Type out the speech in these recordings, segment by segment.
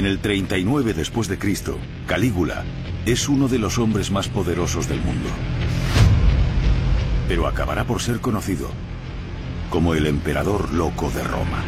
En el 39 después de Cristo, Calígula es uno de los hombres más poderosos del mundo. Pero acabará por ser conocido como el emperador loco de Roma.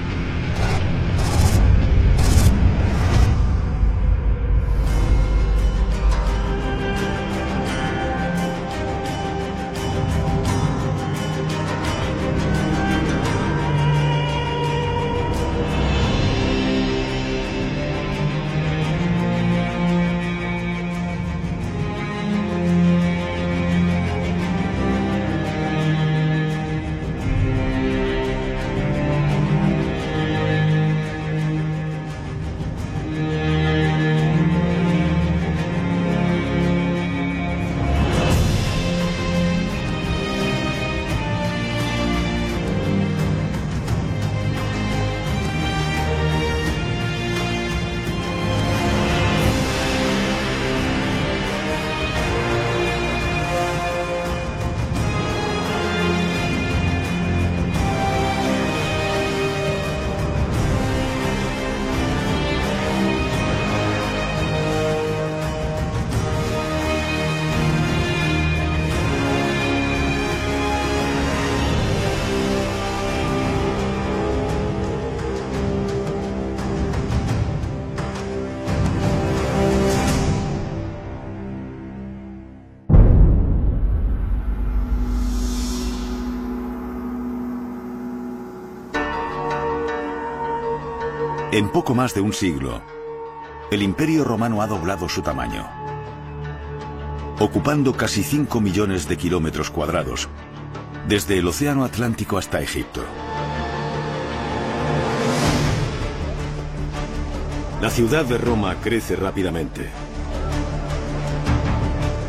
Poco más de un siglo, el Imperio Romano ha doblado su tamaño, ocupando casi 5 millones de kilómetros cuadrados, desde el Océano Atlántico hasta Egipto. La ciudad de Roma crece rápidamente.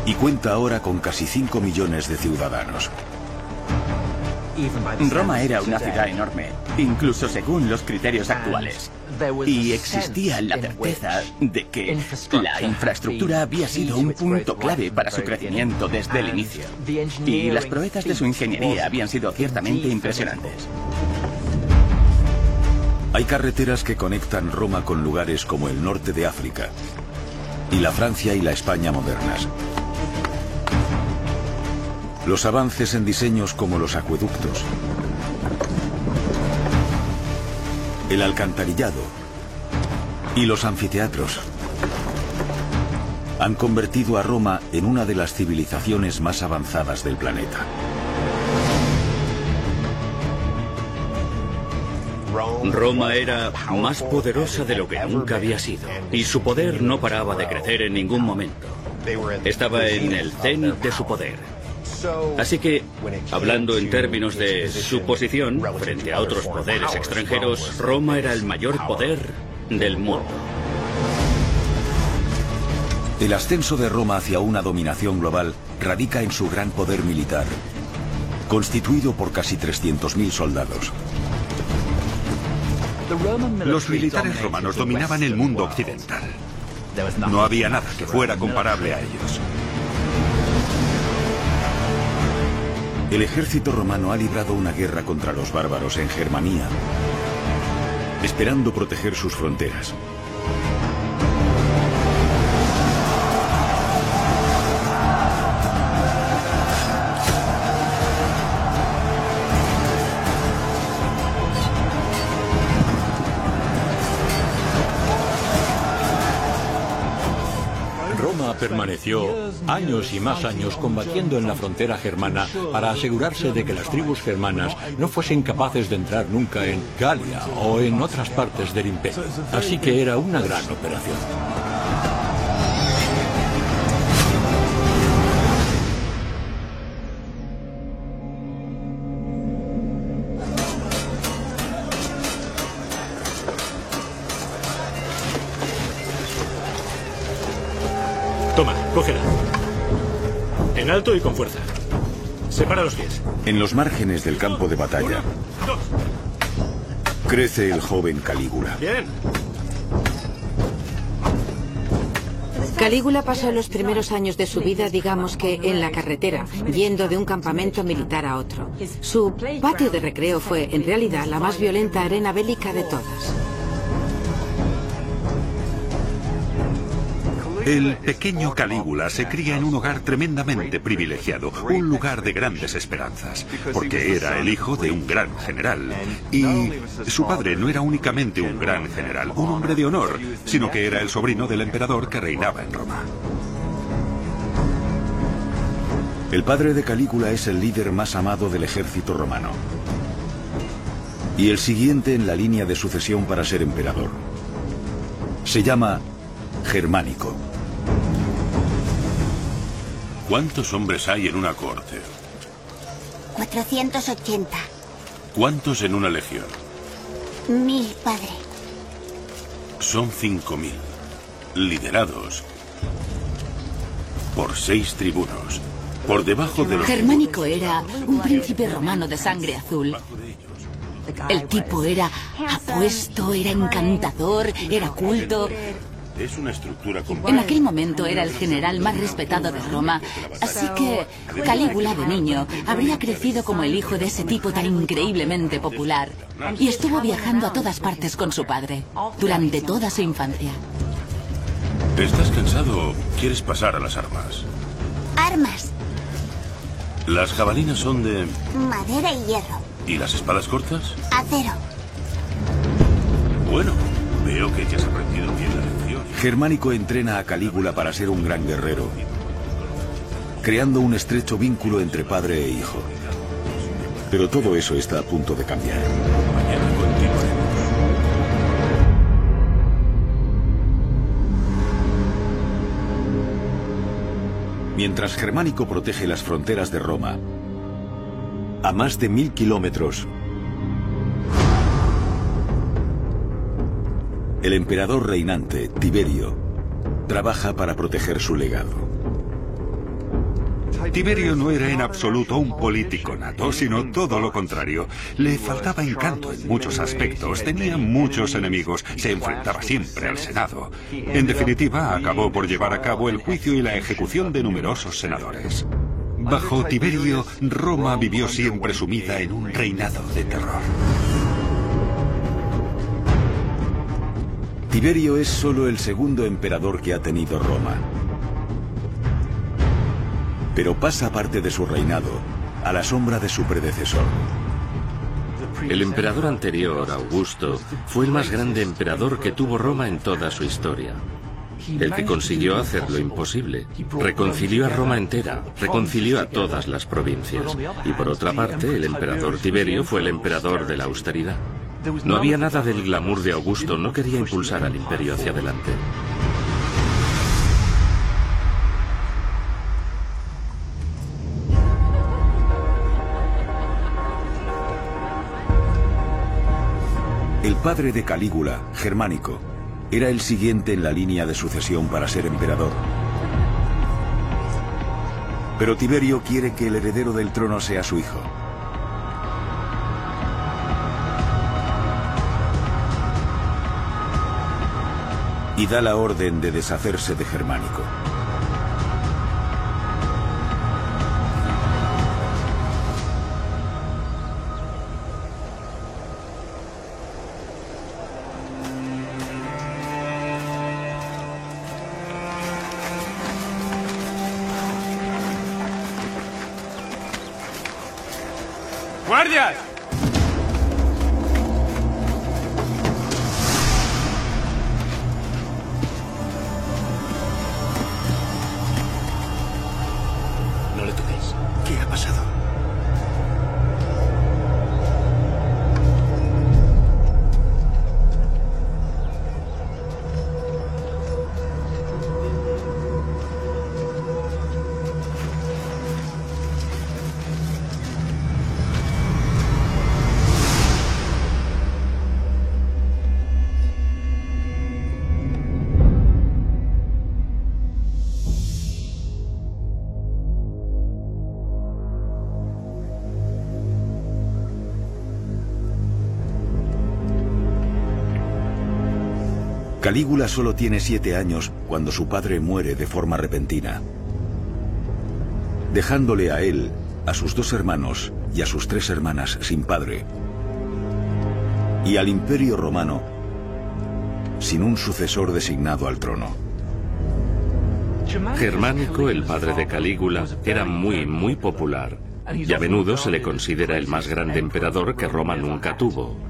Y cuenta ahora con casi 5 millones de ciudadanos. Roma era una ciudad enorme, incluso según los criterios actuales. Y existía la certeza de que la infraestructura había sido un punto clave para su crecimiento desde el inicio. Y las proezas de su ingeniería habían sido ciertamente impresionantes. Hay carreteras que conectan Roma con lugares como el norte de África y la Francia y la España modernas. Los avances en diseños como los acueductos, el alcantarillado y los anfiteatros han convertido a Roma en una de las civilizaciones más avanzadas del planeta. Roma era más poderosa de lo que nunca había sido, y su poder no paraba de crecer en ningún momento. Estaba en el cenit de su poder. Así que, hablando en términos de su posición frente a otros poderes extranjeros, Roma era el mayor poder del mundo. El ascenso de Roma hacia una dominación global radica en su gran poder militar, constituido por casi 300.000 soldados. Los militares romanos dominaban el mundo occidental. No había nada que fuera comparable a ellos. El ejército romano ha librado una guerra contra los bárbaros en Germanía, esperando proteger sus fronteras. Años y más años combatiendo en la frontera germana para asegurarse de que las tribus germanas no fuesen capaces de entrar nunca en Galia o en otras partes del imperio. Así que era una gran operación. Alto y con fuerza. Separa los pies. En los márgenes del campo de batalla crece el joven Calígula. Bien. Calígula pasó los primeros años de su vida, digamos que en la carretera, yendo de un campamento militar a otro. Su patio de recreo fue, en realidad, la más violenta arena bélica de todas. El pequeño Calígula se cría en un hogar tremendamente privilegiado, un lugar de grandes esperanzas, porque era el hijo de un gran general. Y su padre no era únicamente un gran general, un hombre de honor, sino que era el sobrino del emperador que reinaba en Roma. El padre de Calígula es el líder más amado del ejército romano. Y el siguiente en la línea de sucesión para ser emperador. Se llama Germánico. ¿Cuántos hombres hay en una corte? 480. ¿Cuántos en una legión? Mil, padre. Son 5.000, liderados por seis tribunos, por debajo de los... Germánico era un príncipe romano de sangre azul. El tipo era apuesto, era encantador, era culto. Es una estructura En aquel momento era el general más respetado de Roma, así que Calígula de niño habría crecido como el hijo de ese tipo tan increíblemente popular y estuvo viajando a todas partes con su padre durante toda su infancia. ¿Estás cansado? ¿Quieres pasar a las armas? Armas. Las jabalinas son de... Madera y hierro. ¿Y las espadas cortas? Acero. Bueno, veo que ya has aprendido bien. Germánico entrena a Calígula para ser un gran guerrero, creando un estrecho vínculo entre padre e hijo. Pero todo eso está a punto de cambiar. Mientras Germánico protege las fronteras de Roma, a más de mil kilómetros, el emperador reinante, Tiberio, trabaja para proteger su legado. Tiberio no era en absoluto un político nato, sino todo lo contrario. Le faltaba encanto en muchos aspectos, tenía muchos enemigos, se enfrentaba siempre al Senado. En definitiva, acabó por llevar a cabo el juicio y la ejecución de numerosos senadores. Bajo Tiberio, Roma vivió siempre sumida en un reinado de terror. Tiberio es solo el segundo emperador que ha tenido Roma. Pero pasa parte de su reinado a la sombra de su predecesor. El emperador anterior, Augusto, fue el más grande emperador que tuvo Roma en toda su historia. El que consiguió hacer lo imposible. Reconcilió a Roma entera, reconcilió a todas las provincias. Y por otra parte, el emperador Tiberio fue el emperador de la austeridad. No había nada del glamour de Augusto, no quería impulsar al imperio hacia adelante. El padre de Calígula, Germánico, era el siguiente en la línea de sucesión para ser emperador. Pero Tiberio quiere que el heredero del trono sea su hijo. Y da la orden de deshacerse de Germánico. ¡Guardias! Calígula solo tiene siete años cuando su padre muere de forma repentina, dejándole a él, a sus dos hermanos y a sus tres hermanas sin padre, y al imperio romano sin un sucesor designado al trono. Germánico, el padre de Calígula, era muy, muy popular y a menudo se le considera el más grande emperador que Roma nunca tuvo.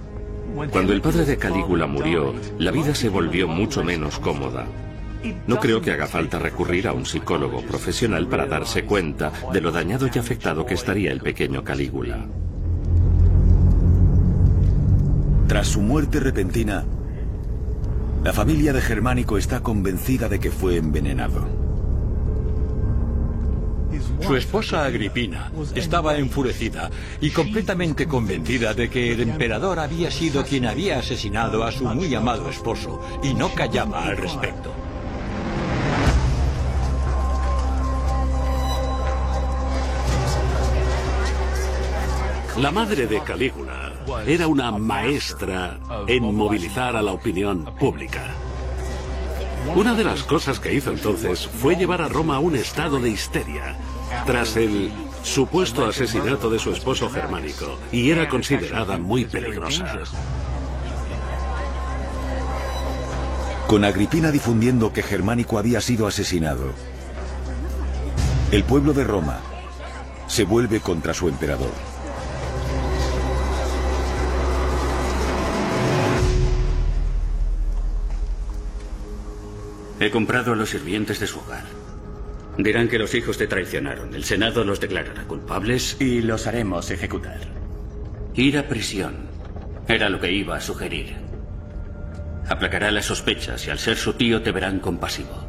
Cuando el padre de Calígula murió, la vida se volvió mucho menos cómoda. No creo que haga falta recurrir a un psicólogo profesional para darse cuenta de lo dañado y afectado que estaría el pequeño Calígula. Tras su muerte repentina, la familia de Germánico está convencida de que fue envenenado. Su esposa Agripina estaba enfurecida y completamente convencida de que el emperador había sido quien había asesinado a su muy amado esposo y no callaba al respecto. La madre de Calígula era una maestra en movilizar a la opinión pública. Una de las cosas que hizo entonces fue llevar a Roma a un estado de histeria tras el supuesto asesinato de su esposo germánico y era considerada muy peligrosa. Con Agripina difundiendo que Germánico había sido asesinado, el pueblo de Roma se vuelve contra su emperador. He comprado a los sirvientes de su hogar. Dirán que los hijos te traicionaron. El Senado los declarará culpables. Y los haremos ejecutar. Ir a prisión. Era lo que iba a sugerir. Aplacará las sospechas y al ser su tío te verán compasivo.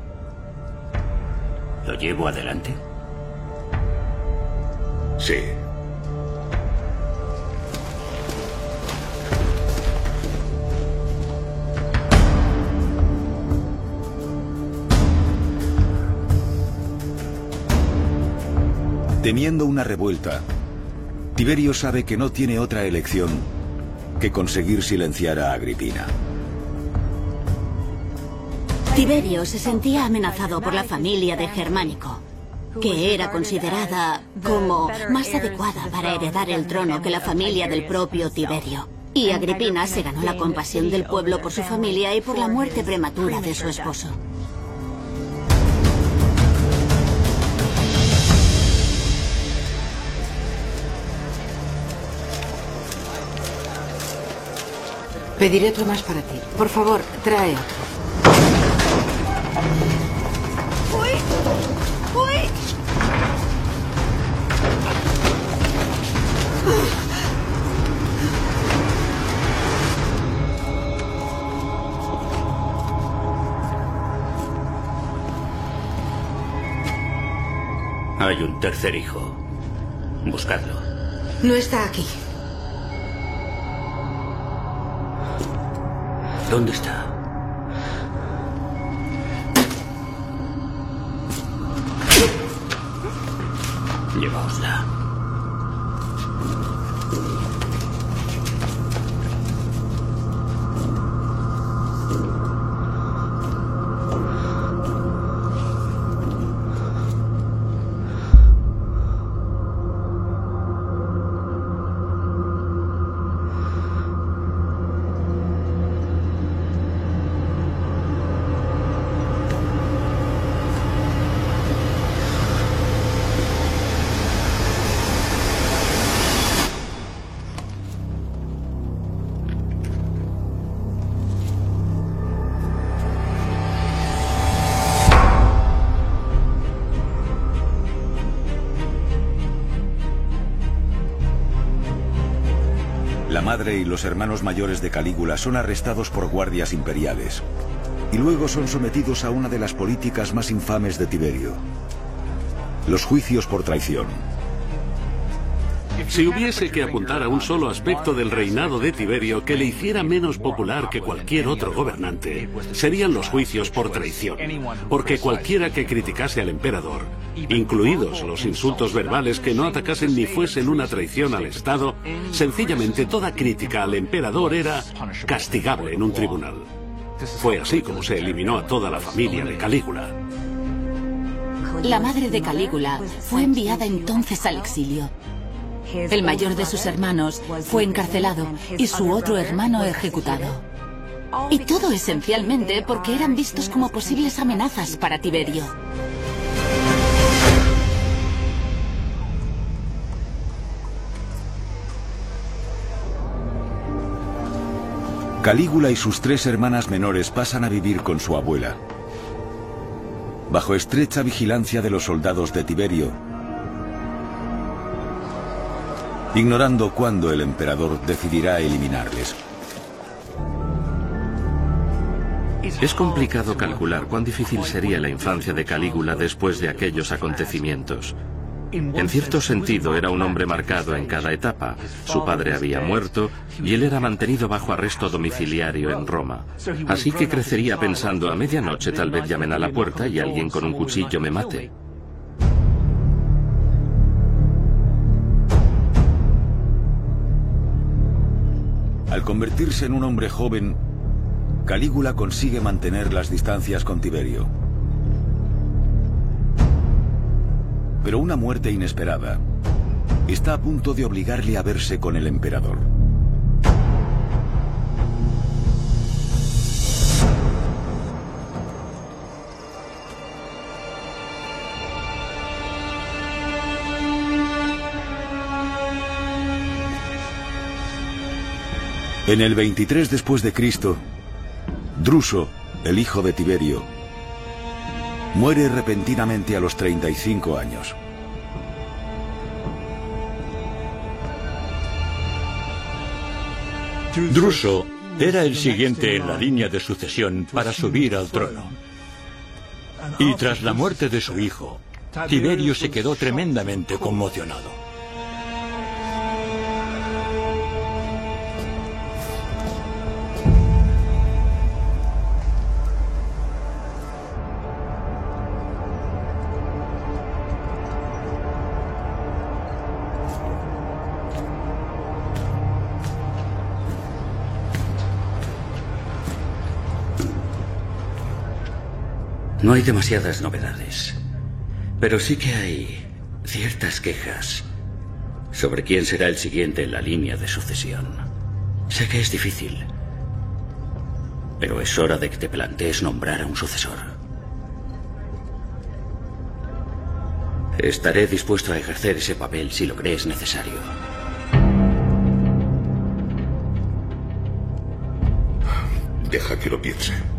¿Lo llevo adelante? Sí. Temiendo una revuelta, Tiberio sabe que no tiene otra elección que conseguir silenciar a Agripina. Tiberio se sentía amenazado por la familia de Germánico, que era considerada como más adecuada para heredar el trono que la familia del propio Tiberio. Y Agripina se ganó la compasión del pueblo por su familia y por la muerte prematura de su esposo. Pediré otro más para ti. Por favor, trae otro. ¡Uy! ¡Uy! Hay un tercer hijo. Buscadlo. No está aquí. ¿Dónde está? Llevaosla. Y los hermanos mayores de Calígula son arrestados por guardias imperiales y luego son sometidos a una de las políticas más infames de Tiberio, los juicios por traición. Si hubiese que apuntar a un solo aspecto del reinado de Tiberio que le hiciera menos popular que cualquier otro gobernante, serían los juicios por traición. Porque cualquiera que criticase al emperador, incluidos los insultos verbales que no atacasen ni fuesen una traición al Estado, sencillamente toda crítica al emperador era castigable en un tribunal. Fue así como se eliminó a toda la familia de Calígula. La madre de Calígula fue enviada entonces al exilio. El mayor de sus hermanos fue encarcelado y su otro hermano ejecutado. Y todo esencialmente porque eran vistos como posibles amenazas para Tiberio. Calígula y sus tres hermanas menores pasan a vivir con su abuela. Bajo estrecha vigilancia de los soldados de Tiberio, ignorando cuándo el emperador decidirá eliminarles. Es complicado calcular cuán difícil sería la infancia de Calígula después de aquellos acontecimientos. En cierto sentido era un hombre marcado en cada etapa. Su padre había muerto y él era mantenido bajo arresto domiciliario en Roma. Así que crecería pensando a medianoche tal vez llamen a la puerta y alguien con un cuchillo me mate. Al convertirse en un hombre joven, Calígula consigue mantener las distancias con Tiberio. Pero una muerte inesperada está a punto de obligarle a verse con el emperador. En el 23 después de Cristo, Druso, el hijo de Tiberio, muere repentinamente a los 35 años. Druso era el siguiente en la línea de sucesión para subir al trono. Y tras la muerte de su hijo, Tiberio se quedó tremendamente conmocionado. No hay demasiadas novedades, pero sí que hay ciertas quejas sobre quién será el siguiente en la línea de sucesión. Sé que es difícil, pero es hora de que te plantees nombrar a un sucesor. Estaré dispuesto a ejercer ese papel si lo crees necesario. Deja que lo piense.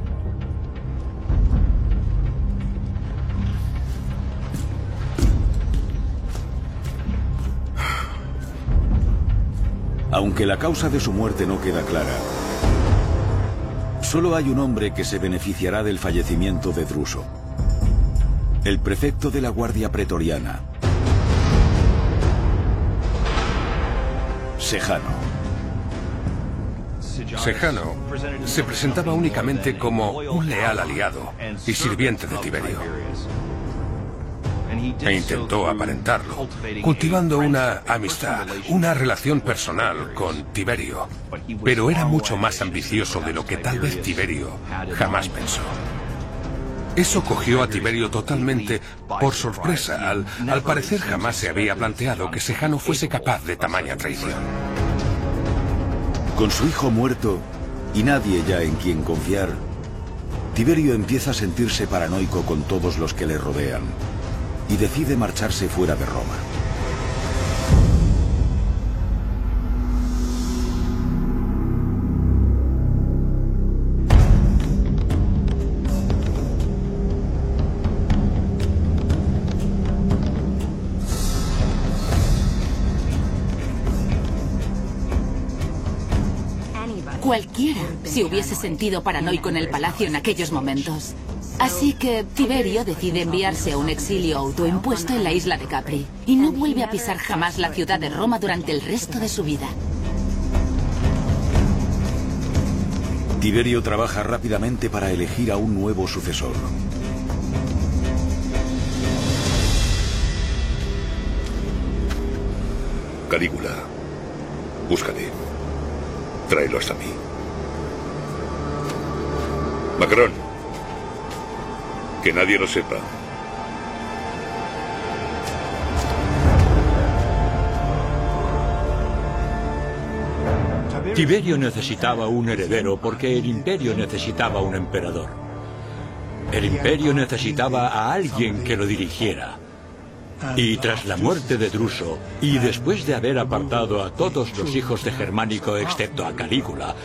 Aunque la causa de su muerte no queda clara, solo hay un hombre que se beneficiará del fallecimiento de Druso. El prefecto de la Guardia Pretoriana, Sejano. Sejano se presentaba únicamente como un leal aliado y sirviente de Tiberio e intentó aparentarlo, cultivando una amistad, una relación personal con Tiberio. Pero era mucho más ambicioso de lo que tal vez Tiberio jamás pensó. Eso cogió a Tiberio totalmente por sorpresa. Al, al parecer jamás se había planteado que Sejano fuese capaz de tamaña traición. Con su hijo muerto y nadie ya en quien confiar, Tiberio empieza a sentirse paranoico con todos los que le rodean y decide marcharse fuera de Roma. Cualquiera se hubiese sentido paranoico en el palacio en aquellos momentos. Así que Tiberio decide enviarse a un exilio autoimpuesto en la isla de Capri y no vuelve a pisar jamás la ciudad de Roma durante el resto de su vida. Tiberio trabaja rápidamente para elegir a un nuevo sucesor. Calígula, búscate. Tráelo hasta mí. Macron. Que nadie lo sepa. Tiberio necesitaba un heredero porque el imperio necesitaba un emperador. El imperio necesitaba a alguien que lo dirigiera. Y tras la muerte de Druso, y después de haber apartado a todos los hijos de Germánico excepto a Calígula,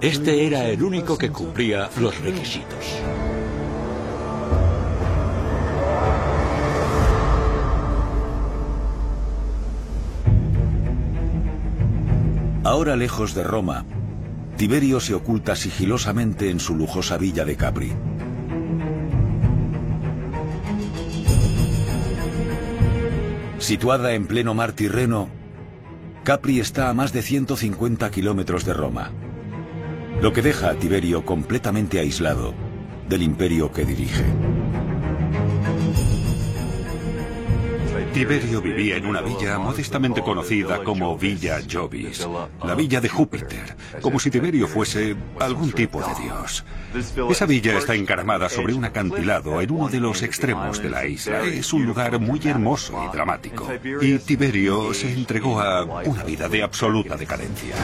Este era el único que cumplía los requisitos. Ahora lejos de Roma, Tiberio se oculta sigilosamente en su lujosa villa de Capri. Situada en pleno mar Tirreno, Capri está a más de 150 kilómetros de Roma, lo que deja a Tiberio completamente aislado del imperio que dirige. Tiberio vivía en una villa modestamente conocida como Villa Jovis, la villa de Júpiter, como si Tiberio fuese algún tipo de dios. Esa villa está encaramada sobre un acantilado en uno de los extremos de la isla. Es un lugar muy hermoso y dramático. Y Tiberio se entregó a una vida de absoluta decadencia.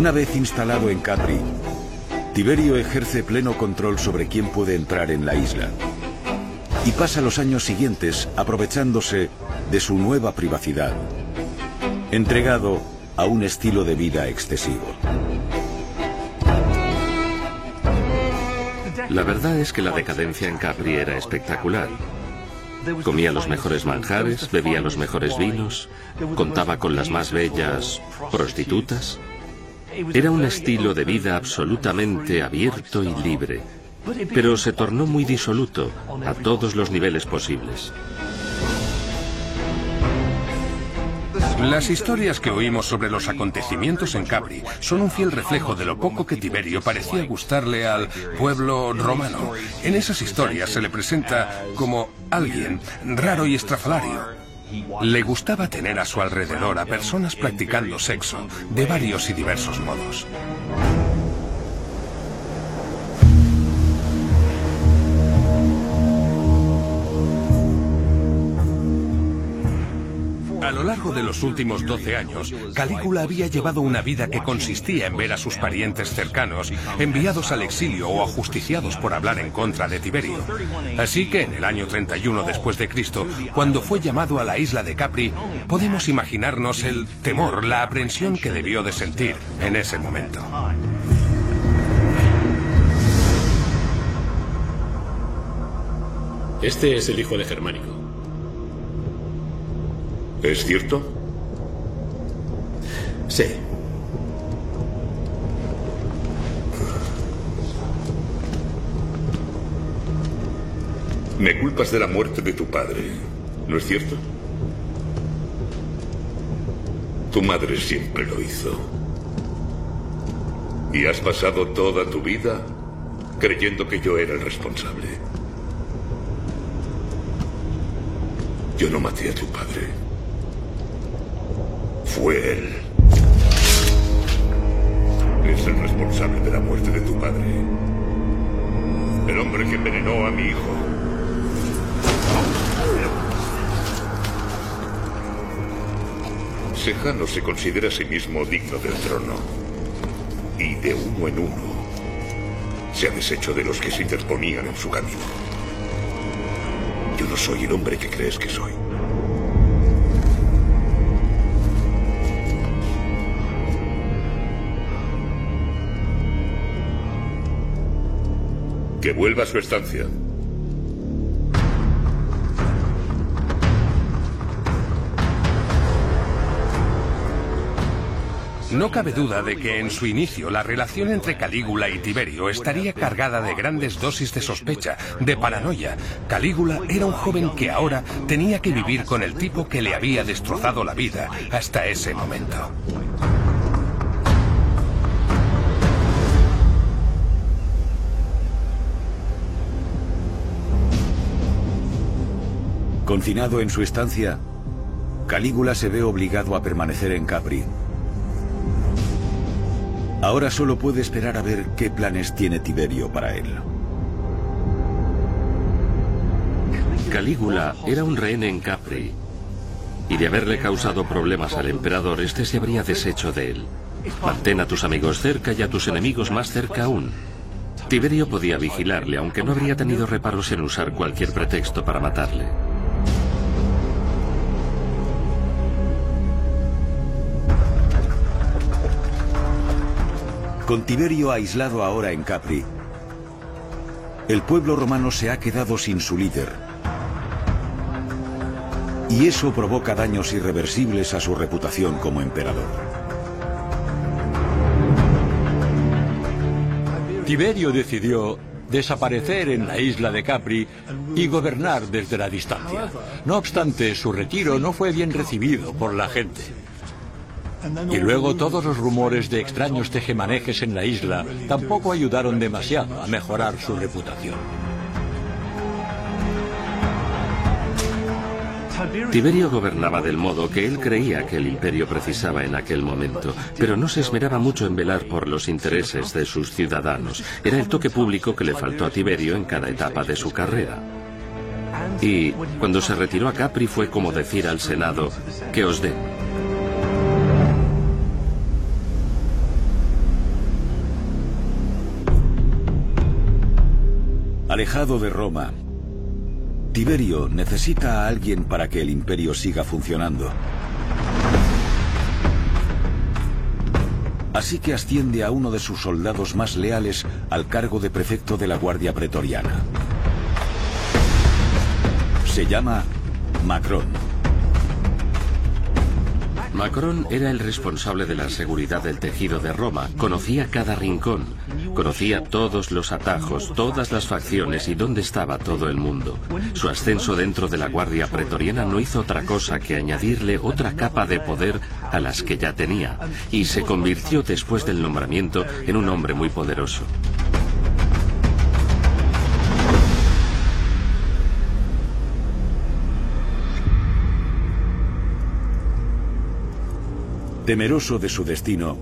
Una vez instalado en Capri, Tiberio ejerce pleno control sobre quién puede entrar en la isla y pasa los años siguientes aprovechándose de su nueva privacidad, entregado a un estilo de vida excesivo. La verdad es que la decadencia en Capri era espectacular. Comía los mejores manjares, bebía los mejores vinos, contaba con las más bellas prostitutas. Era un estilo de vida absolutamente abierto y libre, pero se tornó muy disoluto a todos los niveles posibles. Las historias que oímos sobre los acontecimientos en Capri son un fiel reflejo de lo poco que Tiberio parecía gustarle al pueblo romano. En esas historias se le presenta como alguien raro y estrafalario, le gustaba tener a su alrededor a personas practicando sexo de varios y diversos modos. A lo largo de los últimos 12 años, Calígula había llevado una vida que consistía en ver a sus parientes cercanos enviados al exilio o ajusticiados por hablar en contra de Tiberio. Así que en el año 31 después de Cristo, cuando fue llamado a la isla de Capri, podemos imaginarnos el temor, la aprensión que debió de sentir en ese momento. Este es el hijo de Germánico. ¿Es cierto? Sí. Me culpas de la muerte de tu padre, ¿no es cierto? Tu madre siempre lo hizo. Y has pasado toda tu vida creyendo que yo era el responsable. Yo no maté a tu padre. Fue él. Es el responsable de la muerte de tu padre. El hombre que envenenó a mi hijo. Sejano se considera a sí mismo digno del trono. Y de uno en uno se ha deshecho de los que se interponían en su camino. Yo no soy el hombre que crees que soy. Que vuelva a su estancia. No cabe duda de que en su inicio la relación entre Calígula y Tiberio estaría cargada de grandes dosis de sospecha, de paranoia. Calígula era un joven que ahora tenía que vivir con el tipo que le había destrozado la vida hasta ese momento. Confinado en su estancia, Calígula se ve obligado a permanecer en Capri. Ahora solo puede esperar a ver qué planes tiene Tiberio para él. Calígula era un rehén en Capri, y de haberle causado problemas al emperador, este se habría deshecho de él. Mantén a tus amigos cerca y a tus enemigos más cerca aún. Tiberio podía vigilarle, aunque no habría tenido reparos en usar cualquier pretexto para matarle. Con Tiberio aislado ahora en Capri, el pueblo romano se ha quedado sin su líder. Y eso provoca daños irreversibles a su reputación como emperador. Tiberio decidió desaparecer en la isla de Capri y gobernar desde la distancia. No obstante, su retiro no fue bien recibido por la gente. Y luego todos los rumores de extraños tejemanejes en la isla tampoco ayudaron demasiado a mejorar su reputación. Tiberio gobernaba del modo que él creía que el imperio precisaba en aquel momento, pero no se esmeraba mucho en velar por los intereses de sus ciudadanos. Era el toque público que le faltó a Tiberio en cada etapa de su carrera. Y cuando se retiró a Capri fue como decir al Senado, que os den. Alejado de Roma, Tiberio necesita a alguien para que el imperio siga funcionando. Así que asciende a uno de sus soldados más leales al cargo de prefecto de la Guardia Pretoriana. Se llama Macron. Macron era el responsable de la seguridad del tejido de Roma, conocía cada rincón, conocía todos los atajos, todas las facciones y dónde estaba todo el mundo. Su ascenso dentro de la Guardia Pretoriana no hizo otra cosa que añadirle otra capa de poder a las que ya tenía, y se convirtió después del nombramiento en un hombre muy poderoso. Temeroso de su destino,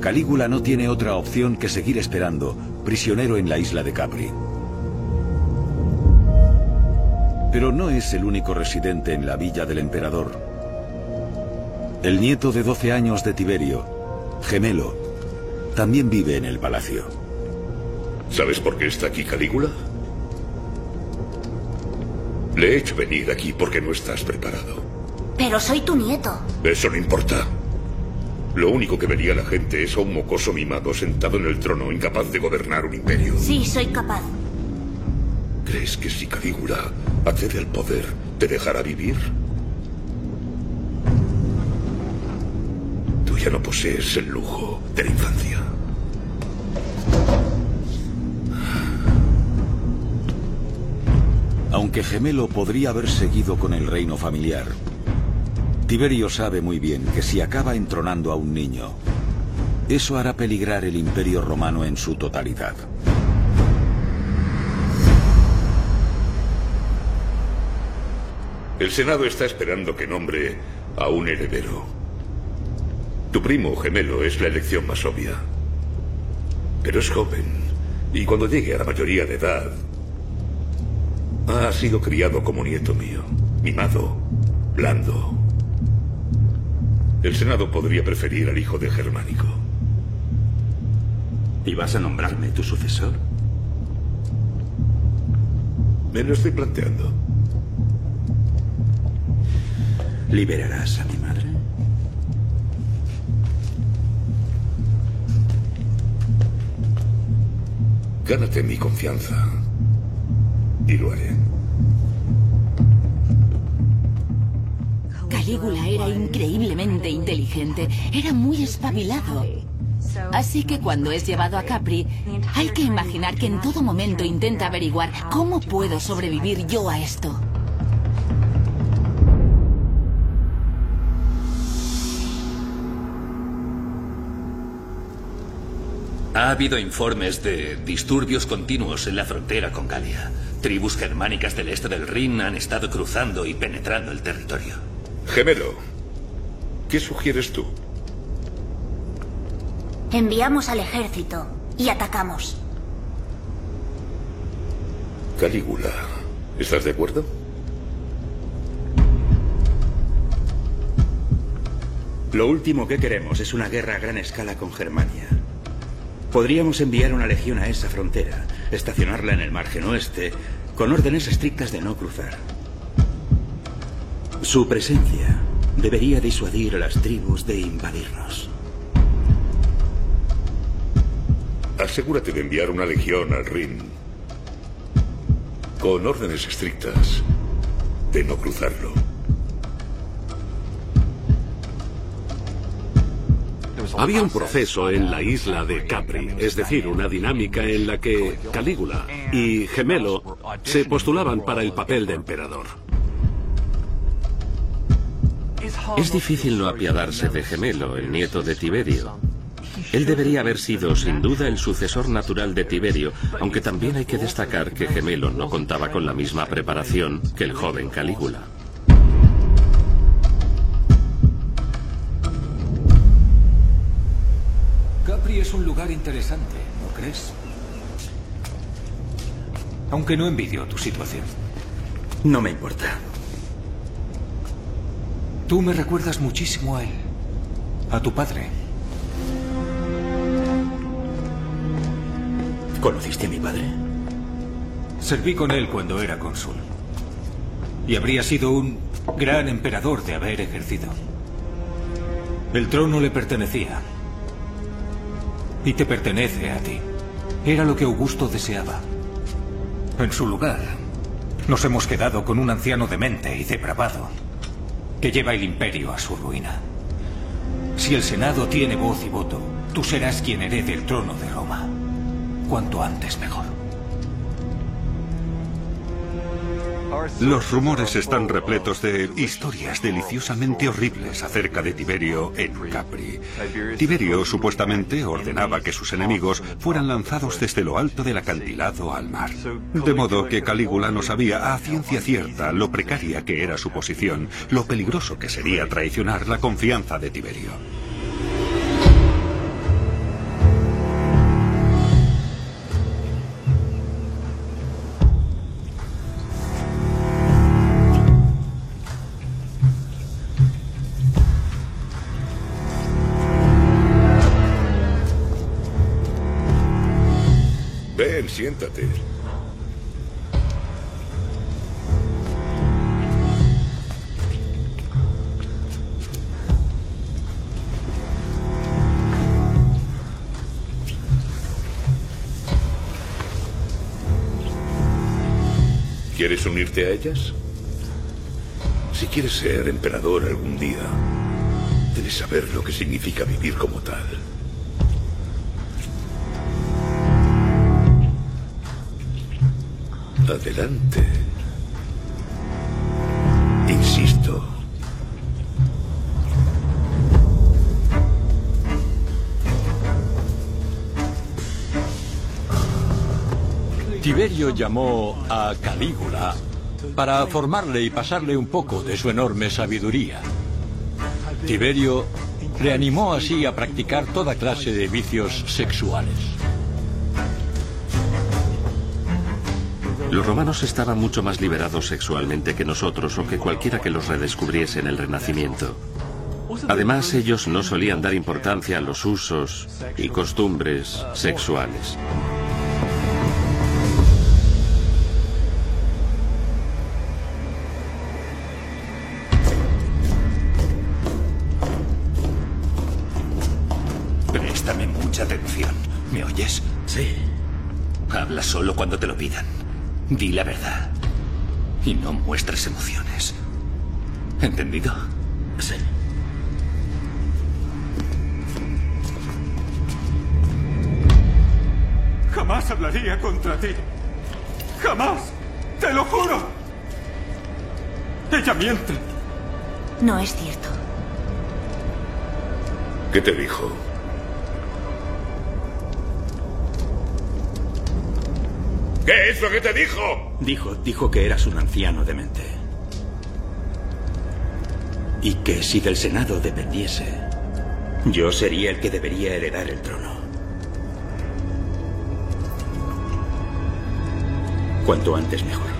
Calígula no tiene otra opción que seguir esperando, prisionero en la isla de Capri. Pero no es el único residente en la villa del emperador. El nieto de 12 años de Tiberio, Gemelo, también vive en el palacio. ¿Sabes por qué está aquí Calígula? Le he hecho venir aquí porque no estás preparado. Pero soy tu nieto. Eso no importa. Lo único que vería la gente es a un mocoso mimado sentado en el trono, incapaz de gobernar un imperio. Sí, soy capaz. ¿Crees que si Calígula accede al poder, te dejará vivir? Tú ya no posees el lujo de la infancia. Aunque Gemelo podría haber seguido con el reino familiar, Tiberio sabe muy bien que si acaba entronando a un niño, eso hará peligrar el imperio romano en su totalidad. El Senado está esperando que nombre a un heredero. Tu primo gemelo es la elección más obvia. Pero es joven, y cuando llegue a la mayoría de edad, ha sido criado como nieto mío, mimado, blando, el Senado podría preferir al hijo de Germánico. ¿Y vas a nombrarme tu sucesor? Me lo estoy planteando. ¿Liberarás a mi madre? Gánate mi confianza. Y lo haré. Calígula era increíblemente inteligente, era muy espabilado. Así que cuando es llevado a Capri, hay que imaginar que en todo momento intenta averiguar cómo puedo sobrevivir yo a esto. Ha habido informes de disturbios continuos en la frontera con Galia. Tribus germánicas del este del Rin han estado cruzando y penetrando el territorio. Gemelo, ¿qué sugieres tú? Enviamos al ejército y atacamos. Calígula, ¿estás de acuerdo? Lo último que queremos es una guerra a gran escala con Germania. Podríamos enviar una legión a esa frontera, estacionarla en el margen oeste, con órdenes estrictas de no cruzar. Su presencia debería disuadir a las tribus de invadirnos. asegúrate de enviar una legión al Rin con órdenes estrictas de no cruzarlo. Había un proceso en la isla de Capri, es decir, una dinámica en la que Calígula y Gemelo se postulaban para el papel de emperador. Es difícil no apiadarse de Gemelo, el nieto de Tiberio. Él debería haber sido, sin duda, el sucesor natural de Tiberio, aunque también hay que destacar que Gemelo no contaba con la misma preparación que el joven Calígula. Capri es un lugar interesante, ¿no crees? Aunque no envidio tu situación. No me importa. Tú me recuerdas muchísimo a él. A tu padre. ¿Conociste a mi padre? Serví con él cuando era cónsul. Y habría sido un gran emperador de haber ejercido. El trono le pertenecía. Y te pertenece a ti. Era lo que Augusto deseaba. En su lugar, nos hemos quedado con un anciano demente y depravado que lleva el imperio a su ruina. Si el Senado tiene voz y voto, tú serás quien herede el trono de Roma. Cuanto antes mejor. Los rumores están repletos de historias deliciosamente horribles acerca de Tiberio en Capri. Tiberio supuestamente ordenaba que sus enemigos fueran lanzados desde lo alto del acantilado al mar. De modo que Calígula no sabía a ciencia cierta lo precaria que era su posición, lo peligroso que sería traicionar la confianza de Tiberio. Si quieres ser emperador algún día, debes saber lo que significa vivir como tal. Adelante. Insisto. Tiberio llamó a Calígula para formarle y pasarle un poco de su enorme sabiduría. Tiberio le animó así a practicar toda clase de vicios sexuales. Los romanos estaban mucho más liberados sexualmente que nosotros o que cualquiera que los redescubriese en el Renacimiento. Además, ellos no solían dar importancia a los usos y costumbres sexuales. Cuando te lo pidan. Di la verdad. Y no muestres emociones. ¿Entendido? Sí. Jamás hablaría contra ti. Jamás. Te lo juro. Ella miente. No es cierto. ¿Qué te dijo? ¿Qué es lo que te dijo? Dijo, dijo que eras un anciano demente. Y que si del Senado dependiese, yo sería el que debería heredar el trono. Cuanto antes mejor.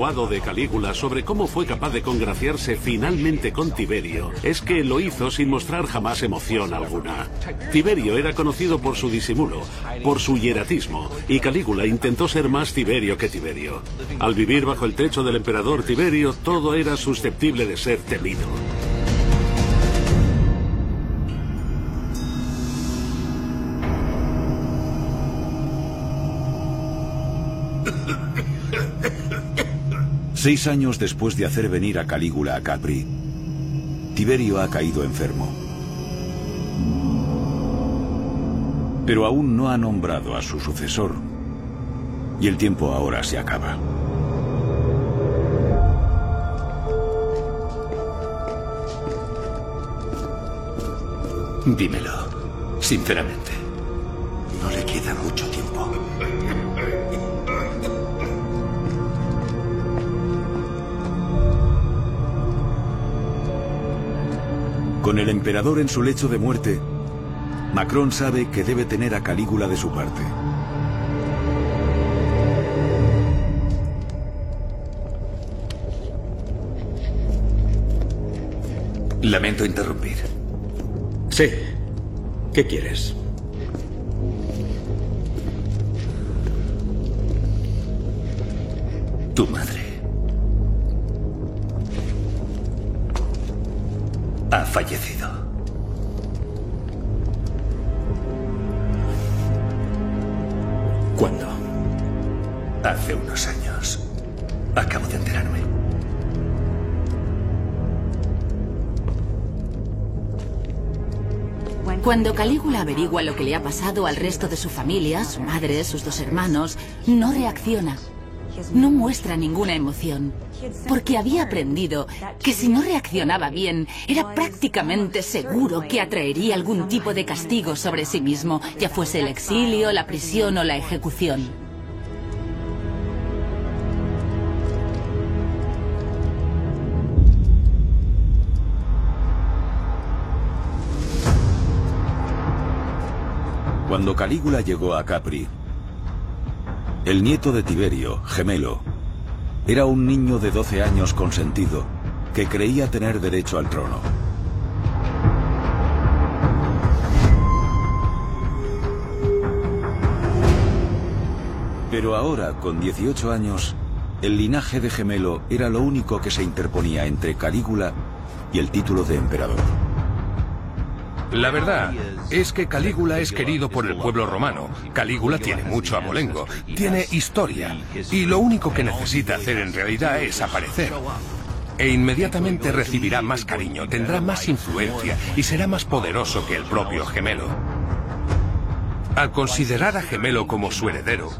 De Calígula sobre cómo fue capaz de congraciarse finalmente con Tiberio es que lo hizo sin mostrar jamás emoción alguna. Tiberio era conocido por su disimulo, por su hieratismo, y Calígula intentó ser más Tiberio que Tiberio. Al vivir bajo el techo del emperador Tiberio, todo era susceptible de ser temido. Seis años después de hacer venir a Calígula a Capri, Tiberio ha caído enfermo. Pero aún no ha nombrado a su sucesor. Y el tiempo ahora se acaba. Dímelo, sinceramente. Con el emperador en su lecho de muerte, Macron sabe que debe tener a Calígula de su parte. Lamento interrumpir. Sí. ¿Qué quieres? Tu madre. Fallecido. ¿Cuándo? Hace unos años. Acabo de enterarme. Cuando Calígula averigua lo que le ha pasado al resto de su familia, su madre, sus dos hermanos, no reacciona. No muestra ninguna emoción, porque había aprendido que si no reaccionaba bien, era prácticamente seguro que atraería algún tipo de castigo sobre sí mismo, ya fuese el exilio, la prisión o la ejecución. Cuando Calígula llegó a Capri, el nieto de Tiberio, gemelo, era un niño de 12 años consentido que creía tener derecho al trono. Pero ahora, con 18 años, el linaje de gemelo era lo único que se interponía entre Calígula y el título de emperador. La verdad es que Calígula es querido por el pueblo romano. Calígula tiene mucho abolengo, tiene historia, y lo único que necesita hacer en realidad es aparecer. E inmediatamente recibirá más cariño, tendrá más influencia y será más poderoso que el propio gemelo. Al considerar a Gemelo como su heredero,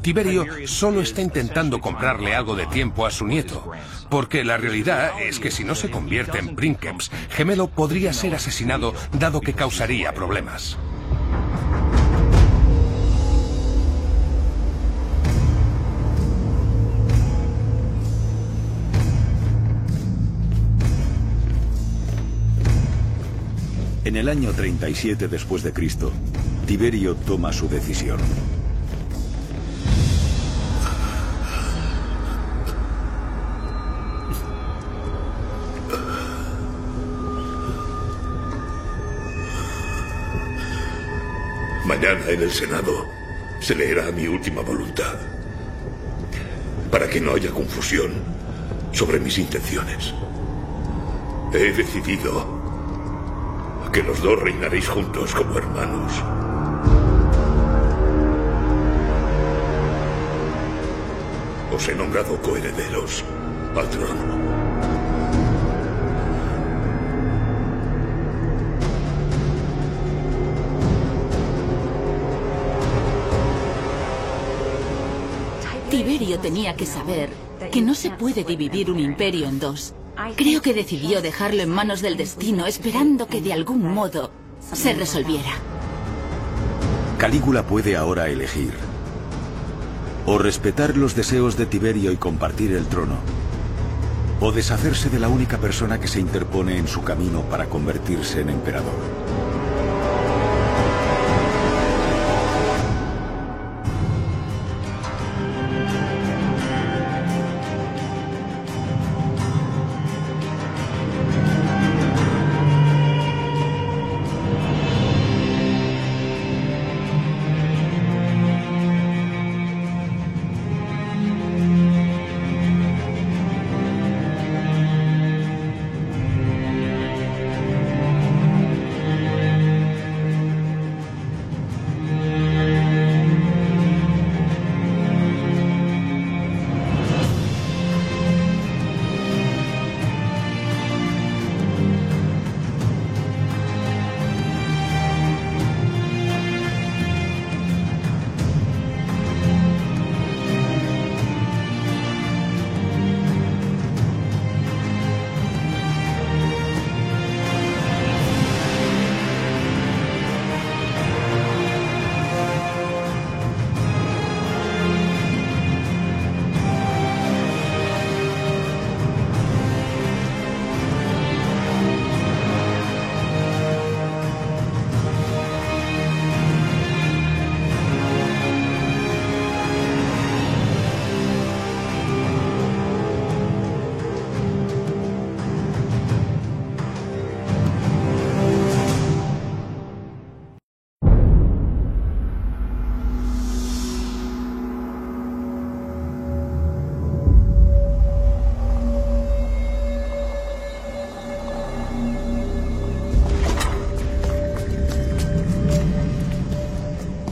Tiberio solo está intentando comprarle algo de tiempo a su nieto, porque la realidad es que si no se convierte en Princeps, Gemelo podría ser asesinado dado que causaría problemas. En el año 37 después de Cristo, Tiberio toma su decisión. Mañana en el Senado se leerá mi última voluntad. Para que no haya confusión sobre mis intenciones. He decidido que los dos reinaréis juntos como hermanos. Os he nombrado coherederos al trono. Tiberio tenía que saber que no se puede dividir un imperio en dos. Creo que decidió dejarlo en manos del destino, esperando que de algún modo se resolviera. Calígula puede ahora elegir o respetar los deseos de Tiberio y compartir el trono, o deshacerse de la única persona que se interpone en su camino para convertirse en emperador.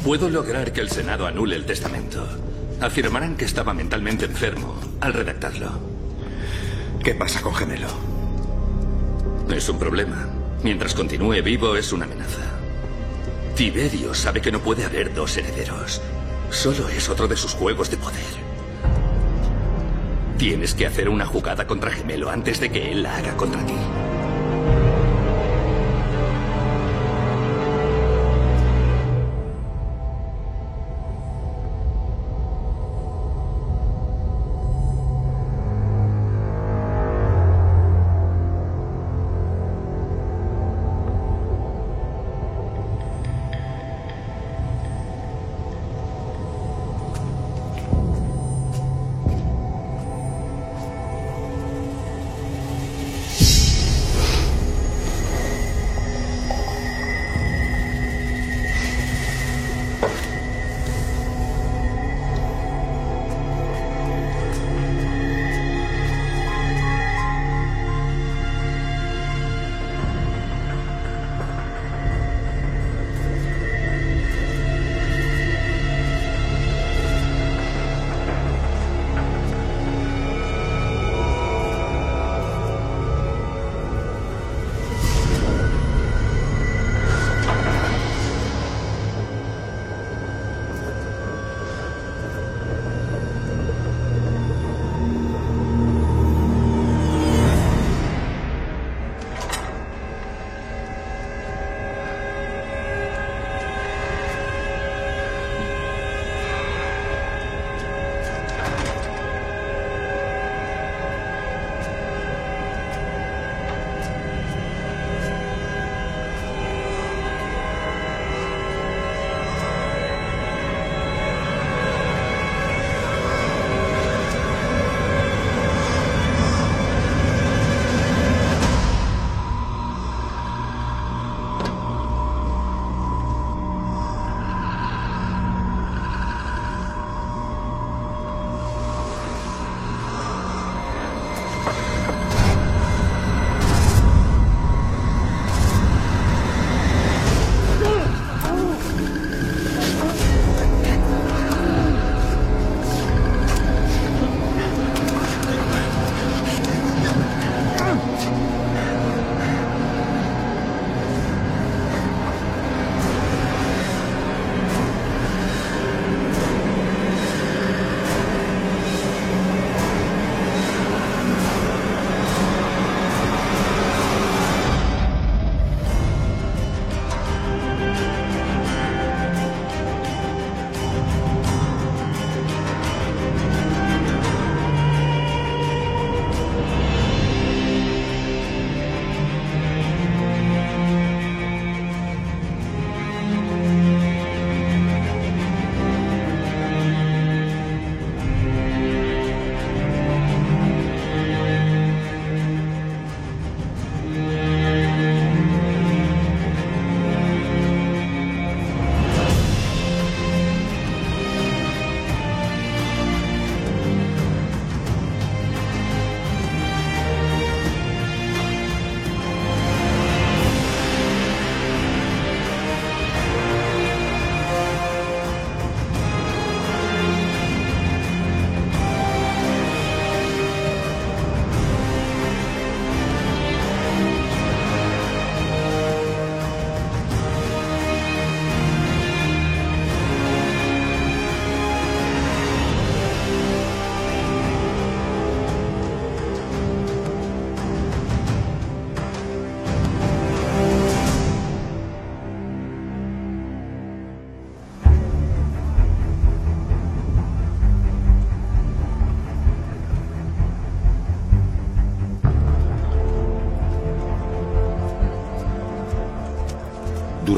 Puedo lograr que el Senado anule el testamento. Afirmarán que estaba mentalmente enfermo al redactarlo. ¿Qué pasa con Gemelo? Es un problema. Mientras continúe vivo es una amenaza. Tiberio sabe que no puede haber dos herederos. Solo es otro de sus juegos de poder. Tienes que hacer una jugada contra Gemelo antes de que él la haga contra ti.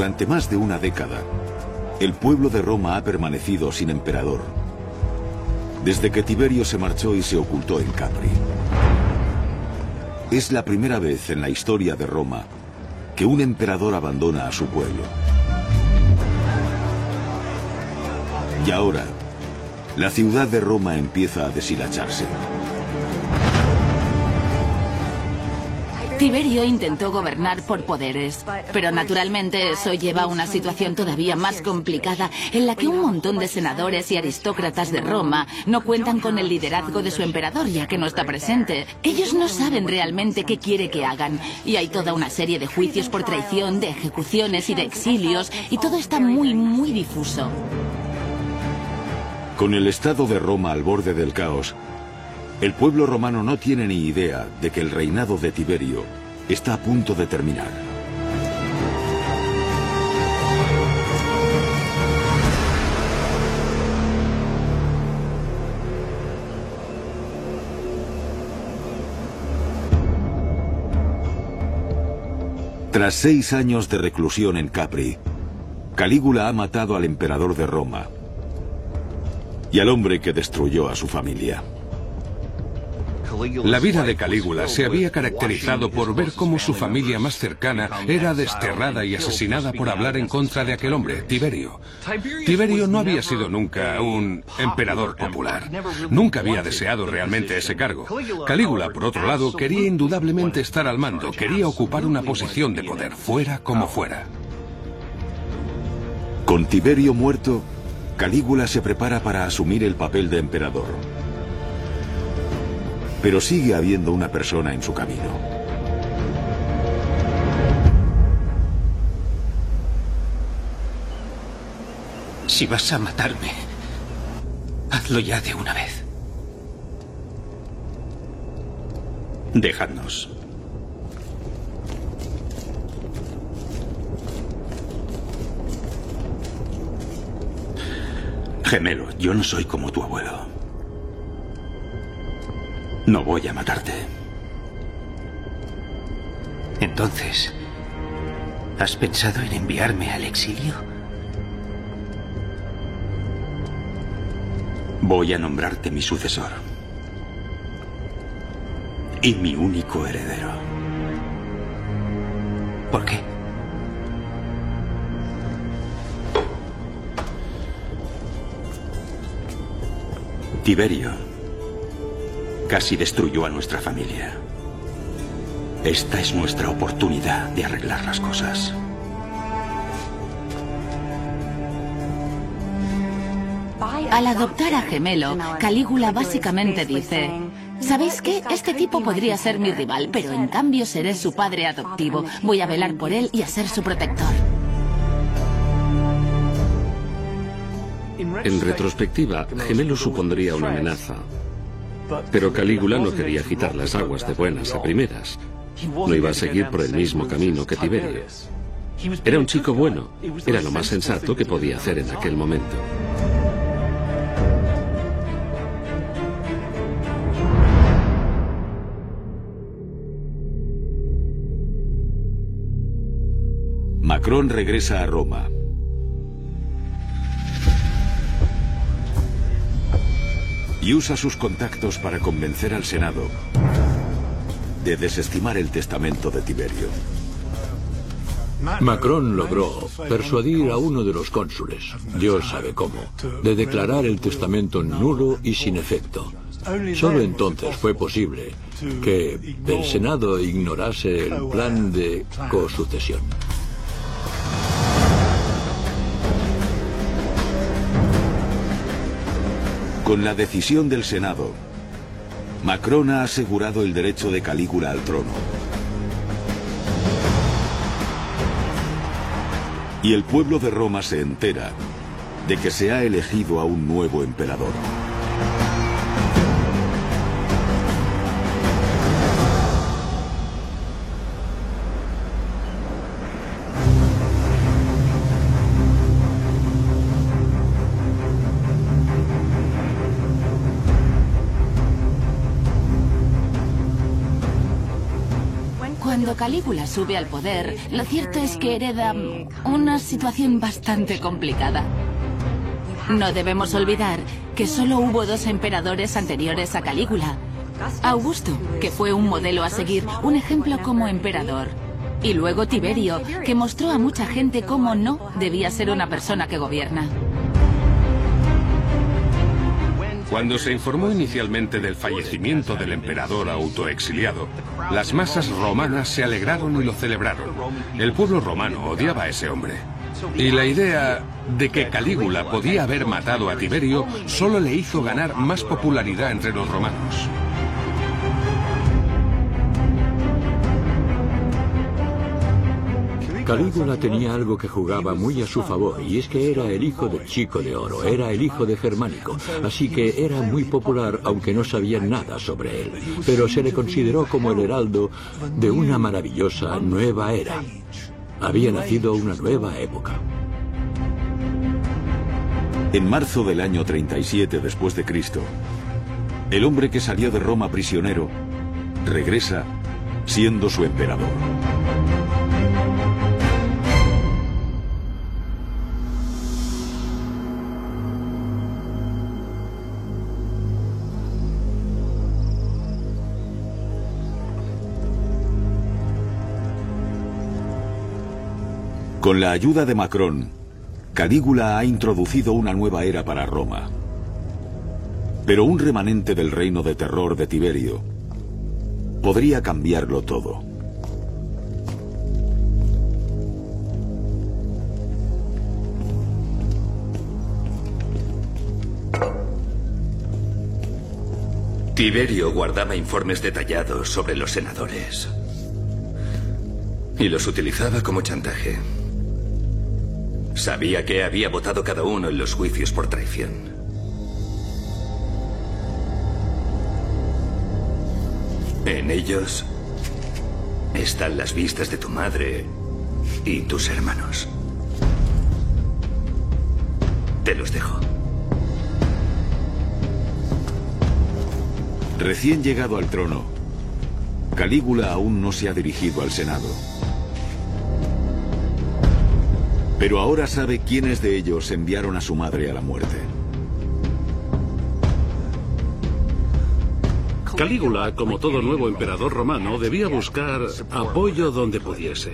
Durante más de una década, el pueblo de Roma ha permanecido sin emperador, desde que Tiberio se marchó y se ocultó en Capri. Es la primera vez en la historia de Roma que un emperador abandona a su pueblo. Y ahora, la ciudad de Roma empieza a deshilacharse. Tiberio intentó gobernar por poderes, pero naturalmente eso lleva a una situación todavía más complicada en la que un montón de senadores y aristócratas de Roma no cuentan con el liderazgo de su emperador ya que no está presente. Ellos no saben realmente qué quiere que hagan y hay toda una serie de juicios por traición, de ejecuciones y de exilios y todo está muy, muy difuso. Con el estado de Roma al borde del caos, el pueblo romano no tiene ni idea de que el reinado de Tiberio está a punto de terminar. Tras seis años de reclusión en Capri, Calígula ha matado al emperador de Roma y al hombre que destruyó a su familia. La vida de Calígula se había caracterizado por ver cómo su familia más cercana era desterrada y asesinada por hablar en contra de aquel hombre, Tiberio. Tiberio no había sido nunca un emperador popular. Nunca había deseado realmente ese cargo. Calígula, por otro lado, quería indudablemente estar al mando, quería ocupar una posición de poder, fuera como fuera. Con Tiberio muerto, Calígula se prepara para asumir el papel de emperador. Pero sigue habiendo una persona en su camino. Si vas a matarme, hazlo ya de una vez. Dejadnos. Gemelo, yo no soy como tu abuelo. No voy a matarte. Entonces, ¿has pensado en enviarme al exilio? Voy a nombrarte mi sucesor. Y mi único heredero. ¿Por qué? Tiberio casi destruyó a nuestra familia. Esta es nuestra oportunidad de arreglar las cosas. Al adoptar a Gemelo, Calígula básicamente dice, ¿sabéis qué? Este tipo podría ser mi rival, pero en cambio seré su padre adoptivo. Voy a velar por él y a ser su protector. En retrospectiva, Gemelo supondría una amenaza. Pero Calígula no quería agitar las aguas de buenas a primeras. No iba a seguir por el mismo camino que Tiberio. Era un chico bueno. Era lo más sensato que podía hacer en aquel momento. Macron regresa a Roma. Y usa sus contactos para convencer al Senado de desestimar el testamento de Tiberio. Macron logró persuadir a uno de los cónsules, Dios sabe cómo, de declarar el testamento nulo y sin efecto. Solo entonces fue posible que el Senado ignorase el plan de cosucesión. Con la decisión del Senado, Macron ha asegurado el derecho de Calígula al trono. Y el pueblo de Roma se entera de que se ha elegido a un nuevo emperador. Calígula sube al poder, lo cierto es que hereda una situación bastante complicada. No debemos olvidar que solo hubo dos emperadores anteriores a Calígula. Augusto, que fue un modelo a seguir, un ejemplo como emperador. Y luego Tiberio, que mostró a mucha gente cómo no debía ser una persona que gobierna. Cuando se informó inicialmente del fallecimiento del emperador autoexiliado, las masas romanas se alegraron y lo celebraron. El pueblo romano odiaba a ese hombre. Y la idea de que Calígula podía haber matado a Tiberio solo le hizo ganar más popularidad entre los romanos. Calígula tenía algo que jugaba muy a su favor y es que era el hijo del chico de oro, era el hijo de Germánico, así que era muy popular aunque no sabían nada sobre él, pero se le consideró como el heraldo de una maravillosa nueva era. Había nacido una nueva época. En marzo del año 37 después de Cristo, el hombre que salió de Roma prisionero regresa siendo su emperador. Con la ayuda de Macron, Calígula ha introducido una nueva era para Roma. Pero un remanente del reino de terror de Tiberio podría cambiarlo todo. Tiberio guardaba informes detallados sobre los senadores. Y los utilizaba como chantaje. Sabía que había votado cada uno en los juicios por traición. En ellos están las vistas de tu madre y tus hermanos. Te los dejo. Recién llegado al trono, Calígula aún no se ha dirigido al Senado. Pero ahora sabe quiénes de ellos enviaron a su madre a la muerte. Calígula, como todo nuevo emperador romano, debía buscar apoyo donde pudiese.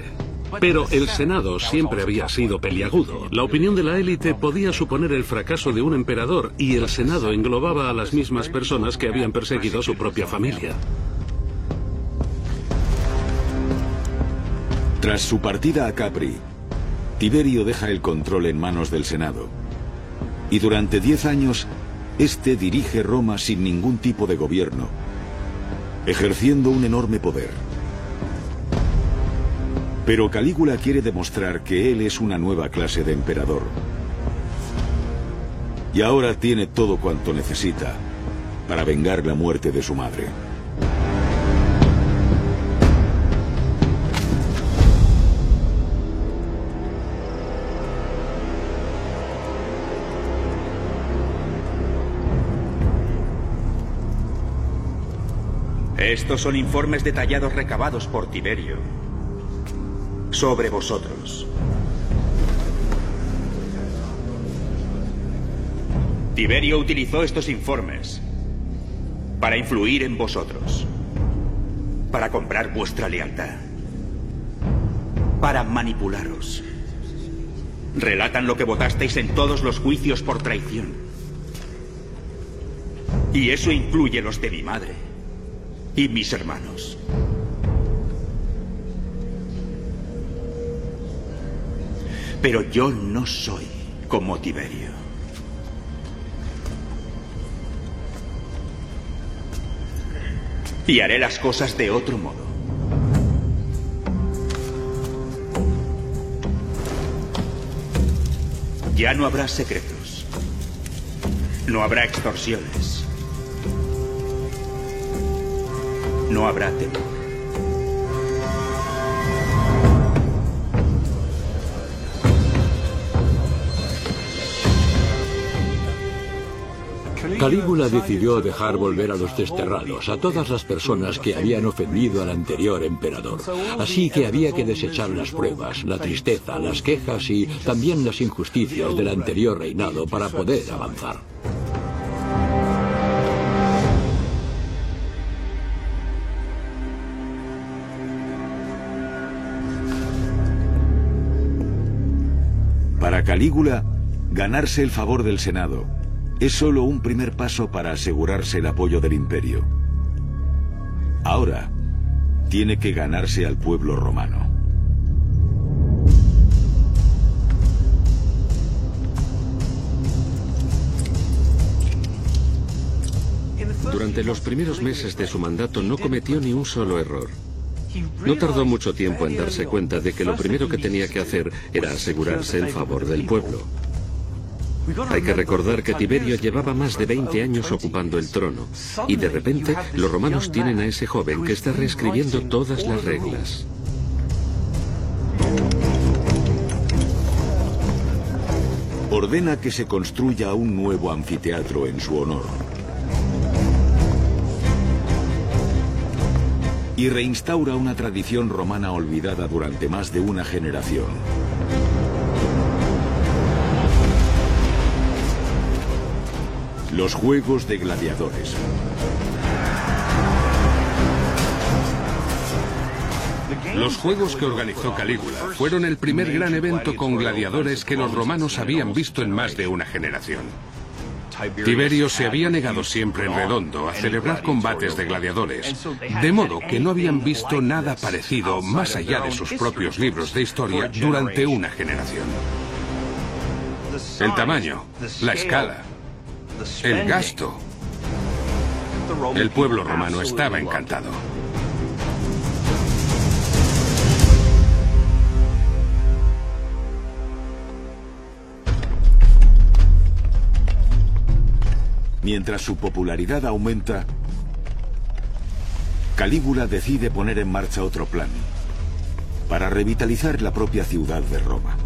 Pero el Senado siempre había sido peliagudo. La opinión de la élite podía suponer el fracaso de un emperador y el Senado englobaba a las mismas personas que habían perseguido a su propia familia. Tras su partida a Capri, Tiberio deja el control en manos del Senado. Y durante diez años, este dirige Roma sin ningún tipo de gobierno, ejerciendo un enorme poder. Pero Calígula quiere demostrar que él es una nueva clase de emperador. Y ahora tiene todo cuanto necesita para vengar la muerte de su madre. Estos son informes detallados recabados por Tiberio sobre vosotros. Tiberio utilizó estos informes para influir en vosotros, para comprar vuestra lealtad, para manipularos. Relatan lo que votasteis en todos los juicios por traición. Y eso incluye los de mi madre y mis hermanos. Pero yo no soy como Tiberio. Y haré las cosas de otro modo. Ya no habrá secretos. No habrá extorsiones. No habrá temor. Calígula decidió dejar volver a los desterrados, a todas las personas que habían ofendido al anterior emperador. Así que había que desechar las pruebas, la tristeza, las quejas y también las injusticias del anterior reinado para poder avanzar. Calígula, ganarse el favor del Senado es solo un primer paso para asegurarse el apoyo del imperio. Ahora, tiene que ganarse al pueblo romano. Durante los primeros meses de su mandato no cometió ni un solo error. No tardó mucho tiempo en darse cuenta de que lo primero que tenía que hacer era asegurarse el favor del pueblo. Hay que recordar que Tiberio llevaba más de 20 años ocupando el trono y de repente los romanos tienen a ese joven que está reescribiendo todas las reglas. Ordena que se construya un nuevo anfiteatro en su honor. Y reinstaura una tradición romana olvidada durante más de una generación. Los Juegos de Gladiadores. Los juegos que organizó Calígula fueron el primer gran evento con gladiadores que los romanos habían visto en más de una generación. Tiberio se había negado siempre en redondo a celebrar combates de gladiadores, de modo que no habían visto nada parecido más allá de sus propios libros de historia durante una generación. El tamaño, la escala, el gasto. El pueblo romano estaba encantado. Mientras su popularidad aumenta, Calígula decide poner en marcha otro plan para revitalizar la propia ciudad de Roma.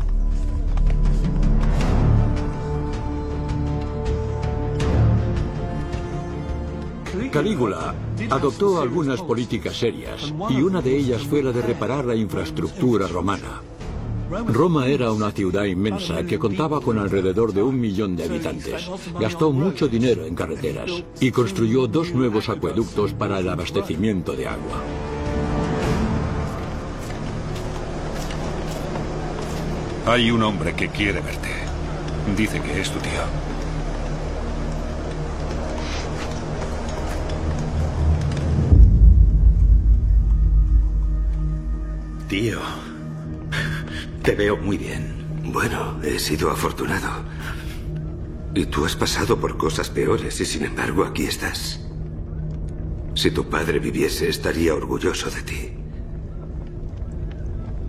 Calígula adoptó algunas políticas serias y una de ellas fue la de reparar la infraestructura romana. Roma era una ciudad inmensa que contaba con alrededor de un millón de habitantes. Gastó mucho dinero en carreteras y construyó dos nuevos acueductos para el abastecimiento de agua. Hay un hombre que quiere verte. Dice que es tu tío. Tío. Te veo muy bien. Bueno, he sido afortunado. Y tú has pasado por cosas peores y sin embargo aquí estás. Si tu padre viviese estaría orgulloso de ti.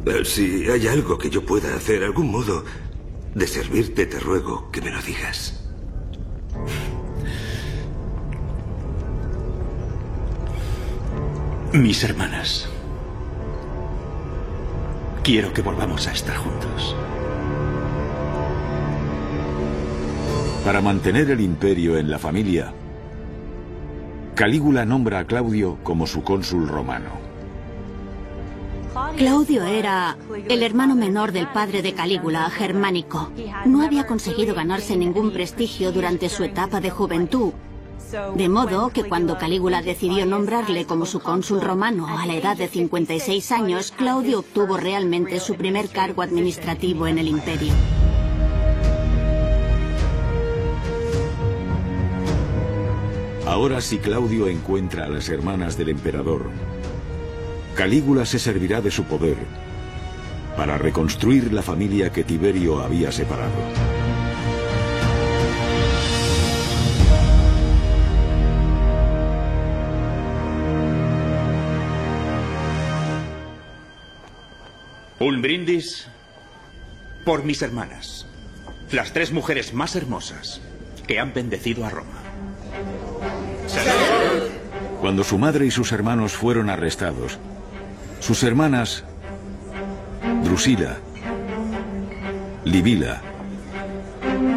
Eh, si hay algo que yo pueda hacer, algún modo de servirte, te ruego que me lo digas. Mis hermanas. Quiero que volvamos a estar juntos. Para mantener el imperio en la familia, Calígula nombra a Claudio como su cónsul romano. Claudio era el hermano menor del padre de Calígula, Germánico. No había conseguido ganarse ningún prestigio durante su etapa de juventud de modo que cuando Calígula decidió nombrarle como su cónsul romano a la edad de 56 años, Claudio obtuvo realmente su primer cargo administrativo en el imperio. Ahora si Claudio encuentra a las hermanas del emperador, Calígula se servirá de su poder para reconstruir la familia que Tiberio había separado. Un brindis por mis hermanas, las tres mujeres más hermosas que han bendecido a Roma. Cuando su madre y sus hermanos fueron arrestados, sus hermanas, Drusila, Libila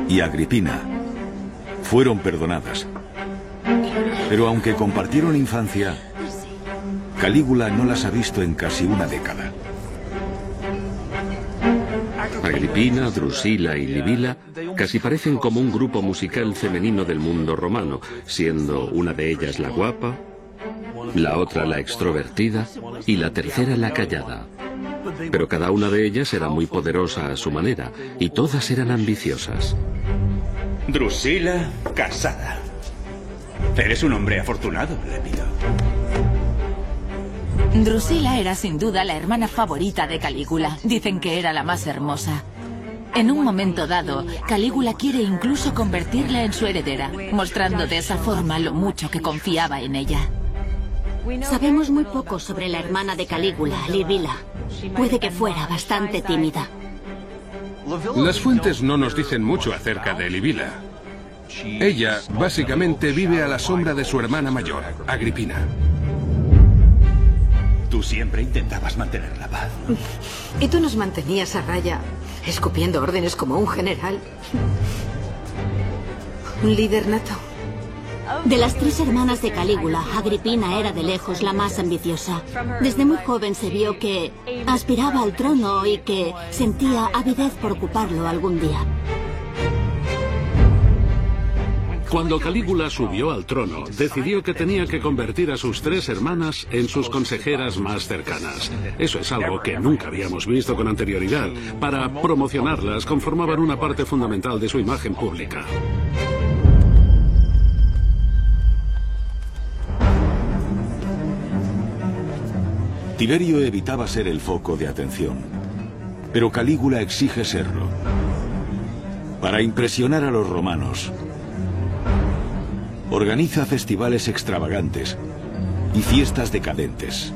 y Agripina, fueron perdonadas. Pero aunque compartieron infancia, Calígula no las ha visto en casi una década. Agripina, Drusila y Libila casi parecen como un grupo musical femenino del mundo romano, siendo una de ellas la guapa, la otra la extrovertida y la tercera la callada. Pero cada una de ellas era muy poderosa a su manera y todas eran ambiciosas. Drusila casada. Eres un hombre afortunado, le pido. Drusila era sin duda la hermana favorita de Calígula. Dicen que era la más hermosa. En un momento dado, Calígula quiere incluso convertirla en su heredera, mostrando de esa forma lo mucho que confiaba en ella. Sabemos muy poco sobre la hermana de Calígula, Livila. Puede que fuera bastante tímida. Las fuentes no nos dicen mucho acerca de Livila. Ella básicamente vive a la sombra de su hermana mayor, Agripina. Tú siempre intentabas mantener la paz. Y tú nos mantenías a raya, escupiendo órdenes como un general. Un líder nato. De las tres hermanas de Calígula, Agripina era de lejos la más ambiciosa. Desde muy joven se vio que aspiraba al trono y que sentía avidez por ocuparlo algún día. Cuando Calígula subió al trono, decidió que tenía que convertir a sus tres hermanas en sus consejeras más cercanas. Eso es algo que nunca habíamos visto con anterioridad. Para promocionarlas, conformaban una parte fundamental de su imagen pública. Tiberio evitaba ser el foco de atención, pero Calígula exige serlo. Para impresionar a los romanos, organiza festivales extravagantes y fiestas decadentes,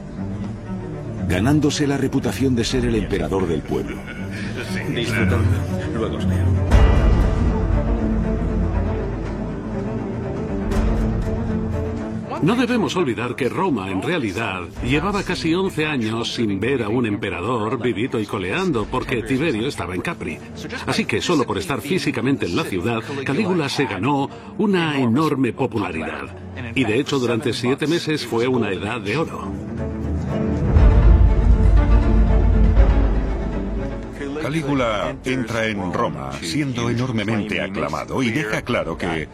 ganándose la reputación de ser el emperador del pueblo. Disfrutando. Luego os. No debemos olvidar que Roma, en realidad, llevaba casi 11 años sin ver a un emperador vivito y coleando, porque Tiberio estaba en Capri. Así que solo por estar físicamente en la ciudad, Calígula se ganó una enorme popularidad. Y de hecho, durante siete meses fue una edad de oro. Calígula entra en Roma siendo enormemente aclamado y deja claro que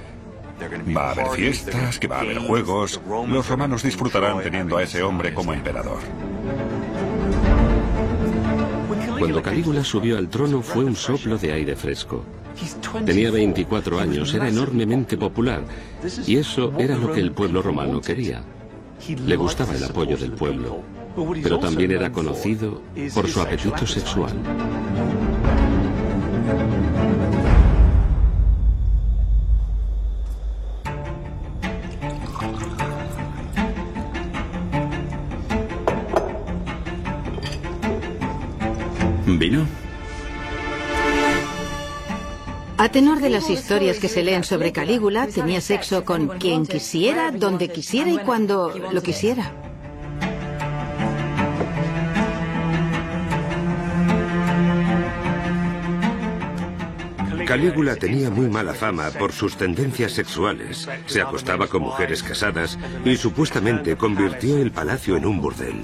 va a haber fiestas, que va a haber juegos. Los romanos disfrutarán teniendo a ese hombre como emperador. Cuando Calígula subió al trono fue un soplo de aire fresco. Tenía 24 años, era enormemente popular y eso era lo que el pueblo romano quería. Le gustaba el apoyo del pueblo, pero también era conocido por su apetito sexual. ¿Vino? A tenor de las historias que se leen sobre Calígula, tenía sexo con quien quisiera, donde quisiera y cuando lo quisiera. Calígula tenía muy mala fama por sus tendencias sexuales. Se acostaba con mujeres casadas y supuestamente convirtió el palacio en un burdel.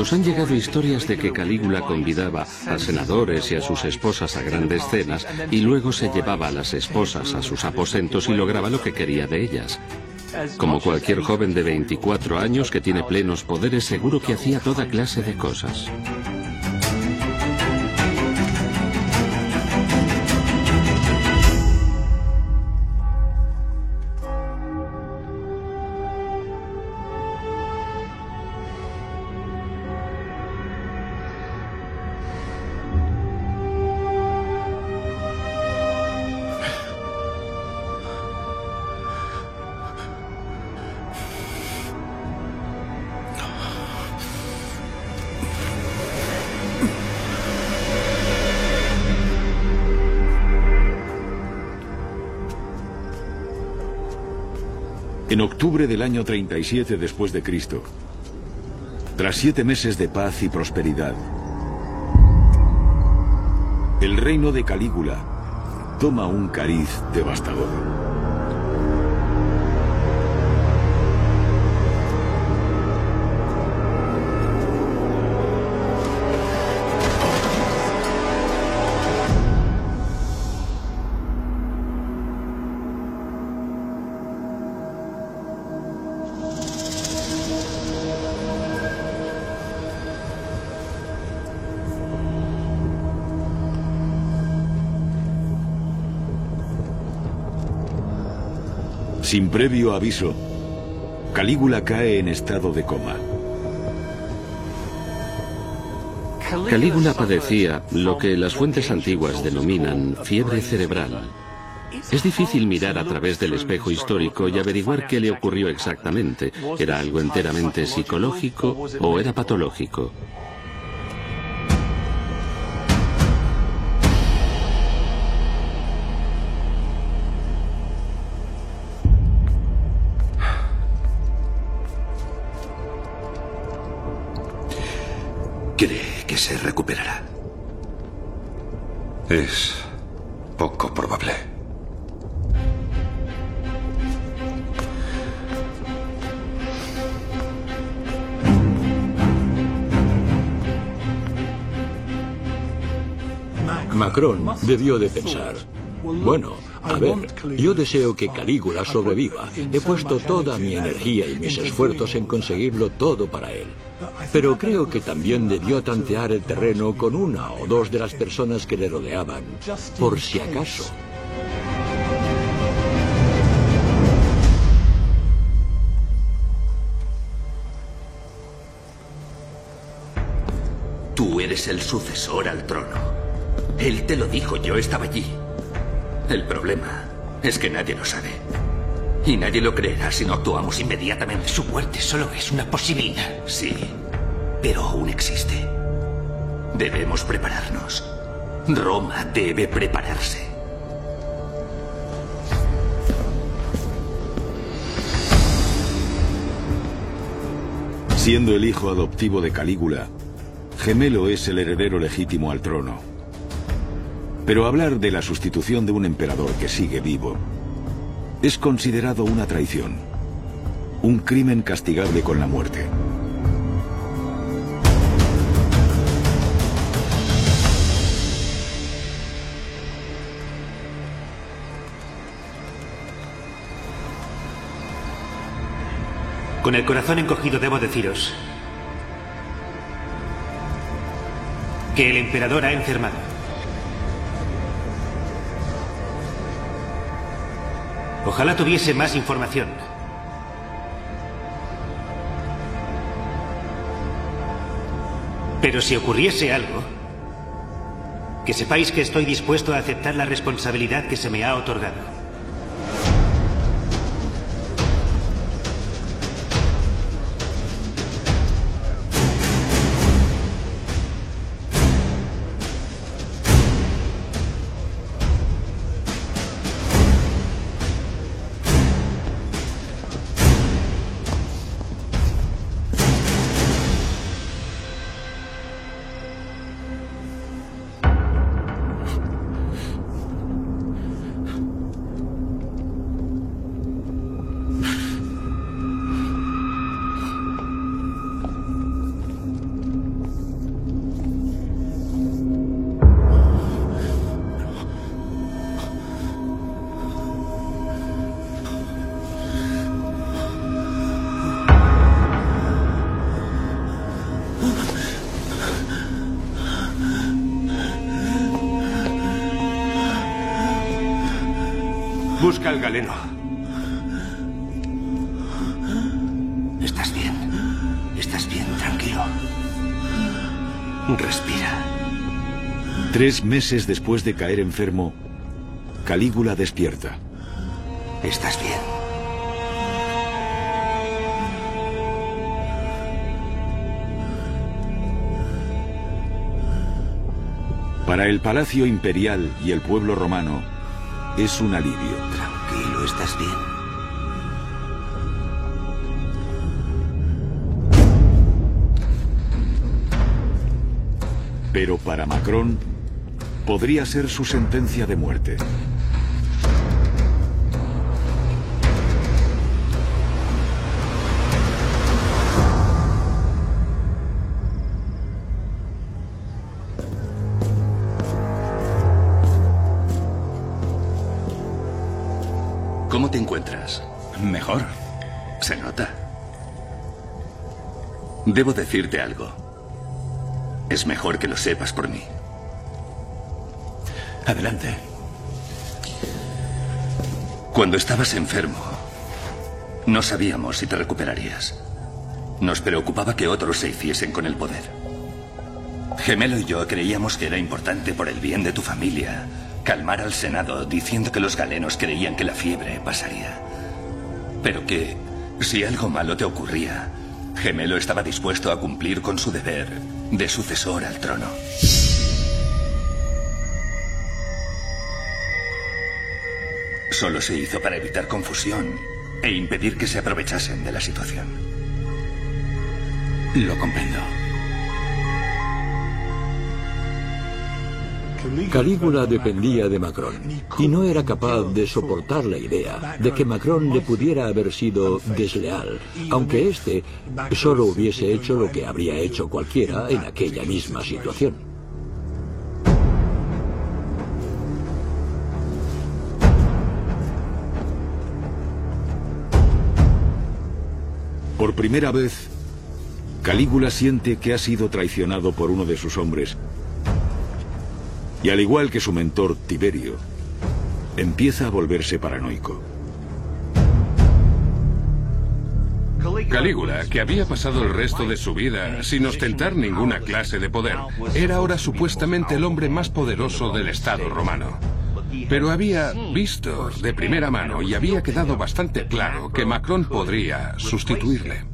Nos han llegado historias de que Calígula convidaba a senadores y a sus esposas a grandes cenas y luego se llevaba a las esposas a sus aposentos y lograba lo que quería de ellas. Como cualquier joven de 24 años que tiene plenos poderes, seguro que hacía toda clase de cosas. En octubre del año 37 después de Cristo, tras siete meses de paz y prosperidad, el reino de Calígula toma un cariz devastador. Sin previo aviso, Calígula cae en estado de coma. Calígula padecía lo que las fuentes antiguas denominan fiebre cerebral. Es difícil mirar a través del espejo histórico y averiguar qué le ocurrió exactamente. ¿Era algo enteramente psicológico o era patológico? Se recuperará. Es poco probable. Macron debió de pensar, bueno, a ver, yo deseo que Calígula sobreviva. He puesto toda mi energía y mis esfuerzos en conseguirlo todo para él. Pero creo que también debió tantear el terreno con una o dos de las personas que le rodeaban, por si acaso. Tú eres el sucesor al trono. Él te lo dijo, yo estaba allí. El problema es que nadie lo sabe. Y nadie lo creerá si no actuamos inmediatamente. Su muerte solo es una posibilidad. Sí, pero aún existe. Debemos prepararnos. Roma debe prepararse. Siendo el hijo adoptivo de Calígula, Gemelo es el heredero legítimo al trono. Pero hablar de la sustitución de un emperador que sigue vivo es considerado una traición, un crimen castigable con la muerte. Con el corazón encogido debo deciros que el emperador ha enfermado. Ojalá tuviese más información. Pero si ocurriese algo, que sepáis que estoy dispuesto a aceptar la responsabilidad que se me ha otorgado. Tres meses después de caer enfermo, Calígula despierta. Estás bien. Para el palacio imperial y el pueblo romano, es un alivio. Tranquilo, estás bien. Pero para Macron, podría ser su sentencia de muerte. ¿Cómo te encuentras? Mejor. Se nota. Debo decirte algo. Es mejor que lo sepas por mí. Adelante. Cuando estabas enfermo, No sabíamos si te recuperarías. Nos preocupaba que otros se hiciesen con el poder. Gemelo y yo creíamos que era importante por el bien de tu familia calmar al Senado diciendo que los galenos creían que la fiebre pasaría. Pero que, si algo malo te ocurría, Gemelo estaba dispuesto a cumplir con su deber de sucesor al trono. Solo se hizo para evitar confusión e impedir que se aprovechasen de la situación. Lo comprendo. Calígula dependía de Macron y no era capaz de soportar la idea de que Macron le pudiera haber sido desleal, aunque éste solo hubiese hecho lo que habría hecho cualquiera en aquella misma situación. Primera vez, Calígula siente que ha sido traicionado por uno de sus hombres y al igual que su mentor Tiberio, empieza a volverse paranoico. Calígula, que había pasado el resto de su vida sin ostentar ninguna clase de poder, era ahora supuestamente el hombre más poderoso del Estado romano. Pero había visto de primera mano y había quedado bastante claro que Macron podría sustituirle.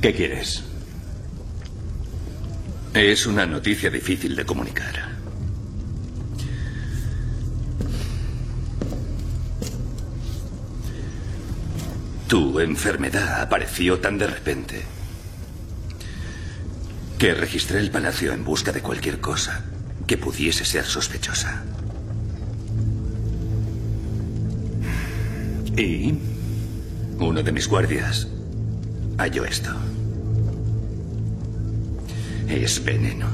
¿Qué quieres? Es una noticia difícil de comunicar. Tu enfermedad apareció tan de repente que registré el palacio en busca de cualquier cosa que pudiese ser sospechosa. ¿Y? Uno de mis guardias halló esto. Es veneno.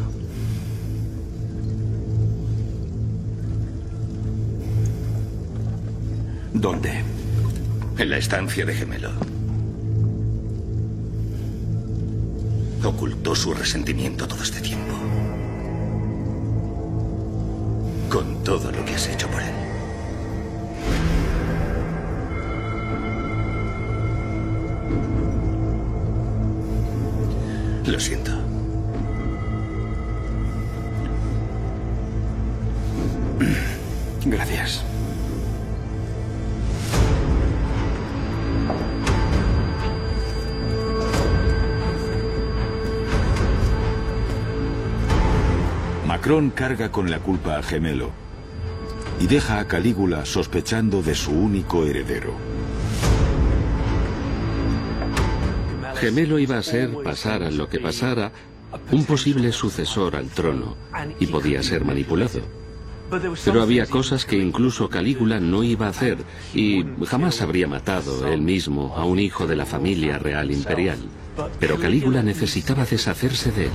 ¿Dónde? En la estancia de Gemelo. Ocultó su resentimiento todo este tiempo. Con todo lo que has hecho por él. Lo siento. Macron carga con la culpa a Gemelo y deja a Calígula sospechando de su único heredero. Gemelo iba a ser, pasara lo que pasara, un posible sucesor al trono y podía ser manipulado. Pero había cosas que incluso Calígula no iba a hacer y jamás habría matado él mismo a un hijo de la familia real imperial. Pero Calígula necesitaba deshacerse de él.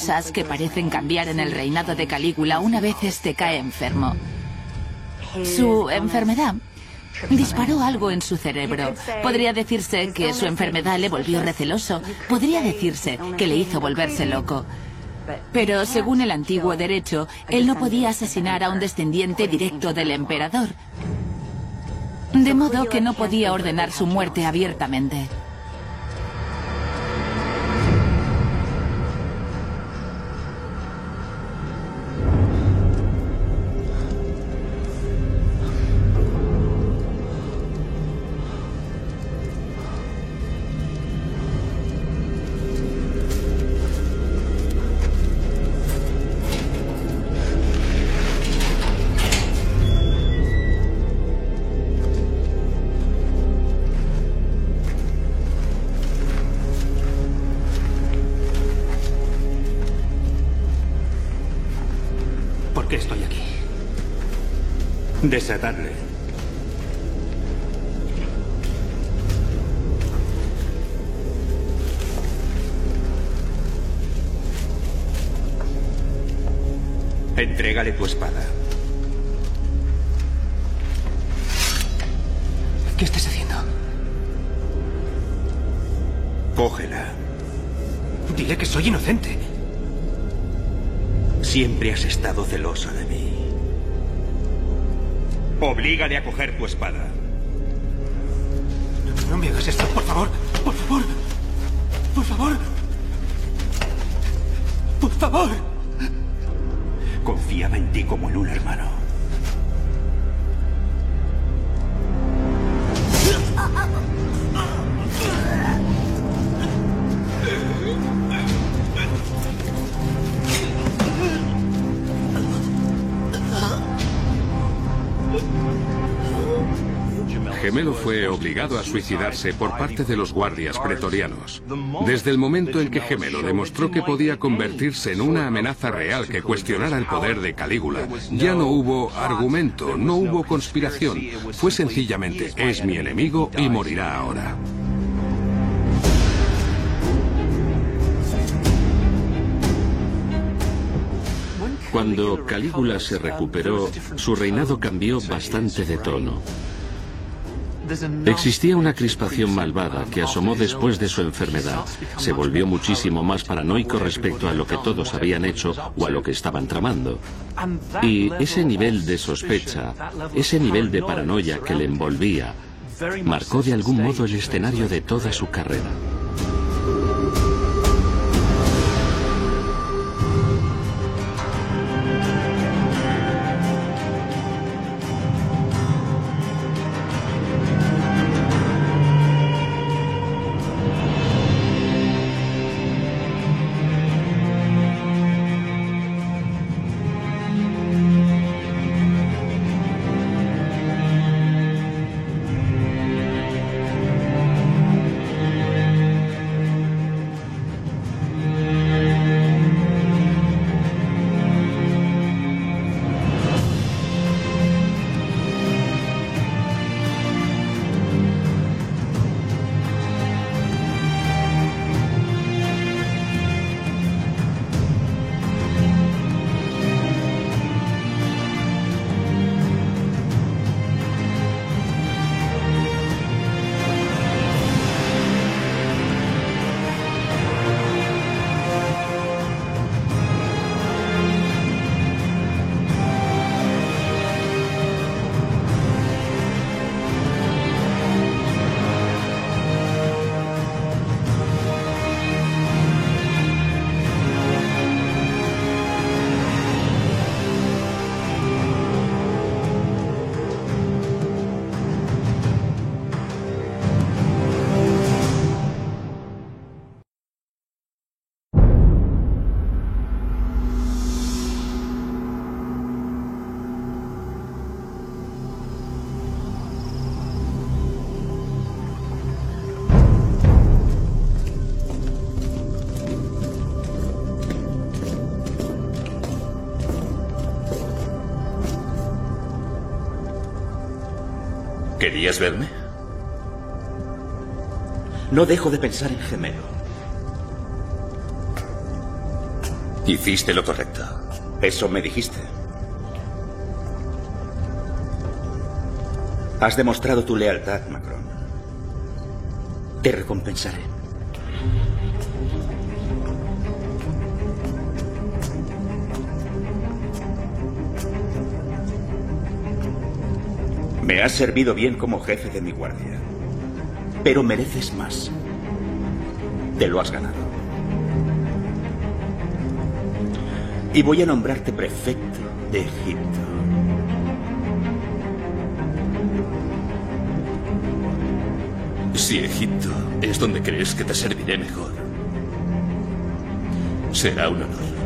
Cosas que parecen cambiar en el reinado de Calígula una vez este cae enfermo. Su enfermedad disparó algo en su cerebro. Podría decirse que su enfermedad le volvió receloso. Podría decirse que le hizo volverse loco. Pero según el antiguo derecho, él no podía asesinar a un descendiente directo del emperador. De modo que no podía ordenar su muerte abiertamente. Desatadle. Entrégale tu espada. Gemelo fue obligado a suicidarse por parte de los guardias pretorianos. Desde el momento en que Gemelo demostró que podía convertirse en una amenaza real que cuestionara el poder de Calígula, ya no hubo argumento, no hubo conspiración. Fue sencillamente, es mi enemigo y morirá ahora. Cuando Calígula se recuperó, su reinado cambió bastante de tono. Existía una crispación malvada que asomó después de su enfermedad. Se volvió muchísimo más paranoico respecto a lo que todos habían hecho o a lo que estaban tramando. Y ese nivel de sospecha, ese nivel de paranoia que le envolvía, marcó de algún modo el escenario de toda su carrera. ¿Querías verme? No dejo de pensar en gemelo. Hiciste lo correcto. Eso me dijiste. Has demostrado tu lealtad, Macron. Te recompensaré. Has servido bien como jefe de mi guardia. Pero mereces más. Te lo has ganado. Y voy a nombrarte prefecto de Egipto. Si Egipto es donde crees que te serviré mejor, será un honor.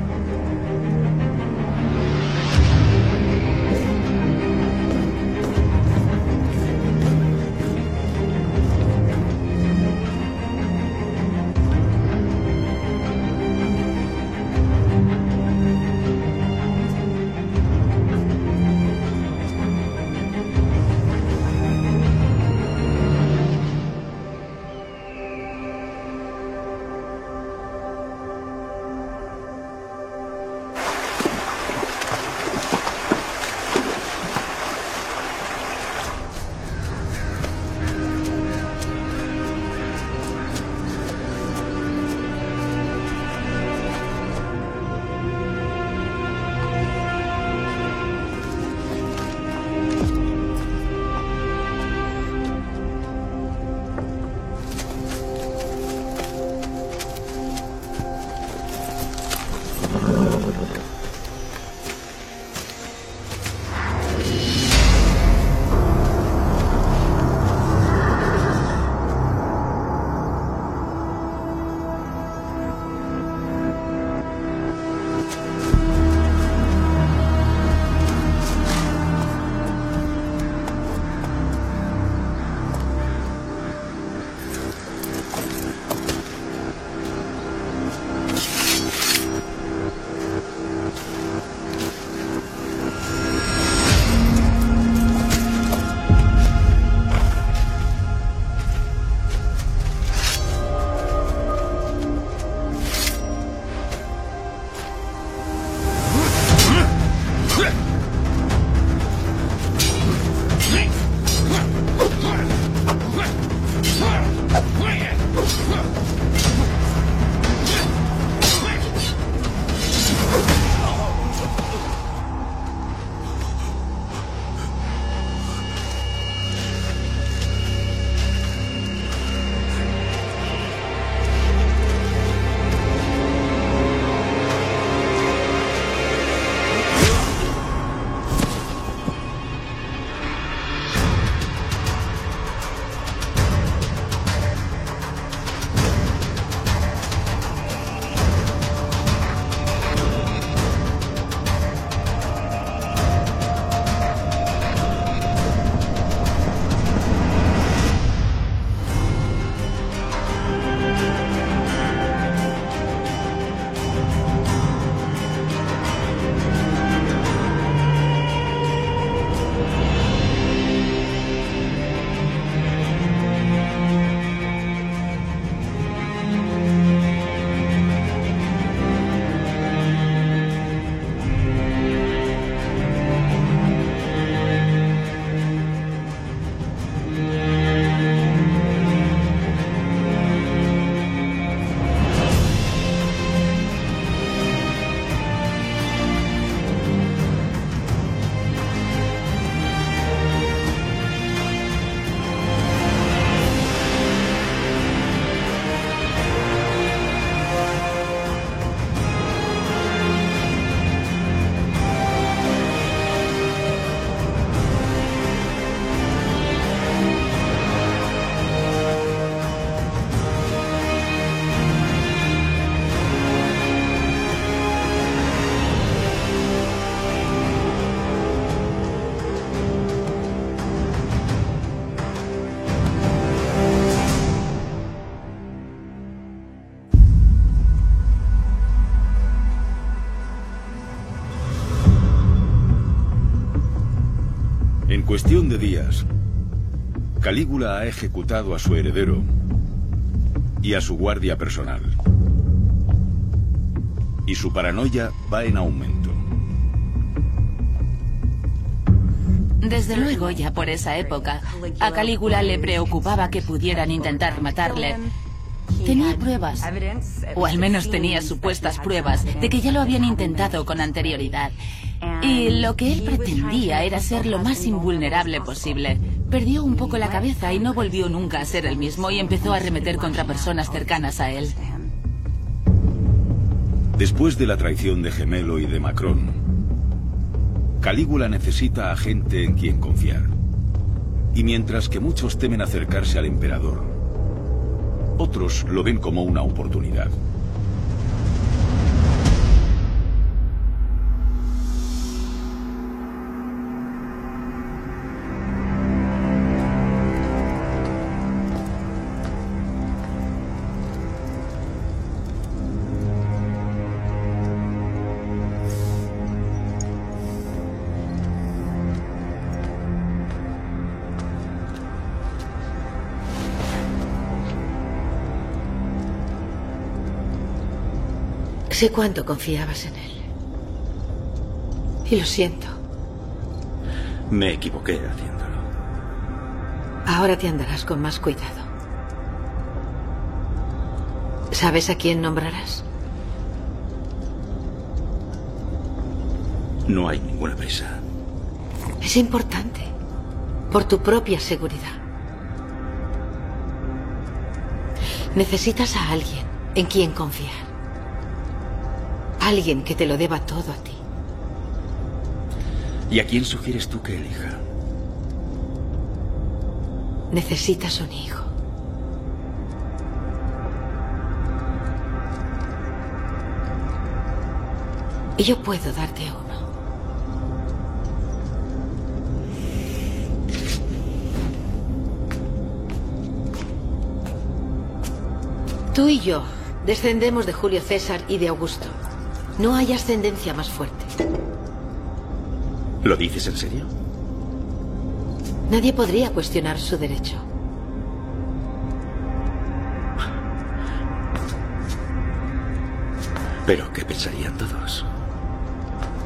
Cuestión de días, Calígula ha ejecutado a su heredero y a su guardia personal. Y su paranoia va en aumento. Desde luego, ya por esa época, a Calígula le preocupaba que pudieran intentar matarle. Tenía pruebas, o al menos tenía supuestas pruebas, de que ya lo habían intentado con anterioridad. Y lo que él pretendía era ser lo más invulnerable posible. Perdió un poco la cabeza y no volvió nunca a ser el mismo y empezó a arremeter contra personas cercanas a él. Después de la traición de Gemelo y de Macron, Calígula necesita a gente en quien confiar. Y mientras que muchos temen acercarse al emperador, otros lo ven como una oportunidad. Sé cuánto confiabas en él. Y lo siento. Me equivoqué haciéndolo. Ahora te andarás con más cuidado. ¿Sabes a quién nombrarás? No hay ninguna prisa. Es importante. Por tu propia seguridad. Necesitas a alguien en quien confiar. Alguien que te lo deba todo a ti. ¿Y a quién sugieres tú que elija? Necesitas un hijo. Y yo puedo darte uno. Tú y yo descendemos de Julio César y de Augusto. No hay ascendencia más fuerte. ¿Lo dices en serio? Nadie podría cuestionar su derecho. ¿Pero qué pensarían todos?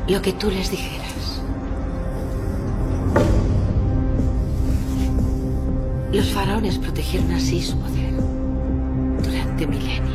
Lo que tú les dijeras. Los faraones protegieron así su poder durante milenios.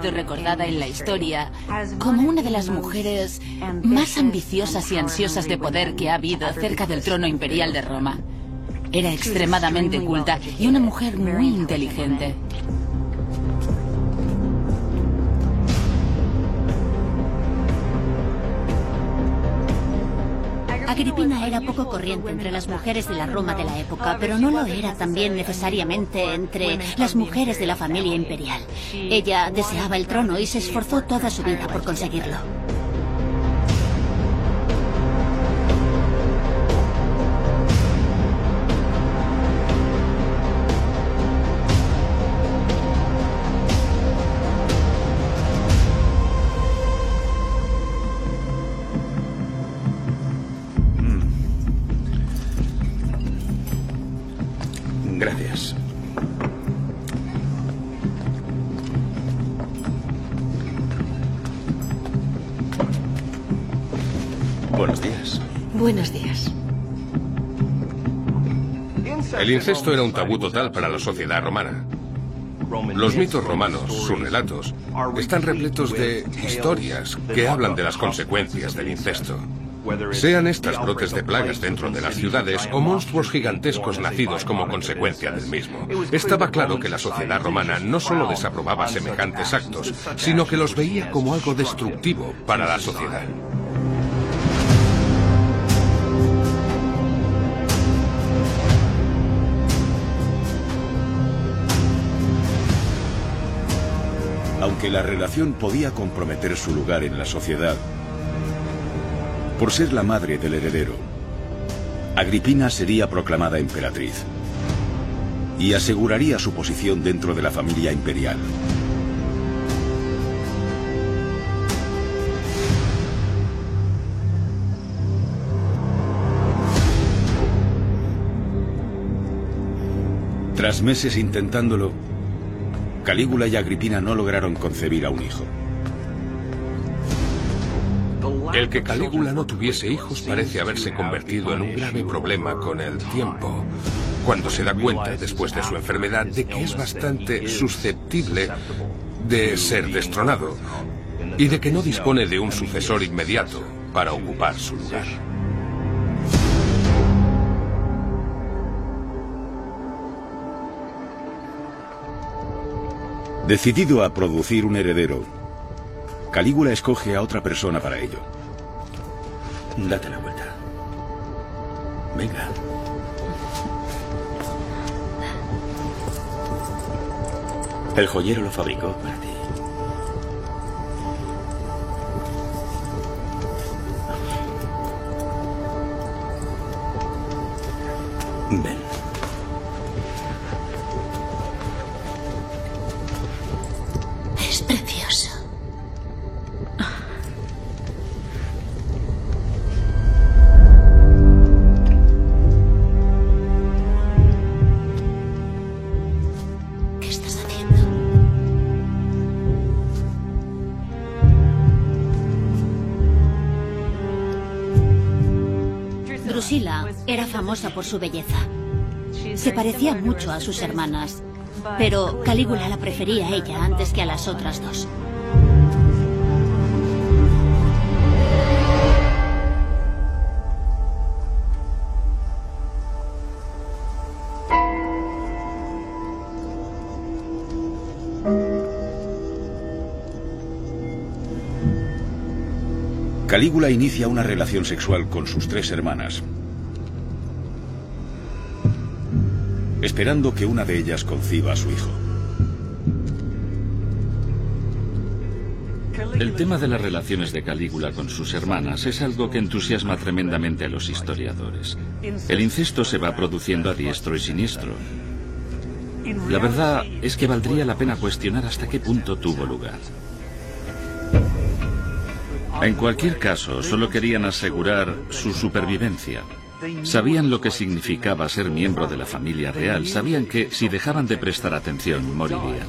Sido recordada en la historia como una de las mujeres más ambiciosas y ansiosas de poder que ha habido cerca del trono imperial de Roma. Era extremadamente culta y una mujer muy inteligente. Poco corriente entre las mujeres de la Roma de la época, pero no lo era también necesariamente entre las mujeres de la familia imperial. Ella deseaba el trono y se esforzó toda su vida por conseguirlo. El incesto era un tabú total para la sociedad romana. Los mitos romanos, sus relatos, están repletos de historias que hablan de las consecuencias del incesto. Sean estas brotes de plagas dentro de las ciudades o monstruos gigantescos nacidos como consecuencia del mismo. Estaba claro que la sociedad romana no solo desaprobaba semejantes actos, sino que los veía como algo destructivo para la sociedad. Aunque la relación podía comprometer su lugar en la sociedad, Por ser la madre del heredero, Agripina sería proclamada emperatriz y aseguraría su posición dentro de la familia imperial. Tras meses intentándolo, Calígula y Agripina no lograron concebir a un hijo. El que Calígula no tuviese hijos parece haberse convertido en un grave problema con el tiempo, cuando se da cuenta, después de su enfermedad, de que es bastante susceptible de ser destronado y de que no dispone de un sucesor inmediato para ocupar su lugar. Decidido a producir un heredero, Calígula escoge a otra persona para ello. Date la vuelta. Venga. El joyero lo fabricó para ti. Su belleza. Se parecía mucho a sus hermanas, pero Calígula la prefería a ella antes que a las otras dos. Calígula inicia una relación sexual con sus tres hermanas, esperando que una de ellas conciba a su hijo. El tema de las relaciones de Calígula con sus hermanas es algo que entusiasma tremendamente a los historiadores. El incesto se va produciendo a diestro y siniestro. La verdad es que valdría la pena cuestionar hasta qué punto tuvo lugar. En cualquier caso, solo querían asegurar su supervivencia. Sabían lo que significaba ser miembro de la familia real, sabían que si dejaban de prestar atención, morirían.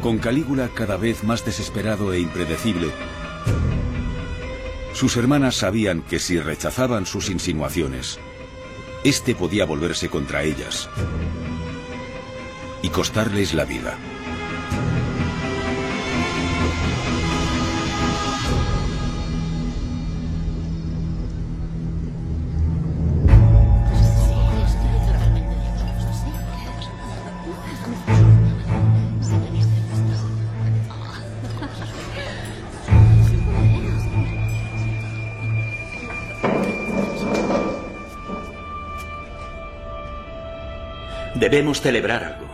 Con Calígula cada vez más desesperado e impredecible, sus hermanas sabían que si rechazaban sus insinuaciones, este podía volverse contra ellas y costarles la vida. Debemos celebrar algo.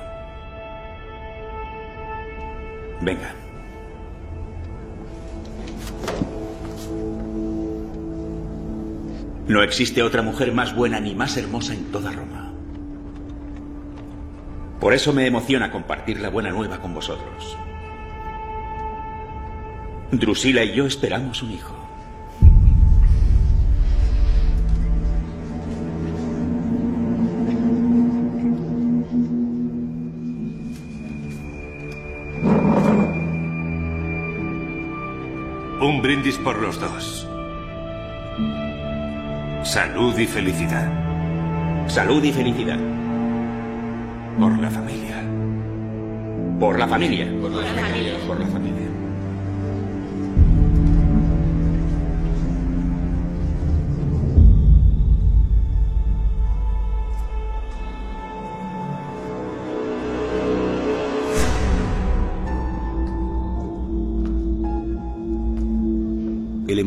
Venga. No existe otra mujer más buena ni más hermosa en toda Roma. Por eso me emociona compartir la buena nueva con vosotros. Drusila y yo esperamos un hijo. Un brindis por los dos. Salud y felicidad. Salud y felicidad. Por la familia. Por la familia. Por la familia. Por la familia.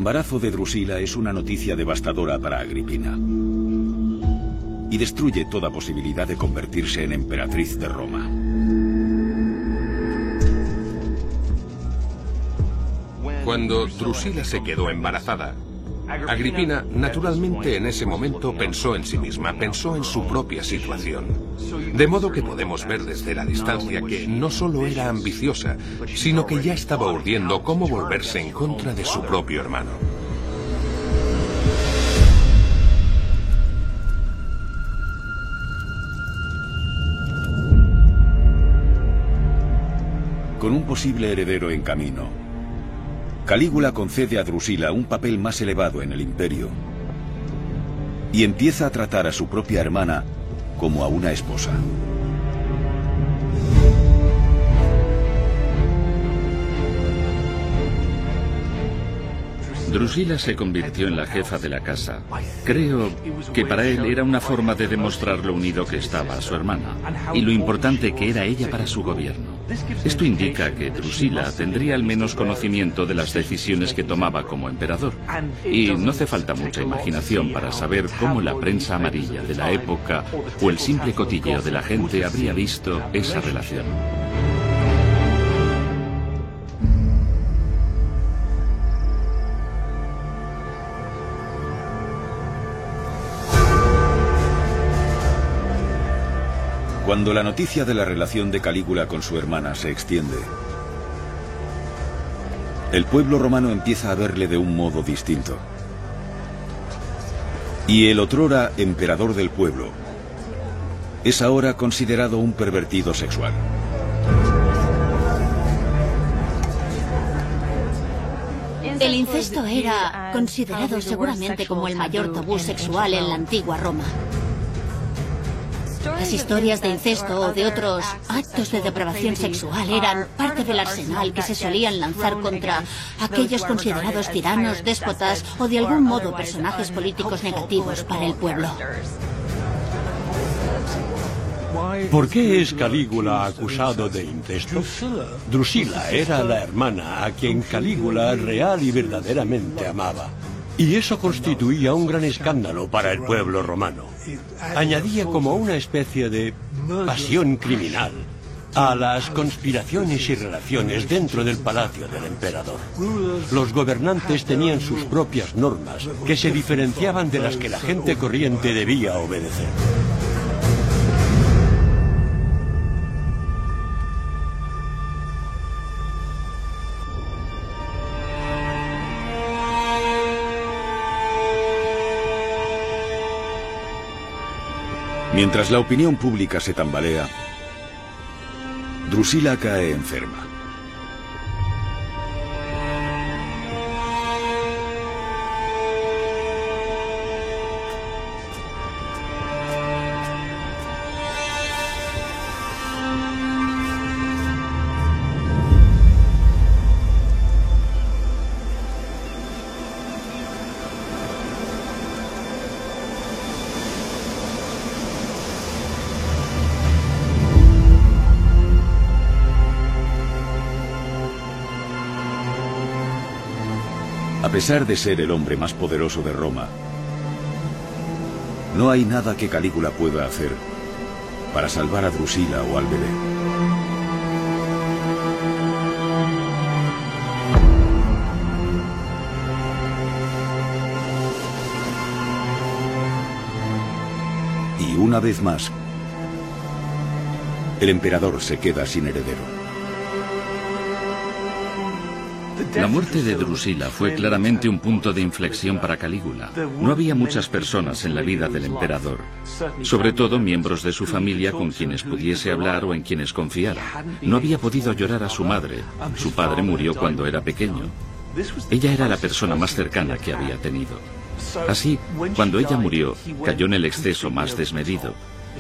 Embarazo de Drusila es una noticia devastadora para Agripina y destruye toda posibilidad de convertirse en emperatriz de Roma. Cuando Drusila se quedó embarazada, Agripina naturalmente en ese momento pensó en sí misma, pensó en su propia situación. De modo que podemos ver desde la distancia que no solo era ambiciosa, sino que ya estaba urdiendo cómo volverse en contra de su propio hermano. Con un posible heredero en camino, Calígula concede a Drusila un papel más elevado en el imperio y empieza a tratar a su propia hermana como a una esposa. Drusila se convirtió en la jefa de la casa. Creo que para él era una forma de demostrar lo unido que estaba a su hermana y lo importante que era ella para su gobierno. Esto indica que Drusila tendría al menos conocimiento de las decisiones que tomaba como emperador. Y no hace falta mucha imaginación para saber cómo la prensa amarilla de la época o el simple cotilleo de la gente habría visto esa relación. Cuando la noticia de la relación de Calígula con su hermana se extiende, el pueblo romano empieza a verle de un modo distinto. Y el otrora emperador del pueblo es ahora considerado un pervertido sexual. El incesto era considerado seguramente como el mayor tabú sexual en la antigua Roma. Las historias de incesto o de otros actos de depravación sexual eran parte del arsenal que se solían lanzar contra aquellos considerados tiranos, déspotas o de algún modo personajes políticos negativos para el pueblo. ¿Por qué es Calígula acusado de incesto? Drusila era la hermana a quien Calígula real y verdaderamente amaba. Y eso constituía un gran escándalo para el pueblo romano. Añadía como una especie de pasión criminal a las conspiraciones y relaciones dentro del palacio del emperador. Los gobernantes tenían sus propias normas que se diferenciaban de las que la gente corriente debía obedecer. Mientras la opinión pública se tambalea, Drusila cae enferma. Pesar de ser el hombre más poderoso de Roma, no hay nada que Calígula pueda hacer para salvar a Drusila o al bebé. Y una vez más, el emperador se queda sin heredero. La muerte de Drusila fue claramente un punto de inflexión para Calígula. No había muchas personas en la vida del emperador, sobre todo miembros de su familia con quienes pudiese hablar o en quienes confiara. No había podido llorar a su madre. Su padre murió cuando era pequeño. Ella era la persona más cercana que había tenido. Así, cuando ella murió, cayó en el exceso más desmedido.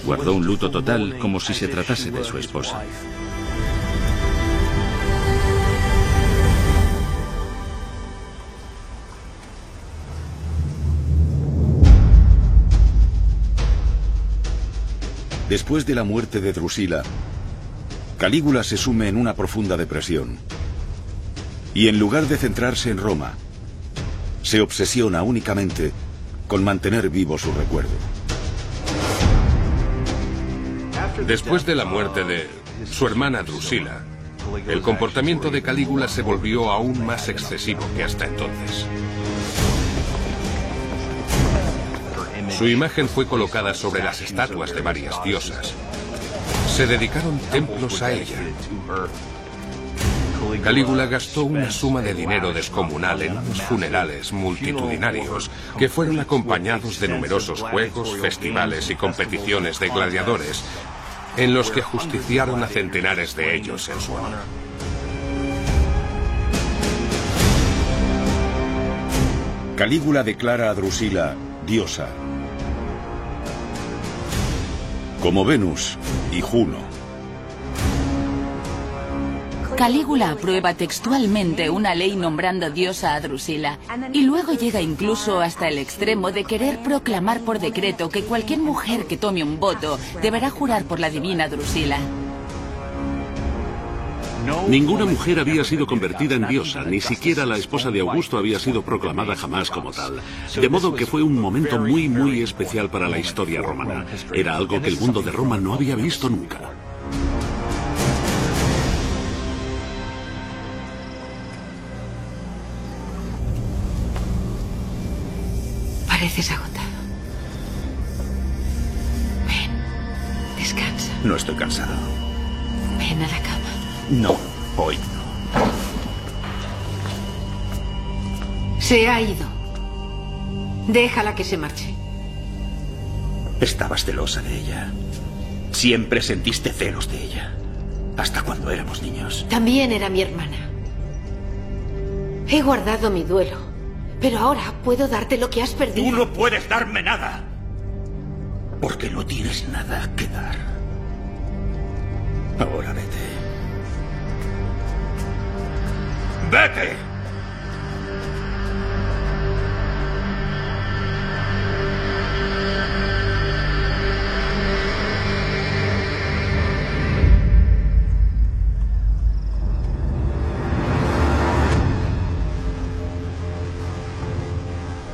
Guardó un luto total como si se tratase de su esposa. Después de la muerte de Drusila, Calígula se sume en una profunda depresión. Y en lugar de centrarse en Roma, se obsesiona únicamente con mantener vivo su recuerdo. Después de la muerte de su hermana Drusila, el comportamiento de Calígula se volvió aún más excesivo que hasta entonces. Su imagen fue colocada sobre las estatuas de varias diosas. Se dedicaron templos a ella. Calígula gastó una suma de dinero descomunal en unos funerales multitudinarios que fueron acompañados de numerosos juegos, festivales y competiciones de gladiadores, en los que justiciaron a centenares de ellos en su honor. Calígula declara a Drusila diosa, como Venus y Juno. Calígula aprueba textualmente una ley nombrando diosa a Drusila y luego llega incluso hasta el extremo de querer proclamar por decreto que cualquier mujer que tome un voto deberá jurar por la divina Drusila. Ninguna mujer había sido convertida en diosa, ni siquiera la esposa de Augusto había sido proclamada jamás como tal. De modo que fue un momento muy, muy especial para la historia romana. Era algo que el mundo de Roma no había visto nunca. Pareces agotado. Ven, descansa. No estoy cansado. No, hoy no. Se ha ido. Déjala que se marche. Estabas celosa de ella. Siempre sentiste celos de ella. Hasta cuando éramos niños. También era mi hermana. He guardado mi duelo. Pero ahora puedo darte lo que has perdido. Tú no puedes darme nada. Porque no tienes nada que dar. Ahora vete. ¡Vete!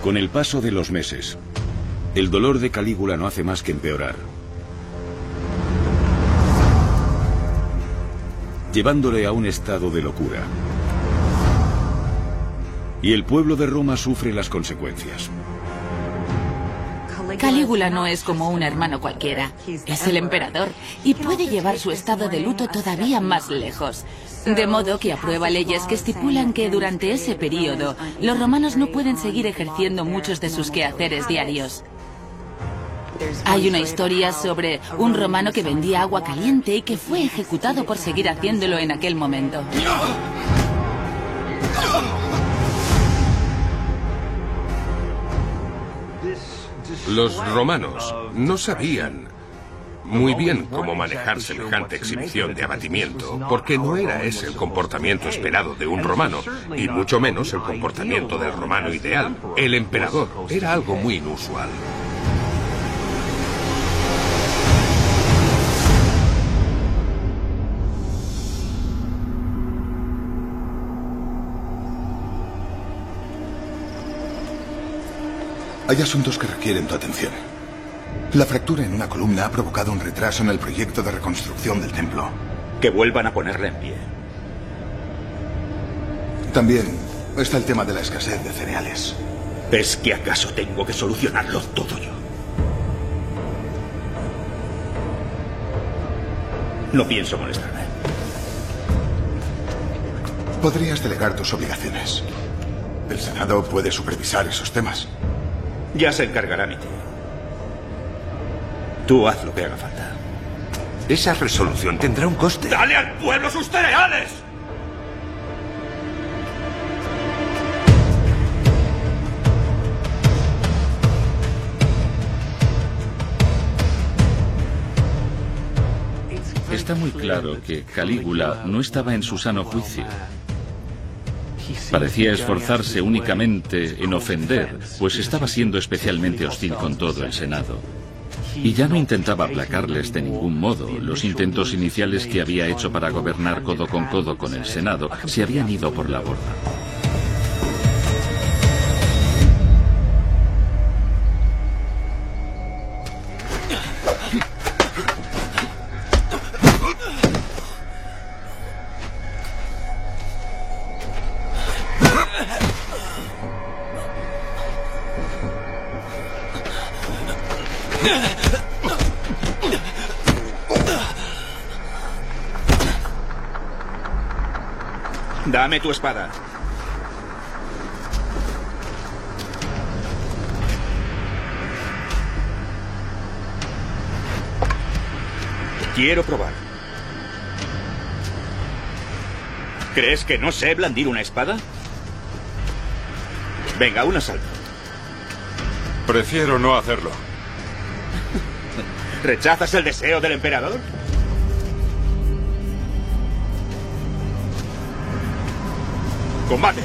Con el paso de los meses, el dolor de Calígula no hace más que empeorar. Llevándole a un estado de locura. Y el pueblo de Roma sufre las consecuencias. Calígula no es como un hermano cualquiera. Es el emperador y puede llevar su estado de luto todavía más lejos. De modo que aprueba leyes que estipulan que durante ese periodo los romanos no pueden seguir ejerciendo muchos de sus quehaceres diarios. Hay una historia sobre un romano que vendía agua caliente y que fue ejecutado por seguir haciéndolo en aquel momento. Los romanos no sabían muy bien cómo manejar semejante exhibición de abatimiento, porque no era ese el comportamiento esperado de un romano, y mucho menos el comportamiento del romano ideal. El emperador era algo muy inusual. Hay asuntos que requieren tu atención. La fractura en una columna ha provocado un retraso en el proyecto de reconstrucción del templo. Que vuelvan a ponerla en pie. También está el tema de la escasez de cereales. ¿Es que acaso tengo que solucionarlo todo yo? No pienso molestarme. Podrías delegar tus obligaciones. El Senado puede supervisar esos temas. Ya se encargará mi tío. Tú haz lo que haga falta. Esa resolución tendrá un coste. ¡Dale al pueblo sus cereales! Está muy claro que Calígula no estaba en su sano juicio. Parecía esforzarse únicamente en ofender, pues estaba siendo especialmente hostil con todo el Senado. Y ya no intentaba aplacarles de ningún modo. Los intentos iniciales que había hecho para gobernar codo con codo con el Senado se habían ido por la borda. Dame tu espada. Quiero probar. ¿Crees que no sé blandir una espada? Venga, un asalto. Prefiero no hacerlo. ¿Rechazas el deseo del emperador? ¡Combate!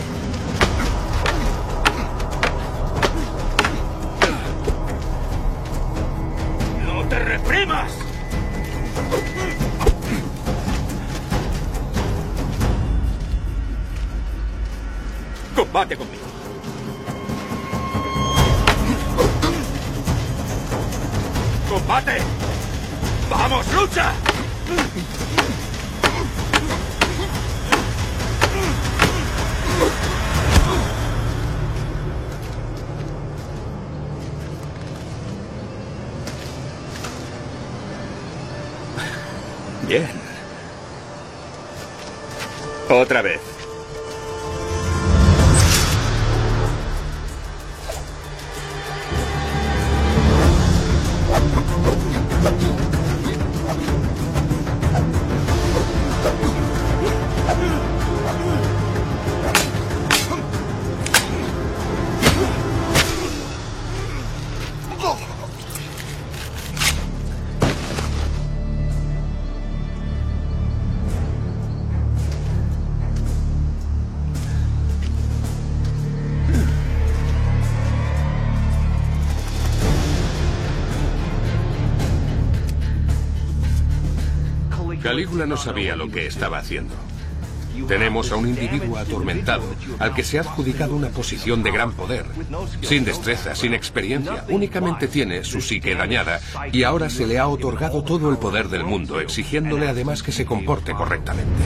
Calígula no sabía lo que estaba haciendo. Tenemos a un individuo atormentado, al que se ha adjudicado una posición de gran poder. Sin destreza, sin experiencia, únicamente tiene su psique dañada y ahora se le ha otorgado todo el poder del mundo, exigiéndole además que se comporte correctamente.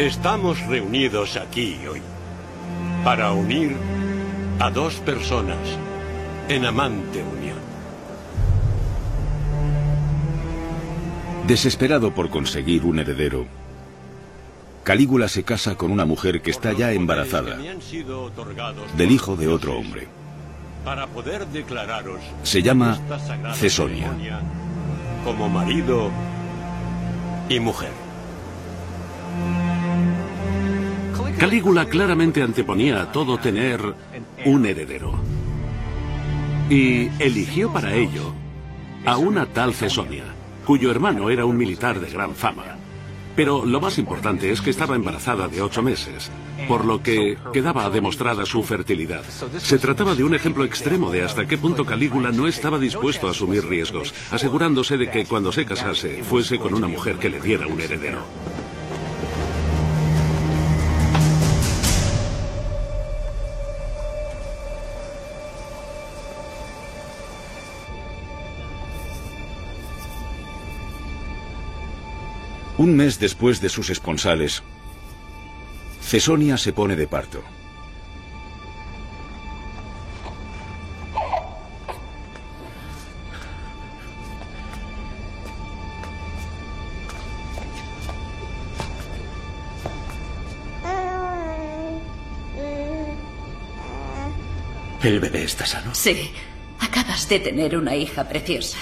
Estamos reunidos aquí hoy para unir a dos personas en amante unión. Desesperado por conseguir un heredero, Calígula se casa con una mujer que está ya embarazada del hijo de otro hombre. Para poder declararos Se llama Cesonia. como marido y mujer. Calígula claramente anteponía a todo tener un heredero. Y eligió para ello a una tal Cesonia, cuyo hermano era un militar de gran fama. Pero lo más importante es que estaba embarazada de ocho meses, por lo que quedaba demostrada su fertilidad. Se trataba de un ejemplo extremo de hasta qué punto Calígula no estaba dispuesto a asumir riesgos, asegurándose de que cuando se casase fuese con una mujer que le diera un heredero. Un mes después de sus esponsales, Cesonia se pone de parto. ¿El bebé está sano? Sí. Acabas de tener una hija preciosa.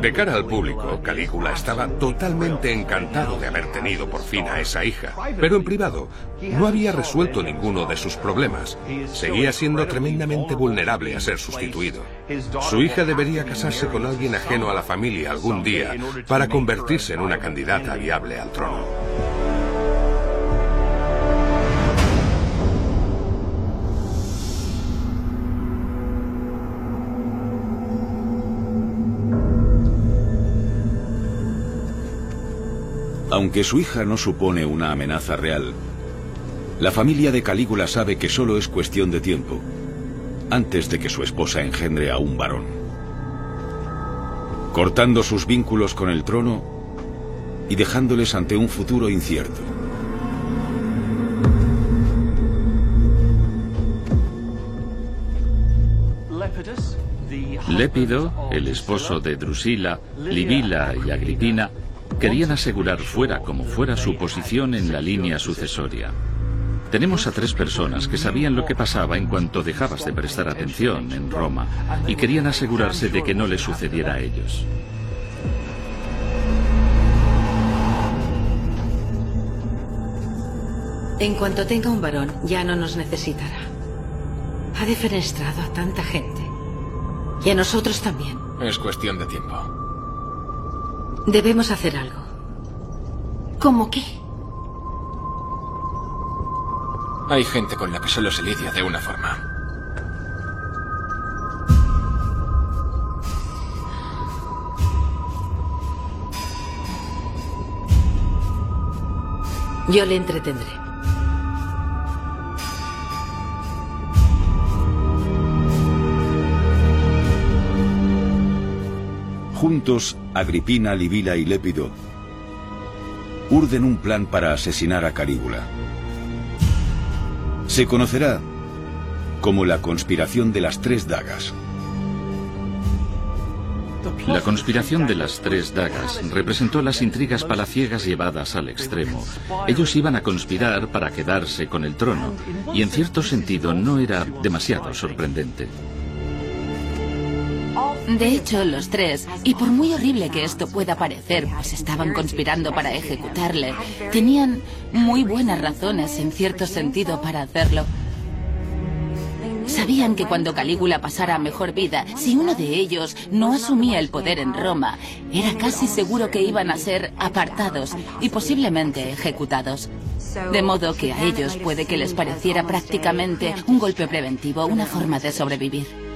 De cara al público, Calígula estaba totalmente encantado de haber tenido por fin a esa hija, pero en privado no había resuelto ninguno de sus problemas. Seguía siendo tremendamente vulnerable a ser sustituido. Su hija debería casarse con alguien ajeno a la familia algún día para convertirse en una candidata viable al trono. Aunque su hija no supone una amenaza real, la familia de Calígula sabe que solo es cuestión de tiempo, antes de que su esposa engendre a un varón. Cortando sus vínculos con el trono y dejándoles ante un futuro incierto. Lépido, el esposo de Drusila, Livila y Agripina, Querían asegurar fuera como fuera su posición en la línea sucesoria. Tenemos a tres personas que sabían lo que pasaba en cuanto dejabas de prestar atención en Roma y querían asegurarse de que no les sucediera a ellos. En cuanto tenga un varón, ya no nos necesitará. Ha defenestrado a tanta gente. Y a nosotros también. Es cuestión de tiempo. Debemos hacer algo. ¿Cómo qué? Hay gente con la que solo se lidia de una forma. Yo le entretendré. Juntos, Agripina, Livila y Lépido urden un plan para asesinar a Calígula. Se conocerá como la conspiración de las tres dagas. La conspiración de las tres dagas representó las intrigas palaciegas llevadas al extremo. Ellos iban a conspirar para quedarse con el trono, y en cierto sentido no era demasiado sorprendente. De hecho, los tres, y por muy horrible que esto pueda parecer, pues estaban conspirando para ejecutarle, tenían muy buenas razones, en cierto sentido, para hacerlo. Sabían que cuando Calígula pasara a mejor vida, si uno de ellos no asumía el poder en Roma, era casi seguro que iban a ser apartados y posiblemente ejecutados. De modo que a ellos puede que les pareciera prácticamente un golpe preventivo, una forma de sobrevivir.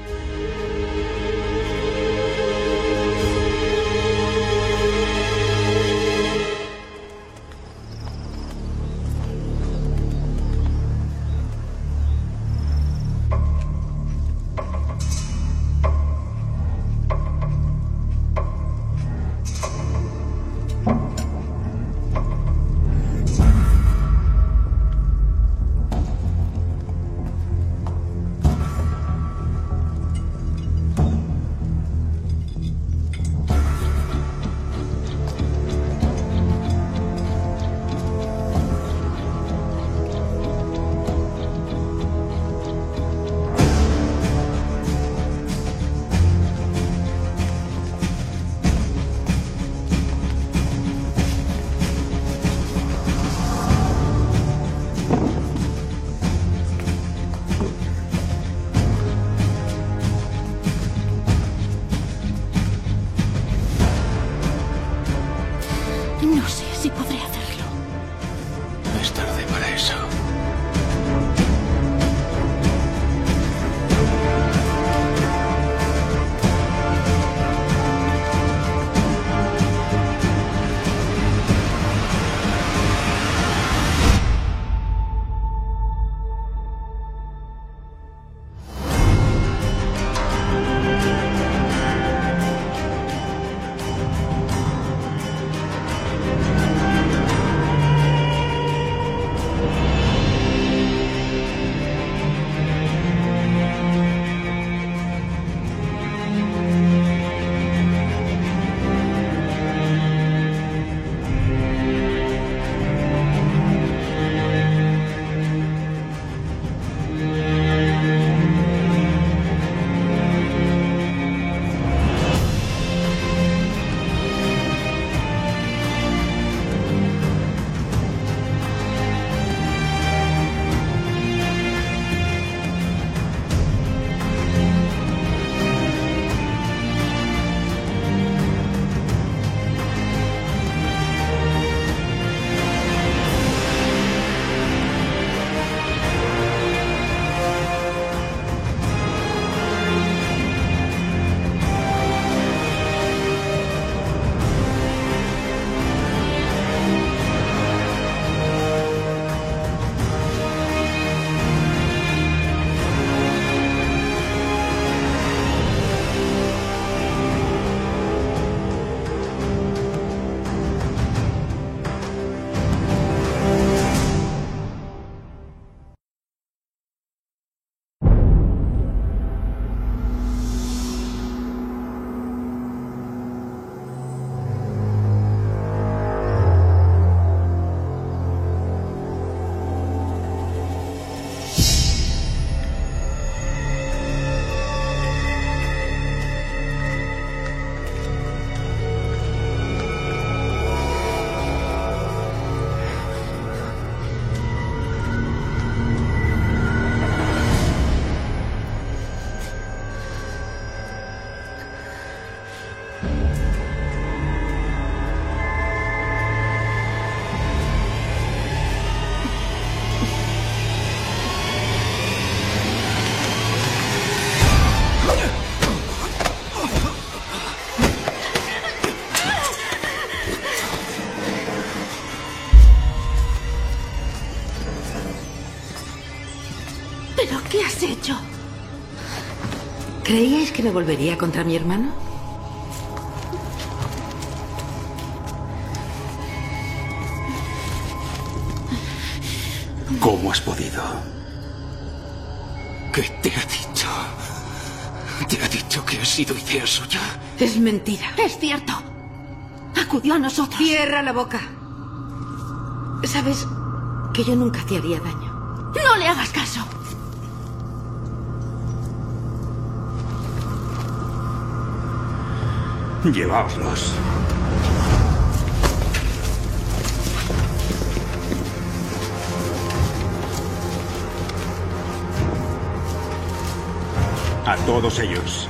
¿Creíais que me volvería contra mi hermano? ¿Cómo has podido? ¿Qué te ha dicho? ¿Te ha dicho que ha sido idea suya? Es mentira. Es cierto. Acudió a nosotros. Cierra la boca. Sabes que yo nunca te haría daño. No le hagas caso. Lleváoslos. A todos ellos.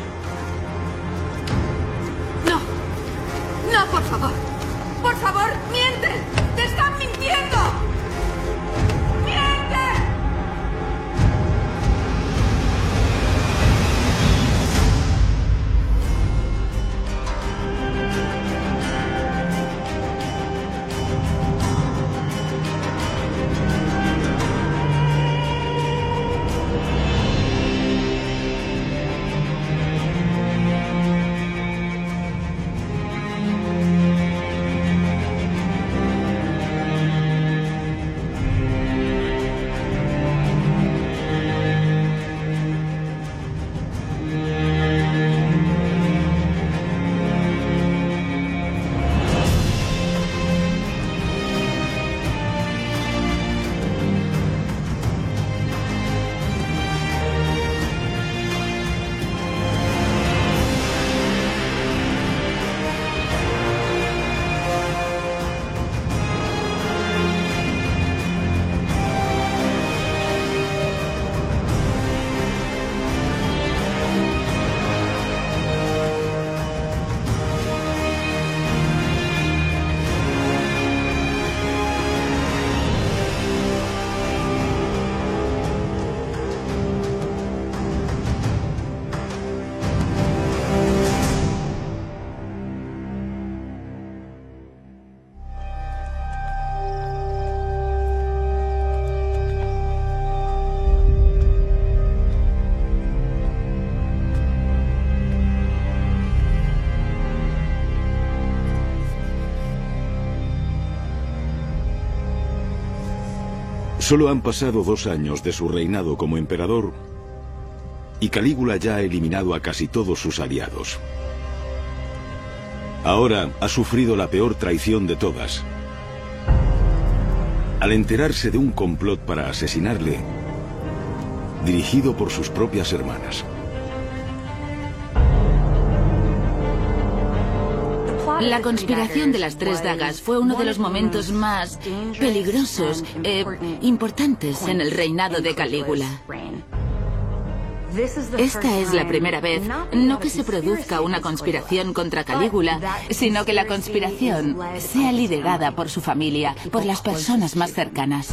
Solo han pasado dos años de su reinado como emperador y Calígula ya ha eliminado a casi todos sus aliados. Ahora ha sufrido la peor traición de todas. Al enterarse de un complot para asesinarle, dirigido por sus propias hermanas. La conspiración de las tres dagas fue uno de los momentos más peligrosos, e importantes en el reinado de Calígula. Esta es la primera vez, no que se produzca una conspiración contra Calígula, sino que la conspiración sea liderada por su familia, por las personas más cercanas.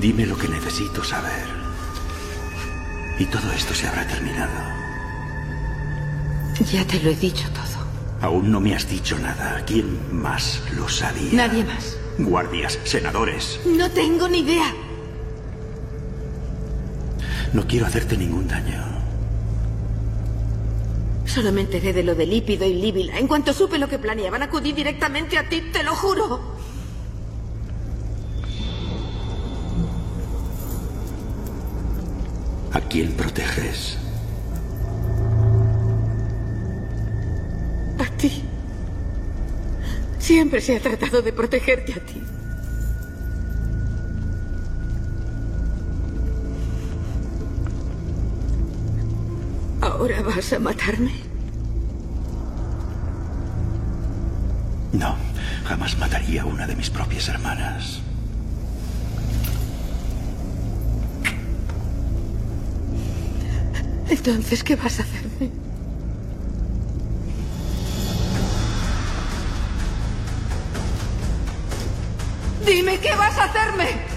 Dime lo que necesito saber. Y todo esto se habrá terminado. Ya te lo he dicho todo. Aún no me has dicho nada. ¿Quién más lo sabía? Nadie más. Guardias, senadores. No tengo ni idea. No quiero hacerte ningún daño. Solo me enteré de lo de Lípido y Líbila. En cuanto supe lo que planeaban, acudí directamente a ti, te lo juro. Quién proteges? A ti. Siempre se ha tratado de protegerte a ti. ¿Ahora vas a matarme? No, jamás mataría a una de mis propias hermanas. Entonces, ¿qué vas a hacerme? Dime, ¿qué vas a hacerme?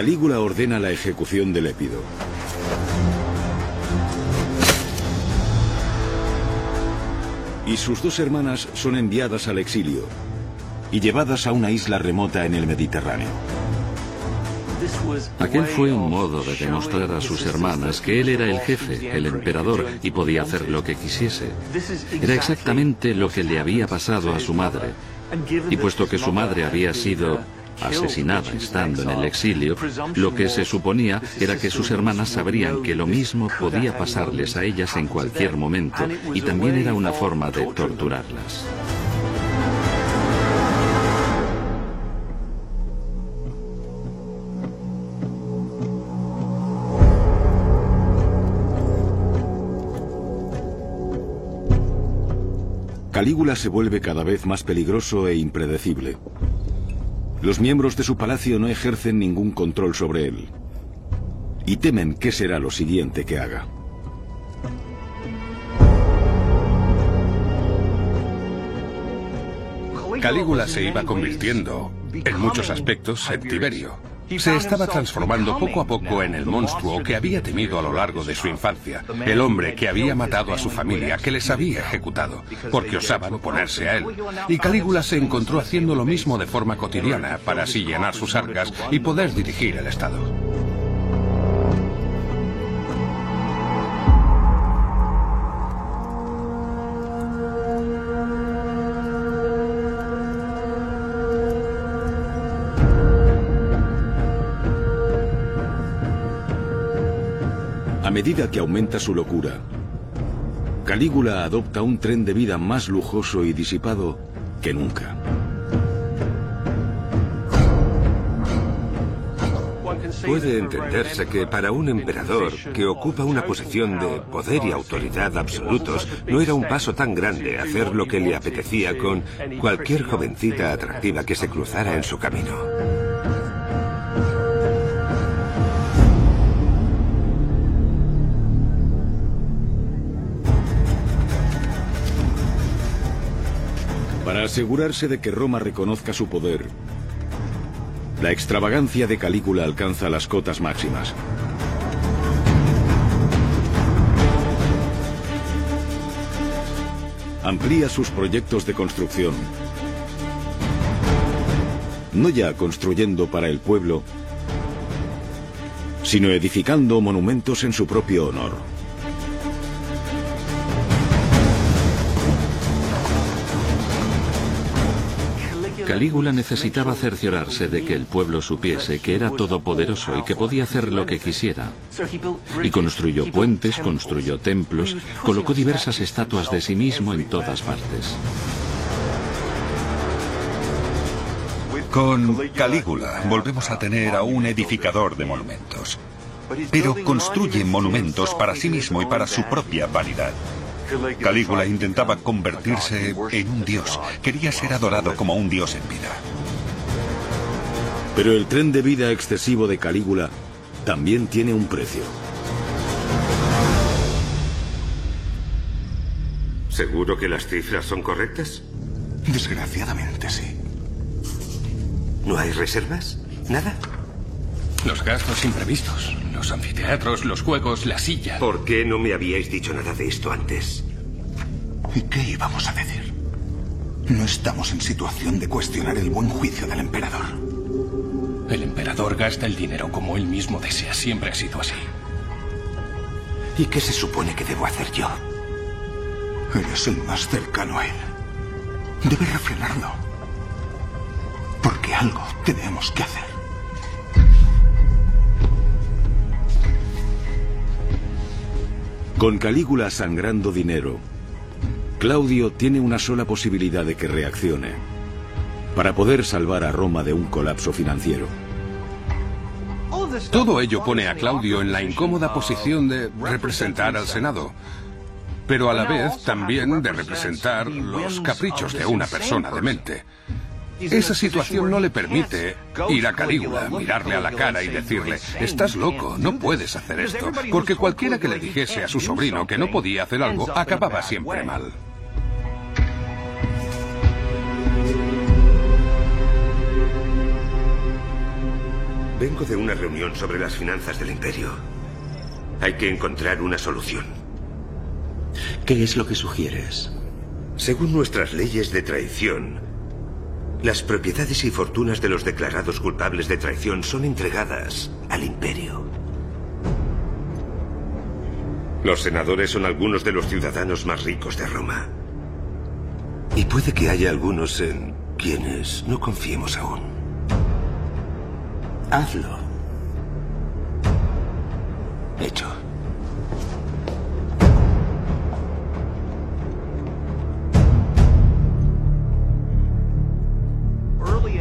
Calígula ordena la ejecución del Épido. Y sus dos hermanas son enviadas al exilio y llevadas a una isla remota en el Mediterráneo. Aquel fue un modo de demostrar a sus hermanas que él era el jefe, el emperador, y podía hacer lo que quisiese. Era exactamente lo que le había pasado a su madre. Y puesto que su madre había sido asesinada estando en el exilio, lo que se suponía era que sus hermanas sabrían que lo mismo podía pasarles a ellas en cualquier momento y también era una forma de torturarlas. Calígula se vuelve cada vez más peligroso e impredecible. Los miembros de su palacio no ejercen ningún control sobre él. Y temen qué será lo siguiente que haga. Calígula se iba convirtiendo, en muchos aspectos, en Tiberio. Se estaba transformando poco a poco en el monstruo que había temido a lo largo de su infancia, el hombre que había matado a su familia, que les había ejecutado, porque osaban oponerse a él. Y Calígula se encontró haciendo lo mismo de forma cotidiana para así llenar sus arcas y poder dirigir el Estado. A medida que aumenta su locura, Calígula adopta un tren de vida más lujoso y disipado que nunca. Puede entenderse que para un emperador que ocupa una posición de poder y autoridad absolutos, no era un paso tan grande hacer lo que le apetecía con cualquier jovencita atractiva que se cruzara en su camino. Para asegurarse de que Roma reconozca su poder, la extravagancia de Calígula alcanza las cotas máximas. Amplía sus proyectos de construcción, no ya construyendo para el pueblo, sino edificando monumentos en su propio honor. Calígula necesitaba cerciorarse de que el pueblo supiese que era todopoderoso y que podía hacer lo que quisiera. Y construyó puentes, construyó templos, colocó diversas estatuas de sí mismo en todas partes. Con Calígula volvemos a tener a un edificador de monumentos. Pero construye monumentos para sí mismo y para su propia vanidad. Calígula intentaba convertirse en un dios. Quería ser adorado como un dios en vida. Pero el tren de vida excesivo de Calígula también tiene un precio. ¿Seguro que las cifras son correctas? Desgraciadamente sí. ¿No hay reservas? ¿Nada? Los gastos imprevistos, los anfiteatros, los juegos, la silla. ¿Por qué no me habíais dicho nada de esto antes? ¿Y qué íbamos a decir? No estamos en situación de cuestionar el buen juicio del emperador. El emperador gasta el dinero como él mismo desea. Siempre ha sido así. ¿Y qué se supone que debo hacer yo? Eres el más cercano a él. Debes refrenarlo. Porque algo tenemos que hacer. Con Calígula sangrando dinero, Claudio tiene una sola posibilidad de que reaccione, para poder salvar a Roma de un colapso financiero. Todo ello pone a Claudio en la incómoda posición de representar al Senado, pero a la vez también de representar los caprichos de una persona demente. Esa situación no le permite ir a Calígula, mirarle a la cara y decirle, estás loco, no puedes hacer esto, porque cualquiera que le dijese a su sobrino que no podía hacer algo acababa siempre mal. Vengo de una reunión sobre las finanzas del imperio. Hay que encontrar una solución. ¿Qué es lo que sugieres? Según nuestras leyes de traición, las propiedades y fortunas de los declarados culpables de traición son entregadas al imperio. Los senadores son algunos de los ciudadanos más ricos de Roma. Y puede que haya algunos en quienes no confiemos aún. Hazlo. Hecho.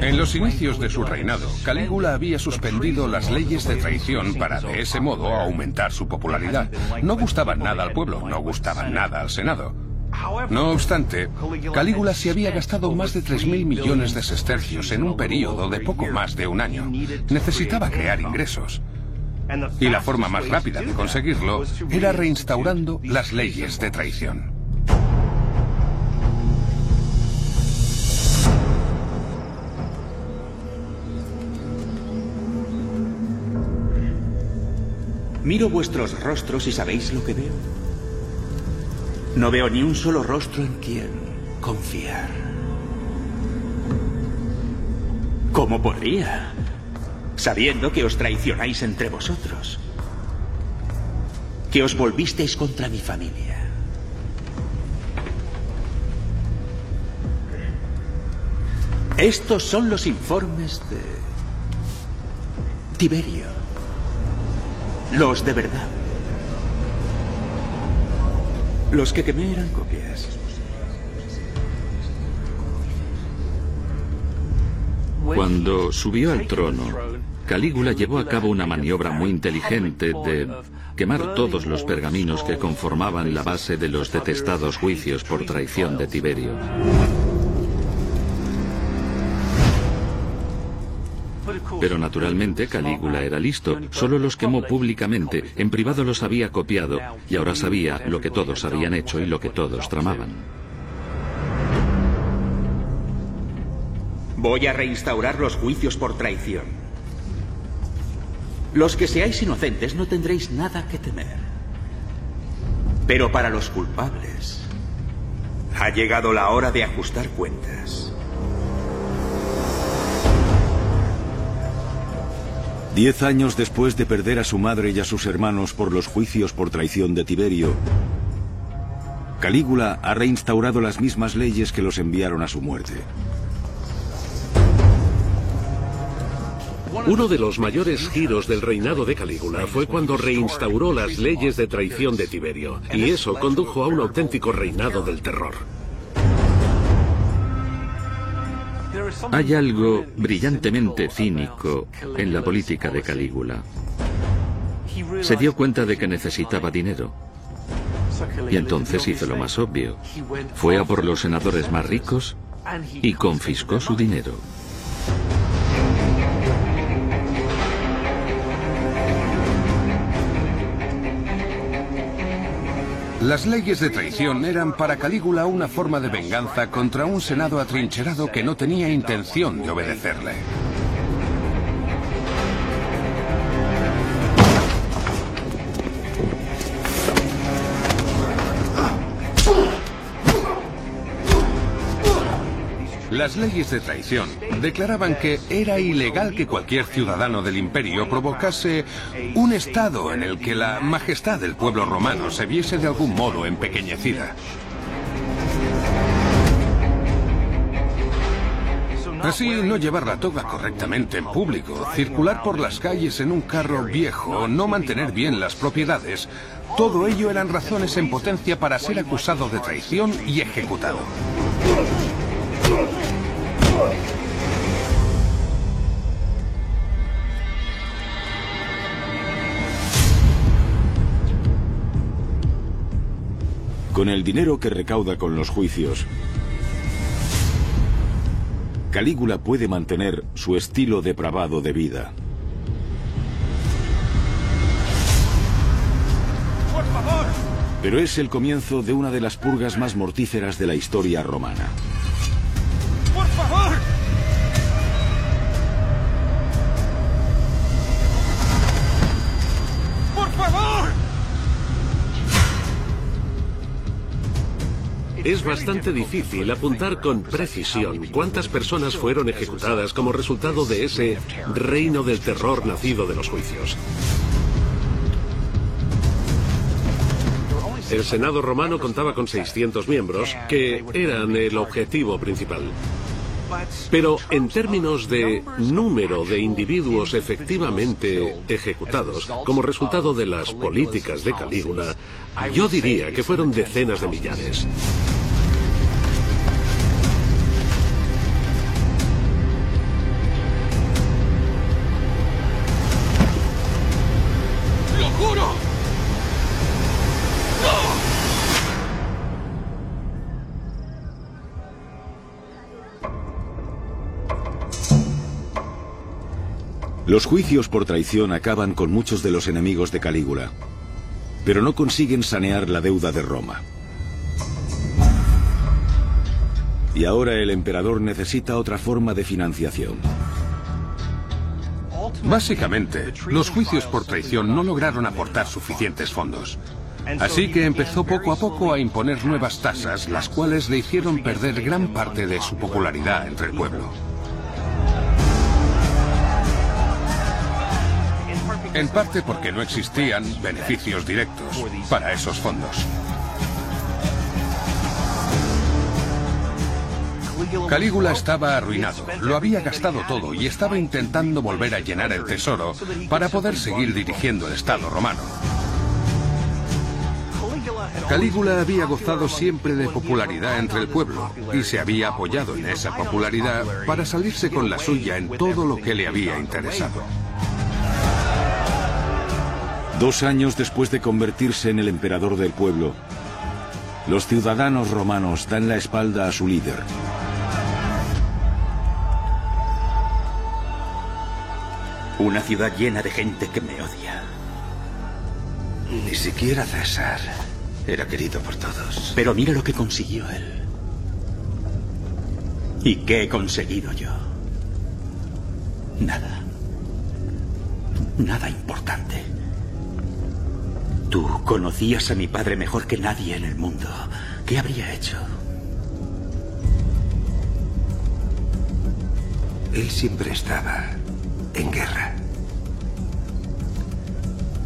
En los inicios de su reinado, Calígula había suspendido las leyes de traición para de ese modo aumentar su popularidad. No gustaban nada al pueblo, no gustaban nada al Senado. No obstante, Calígula se había gastado más de 3.000 millones de sestercios en un periodo de poco más de un año. Necesitaba crear ingresos. Y la forma más rápida de conseguirlo era reinstaurando las leyes de traición. Miro vuestros rostros y sabéis lo que veo. No veo ni un solo rostro en quien confiar. ¿Cómo podría? Sabiendo que os traicionáis entre vosotros. Que os volvisteis contra mi familia. Estos son los informes de Tiberio. Los de verdad. Los que quemé eran copias. Cuando subió al trono, Calígula llevó a cabo una maniobra muy inteligente de quemar todos los pergaminos que conformaban la base de los detestados juicios por traición de Tiberio. Pero naturalmente Calígula era listo, solo los quemó públicamente, en privado los había copiado y ahora sabía lo que todos habían hecho y lo que todos tramaban. Voy a reinstaurar los juicios por traición. Los que seáis inocentes no tendréis nada que temer. Pero para los culpables, ha llegado la hora de ajustar cuentas. Diez años después de perder a su madre y a sus hermanos por los juicios por traición de Tiberio, Calígula ha reinstaurado las mismas leyes que los enviaron a su muerte. Uno de los mayores giros del reinado de Calígula fue cuando reinstauró las leyes de traición de Tiberio, y eso condujo a un auténtico reinado del terror. Hay algo brillantemente cínico en la política de Calígula. Se dio cuenta de que necesitaba dinero. Y entonces hizo lo más obvio. Fue a por los senadores más ricos y confiscó su dinero. Las leyes de traición eran para Calígula una forma de venganza contra un senado atrincherado que no tenía intención de obedecerle. Las leyes de traición declaraban que era ilegal que cualquier ciudadano del imperio provocase un estado en el que la majestad del pueblo romano se viese de algún modo empequeñecida. Así, no llevar la toga correctamente en público, circular por las calles en un carro viejo, no mantener bien las propiedades, todo ello eran razones en potencia para ser acusado de traición y ejecutado. Con el dinero que recauda con los juicios, Calígula puede mantener su estilo depravado de vida. Pero es el comienzo de una de las purgas más mortíferas de la historia romana. ¡Por favor! ¡Por favor! Es bastante difícil apuntar con precisión cuántas personas fueron ejecutadas como resultado de ese reino del terror nacido de los juicios. El Senado romano contaba con 600 miembros, que eran el objetivo principal. Pero en términos de número de individuos efectivamente ejecutados como resultado de las políticas de Calígula, yo diría que fueron decenas de millares. Los juicios por traición acaban con muchos de los enemigos de Calígula, pero no consiguen sanear la deuda de Roma. Y ahora el emperador necesita otra forma de financiación. Básicamente, los juicios por traición no lograron aportar suficientes fondos. Así que empezó poco a poco a imponer nuevas tasas, las cuales le hicieron perder gran parte de su popularidad entre el pueblo. En parte porque no existían beneficios directos para esos fondos. Calígula estaba arruinado, lo había gastado todo y estaba intentando volver a llenar el tesoro para poder seguir dirigiendo el Estado romano. Calígula había gozado siempre de popularidad entre el pueblo y se había apoyado en esa popularidad para salirse con la suya en todo lo que le había interesado. Dos años después de convertirse en el emperador del pueblo, los ciudadanos romanos dan la espalda a su líder. Una ciudad llena de gente que me odia. Ni siquiera César era querido por todos. Pero mira lo que consiguió él. ¿Y qué he conseguido yo? Nada. Nada importante. Tú conocías a mi padre mejor que nadie en el mundo. ¿Qué habría hecho? Él siempre estaba en guerra.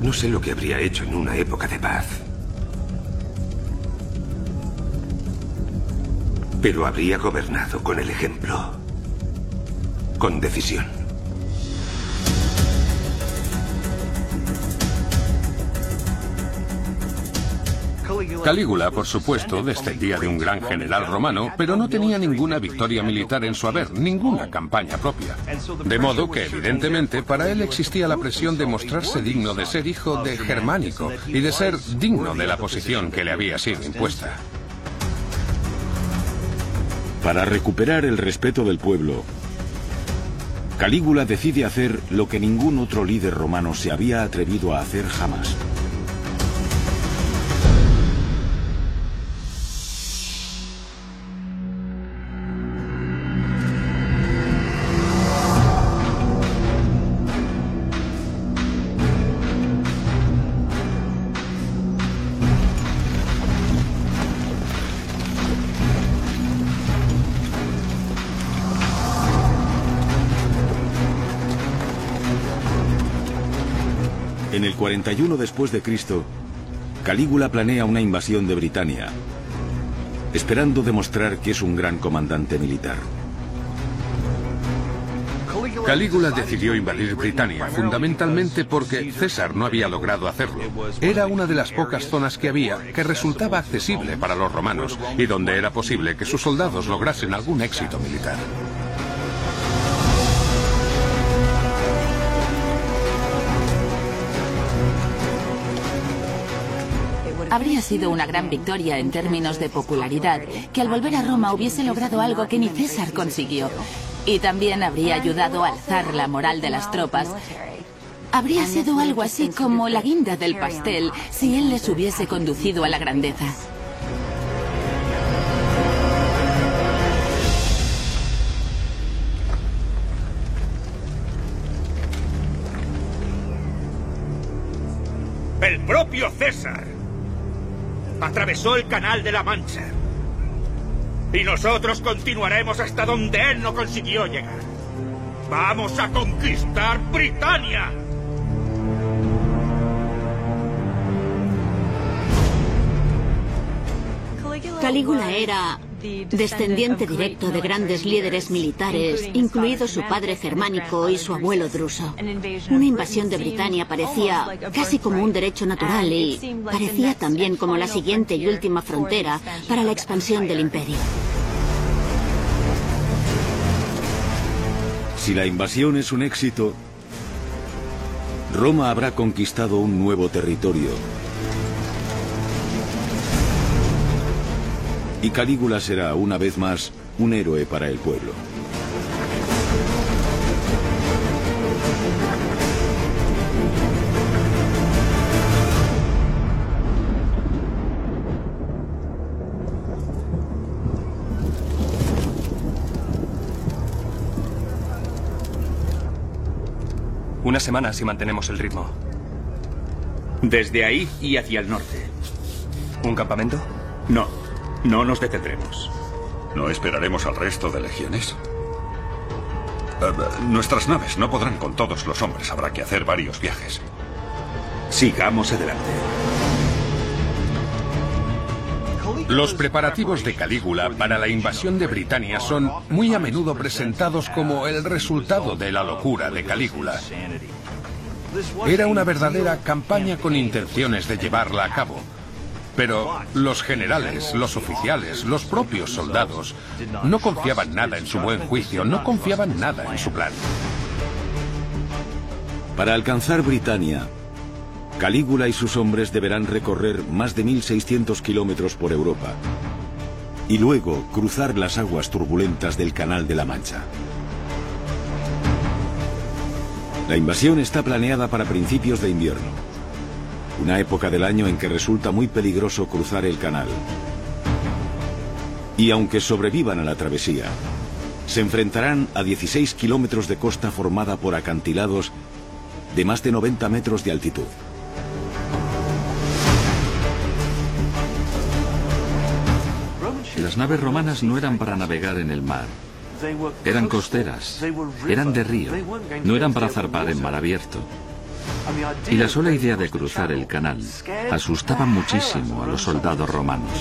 No sé lo que habría hecho en una época de paz. Pero habría gobernado con el ejemplo. Con decisión. Calígula, por supuesto, descendía de un gran general romano, pero no tenía ninguna victoria militar en su haber, ninguna campaña propia. De modo que, evidentemente, para él existía la presión de mostrarse digno de ser hijo de Germánico y de ser digno de la posición que le había sido impuesta. Para recuperar el respeto del pueblo, Calígula decide hacer lo que ningún otro líder romano se había atrevido a hacer jamás. 41 después de Cristo, Calígula planea una invasión de Britania, esperando demostrar que es un gran comandante militar. Calígula decidió invadir Britania, fundamentalmente porque César no había logrado hacerlo. Era una de las pocas zonas que había que resultaba accesible para los romanos y donde era posible que sus soldados lograsen algún éxito militar. Habría sido una gran victoria en términos de popularidad que al volver a Roma hubiese logrado algo que ni César consiguió. Y también habría ayudado a alzar la moral de las tropas. Habría sido algo así como la guinda del pastel si él les hubiese conducido a la grandeza. El propio César atravesó el canal de la Mancha. Y nosotros continuaremos hasta donde él no consiguió llegar. Vamos a conquistar Britania. Calígula era descendiente directo de grandes líderes militares, incluido su padre germánico y su abuelo druso. Una invasión de Britania parecía casi como un derecho natural y parecía también como la siguiente y última frontera para la expansión del imperio. Si la invasión es un éxito, Roma habrá conquistado un nuevo territorio. Y Calígula será, una vez más, un héroe para el pueblo. Una semana si mantenemos el ritmo. Desde ahí y hacia el norte. ¿Un campamento? No, no nos detendremos. ¿No esperaremos al resto de legiones? Eh, nuestras naves no podrán con todos los hombres. Habrá que hacer varios viajes. Sigamos adelante. Los preparativos de Calígula para la invasión de Britania son muy a menudo presentados como el resultado de la locura de Calígula. Era una verdadera campaña con intenciones de llevarla a cabo. Pero los generales, los oficiales, los propios soldados no confiaban nada en su buen juicio, no confiaban nada en su plan. Para alcanzar Britania, Calígula y sus hombres deberán recorrer más de 1.600 kilómetros por Europa y luego cruzar las aguas turbulentas del Canal de la Mancha. La invasión está planeada para principios de invierno, una época del año en que resulta muy peligroso cruzar el canal. Y aunque sobrevivan a la travesía, se enfrentarán a 16 kilómetros de costa formada por acantilados de más de 90 metros de altitud. Las naves romanas no eran para navegar en el mar. Eran costeras, eran de río, no eran para zarpar en mar abierto. Y la sola idea de cruzar el canal asustaba muchísimo a los soldados romanos.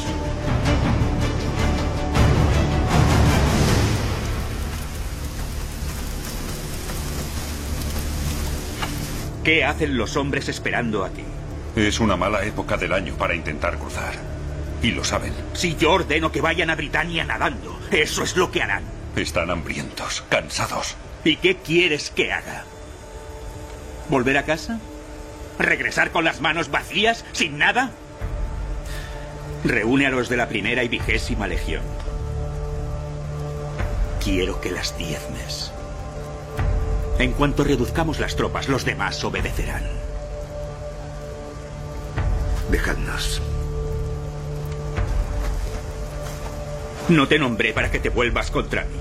¿Qué hacen los hombres esperando aquí? Es una mala época del año para intentar cruzar. Y lo saben. Si yo ordeno que vayan a Britania nadando, eso es lo que harán. Están hambrientos, cansados. ¿Y qué quieres que haga? ¿Volver a casa? ¿Regresar con las manos vacías, sin nada? Reúne a los de la primera y vigésima legión. Quiero que las diezmes. En cuanto reduzcamos las tropas, los demás obedecerán. Dejadnos. No te nombré para que te vuelvas contra mí.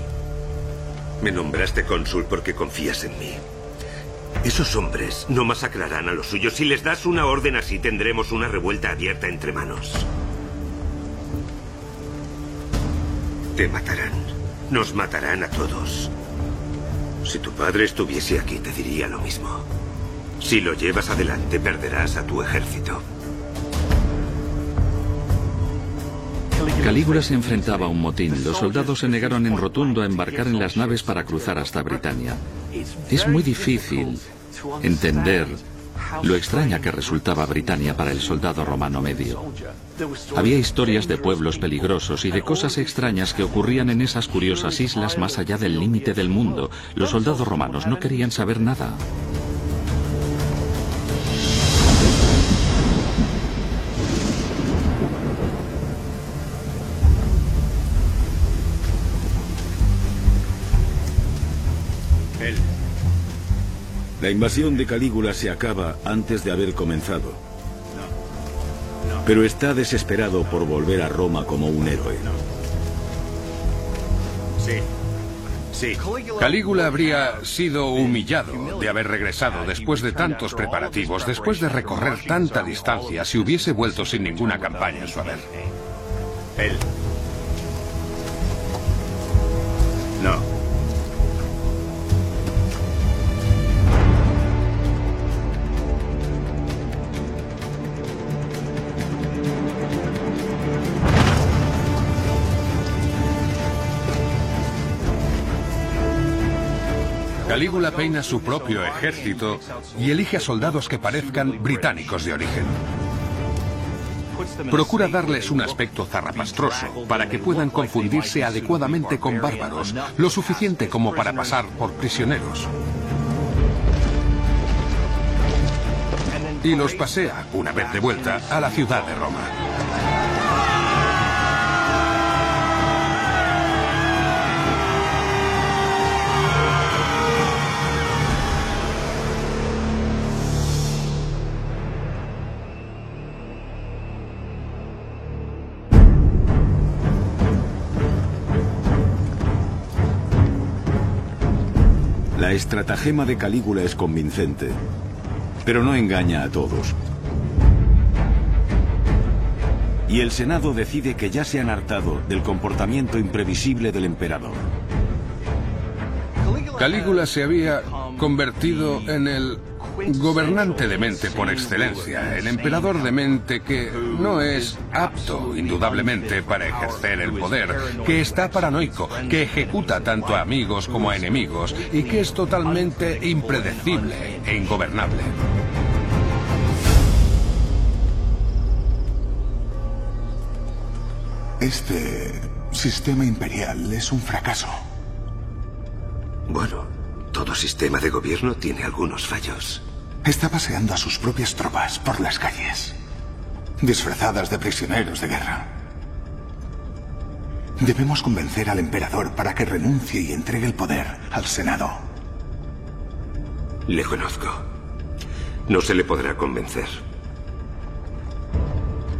Me nombraste cónsul porque confías en mí. Esos hombres no masacrarán a los suyos. Si les das una orden así, tendremos una revuelta abierta entre manos. Te matarán. Nos matarán a todos. Si tu padre estuviese aquí, te diría lo mismo. Si lo llevas adelante, perderás a tu ejército. Calígula se enfrentaba a un motín. Los soldados se negaron en rotundo a embarcar en las naves para cruzar hasta Britania. Es muy difícil entender lo extraña que resultaba Britania para el soldado romano medio. Había historias de pueblos peligrosos y de cosas extrañas que ocurrían en esas curiosas islas más allá del límite del mundo. Los soldados romanos no querían saber nada. Invasión de Calígula se acaba antes de haber comenzado. Pero está desesperado por volver a Roma como un héroe. Sí. Sí. Calígula habría sido humillado de haber regresado después de tantos preparativos, después de recorrer tanta distancia, si hubiese vuelto sin ninguna campaña en su haber. Él. No. Calígula peina su propio ejército y elige a soldados que parezcan británicos de origen. Procura darles un aspecto zarrapastroso para que puedan confundirse adecuadamente con bárbaros, lo suficiente como para pasar por prisioneros. Y los pasea, una vez de vuelta, a la ciudad de Roma. Estratagema de Calígula es convincente, pero no engaña a todos. Y el Senado decide que ya se han hartado del comportamiento imprevisible del emperador. Calígula se había convertido en el gobernante de mente por excelencia, el emperador de mente que no es apto, indudablemente, para ejercer el poder, que está paranoico, que ejecuta tanto a amigos como a enemigos y que es totalmente impredecible e ingobernable. Este sistema imperial es un fracaso. Bueno, todo sistema de gobierno tiene algunos fallos. Está paseando a sus propias tropas por las calles, disfrazadas de prisioneros de guerra. Debemos convencer al emperador para que renuncie y entregue el poder al Senado. Le conozco. No se le podrá convencer.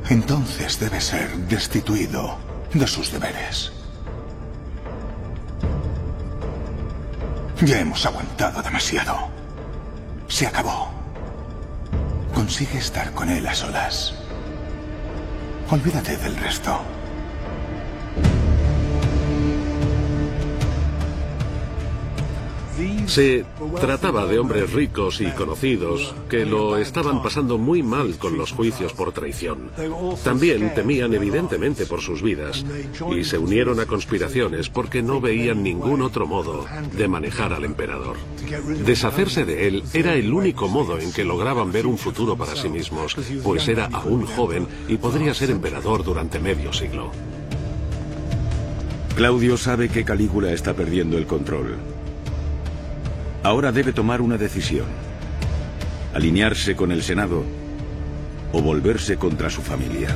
Entonces debe ser destituido de sus deberes. Ya hemos aguantado demasiado. Se acabó. Consigue estar con él a solas. Olvídate del resto. Se trataba de hombres ricos y conocidos que lo estaban pasando muy mal con los juicios por traición. También temían evidentemente por sus vidas y se unieron a conspiraciones porque no veían ningún otro modo de manejar al emperador. Deshacerse de él era el único modo en que lograban ver un futuro para sí mismos, pues era aún joven y podría ser emperador durante medio siglo. Claudio sabe que Calígula está perdiendo el control. Ahora debe tomar una decisión. Alinearse con el Senado o volverse contra su familia.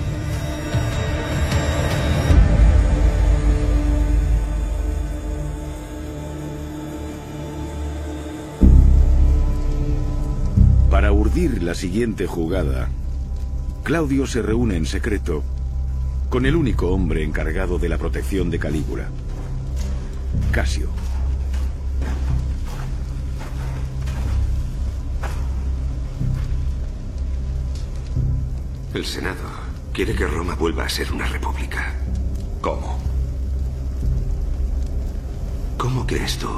Para urdir la siguiente jugada, Claudio se reúne en secreto con el único hombre encargado de la protección de Calígula, Casio. El Senado quiere que Roma vuelva a ser una república. ¿Cómo? ¿Cómo crees tú?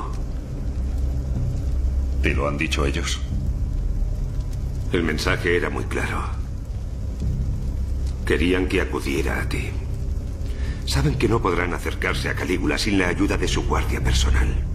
¿Te lo han dicho ellos? El mensaje era muy claro. Querían que acudiera a ti. Saben que no podrán acercarse a Calígula sin la ayuda de su guardia personal.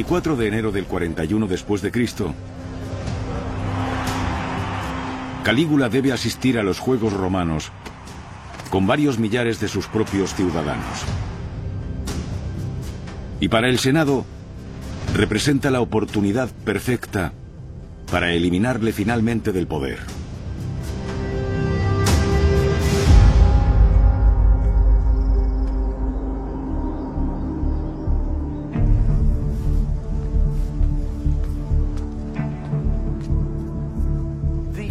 24 de enero del 41 después de Cristo, Calígula debe asistir a los Juegos Romanos con varios millares de sus propios ciudadanos. Y para el Senado representa la oportunidad perfecta para eliminarle finalmente del poder.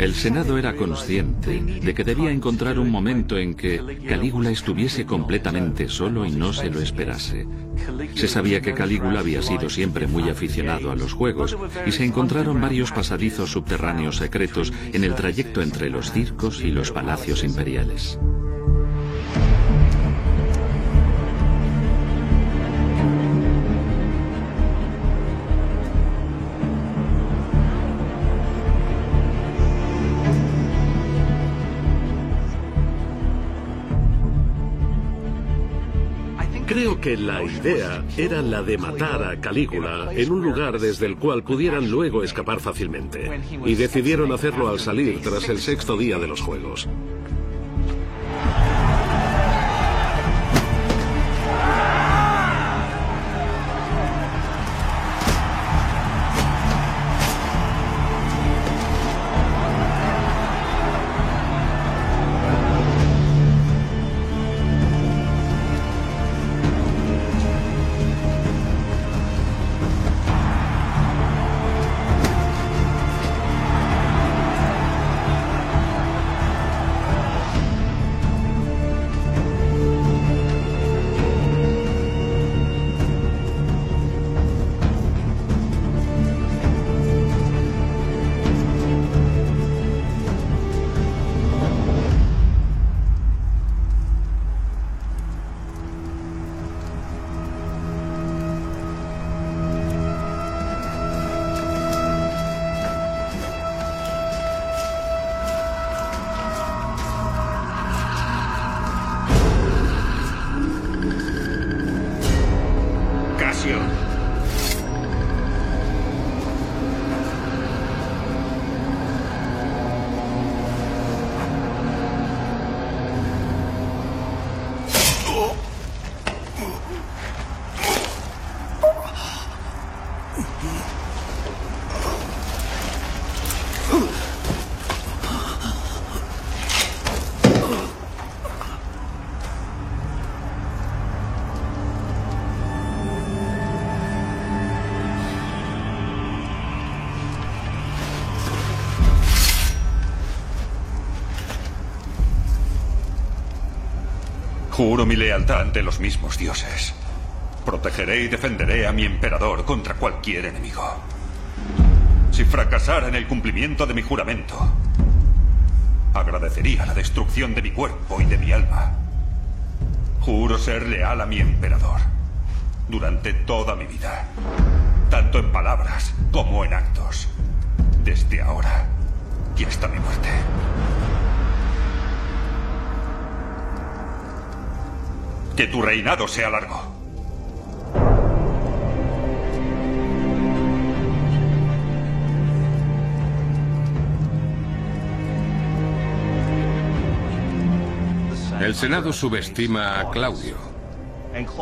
El Senado era consciente de que debía encontrar un momento en que Calígula estuviese completamente solo y no se lo esperase. Se sabía que Calígula había sido siempre muy aficionado a los juegos y se encontraron varios pasadizos subterráneos secretos en el trayecto entre los circos y los palacios imperiales. Creo que la idea era la de matar a Calígula en un lugar desde el cual pudieran luego escapar fácilmente. Y decidieron hacerlo al salir tras el sexto día de los Juegos. Mi lealtad ante los mismos dioses. Protegeré y defenderé a mi emperador contra cualquier enemigo. Si fracasara en el cumplimiento de mi juramento, agradecería la destrucción de mi cuerpo y de mi alma. Juro ser leal a mi emperador durante toda mi vida, tanto en palabras como en actos, desde ahora y hasta mi muerte. Que tu reinado sea largo. El Senado subestima a Claudio.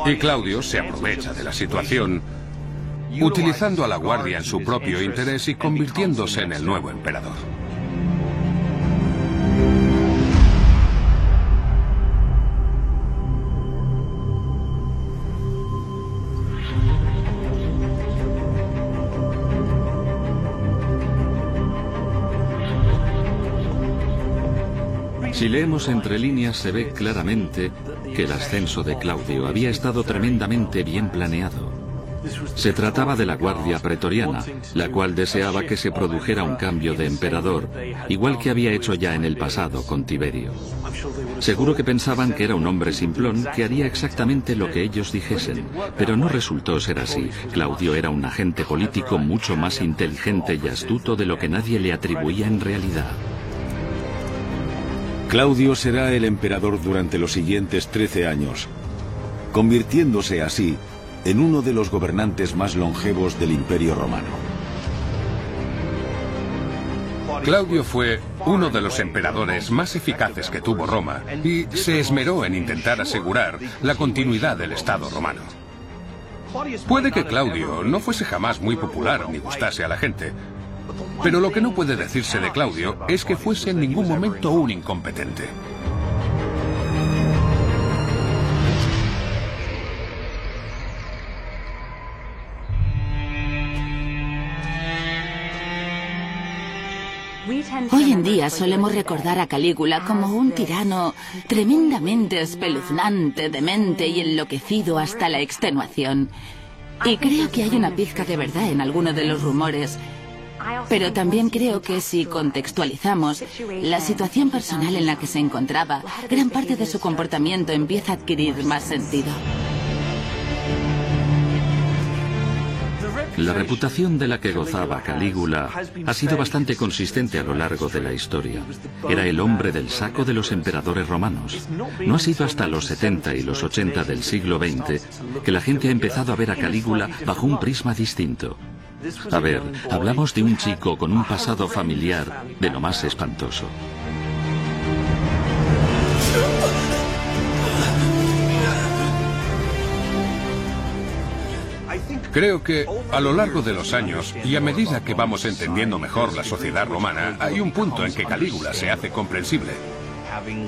Y Claudio se aprovecha de la situación, utilizando a la Guardia en su propio interés y convirtiéndose en el nuevo emperador. Si leemos entre líneas se ve claramente que el ascenso de Claudio había estado tremendamente bien planeado. Se trataba de la Guardia Pretoriana, la cual deseaba que se produjera un cambio de emperador, igual que había hecho ya en el pasado con Tiberio. Seguro que pensaban que era un hombre simplón que haría exactamente lo que ellos dijesen, pero no resultó ser así. Claudio era un agente político mucho más inteligente y astuto de lo que nadie le atribuía en realidad. Claudio será el emperador durante los siguientes 13 años, convirtiéndose así en uno de los gobernantes más longevos del Imperio Romano. Claudio fue uno de los emperadores más eficaces que tuvo Roma y se esmeró en intentar asegurar la continuidad del Estado romano. Puede que Claudio no fuese jamás muy popular ni gustase a la gente, pero lo que no puede decirse de Claudio es que fuese en ningún momento un incompetente. Hoy en día solemos recordar a Calígula como un tirano tremendamente espeluznante, demente y enloquecido hasta la extenuación. Y creo que hay una pizca de verdad en alguno de los rumores. Pero también creo que si contextualizamos la situación personal en la que se encontraba, gran parte de su comportamiento empieza a adquirir más sentido. La reputación de la que gozaba Calígula ha sido bastante consistente a lo largo de la historia. Era el hombre del saco de los emperadores romanos. No ha sido hasta los 70 y los 80 del siglo XX que la gente ha empezado a ver a Calígula bajo un prisma distinto. A ver, hablamos de un chico con un pasado familiar de lo más espantoso. Creo que a lo largo de los años y a medida que vamos entendiendo mejor la sociedad romana, hay un punto en que Calígula se hace comprensible.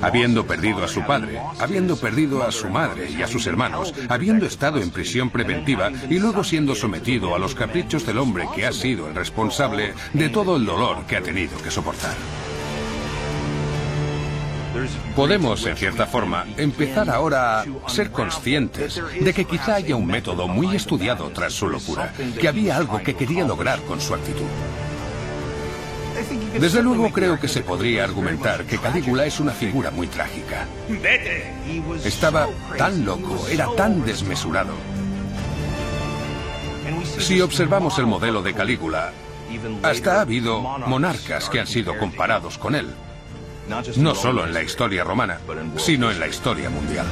Habiendo perdido a su padre, habiendo perdido a su madre y a sus hermanos, habiendo estado en prisión preventiva y luego siendo sometido a los caprichos del hombre que ha sido el responsable de todo el dolor que ha tenido que soportar. Podemos, en cierta forma, empezar ahora a ser conscientes de que quizá haya un método muy estudiado tras su locura, que había algo que quería lograr con su actitud. Desde luego creo que se podría argumentar que Calígula es una figura muy trágica. ¡Vete! Estaba tan loco, era tan desmesurado. Si observamos el modelo de Calígula, hasta ha habido monarcas que han sido comparados con él. No solo en la historia romana, sino en la historia mundial.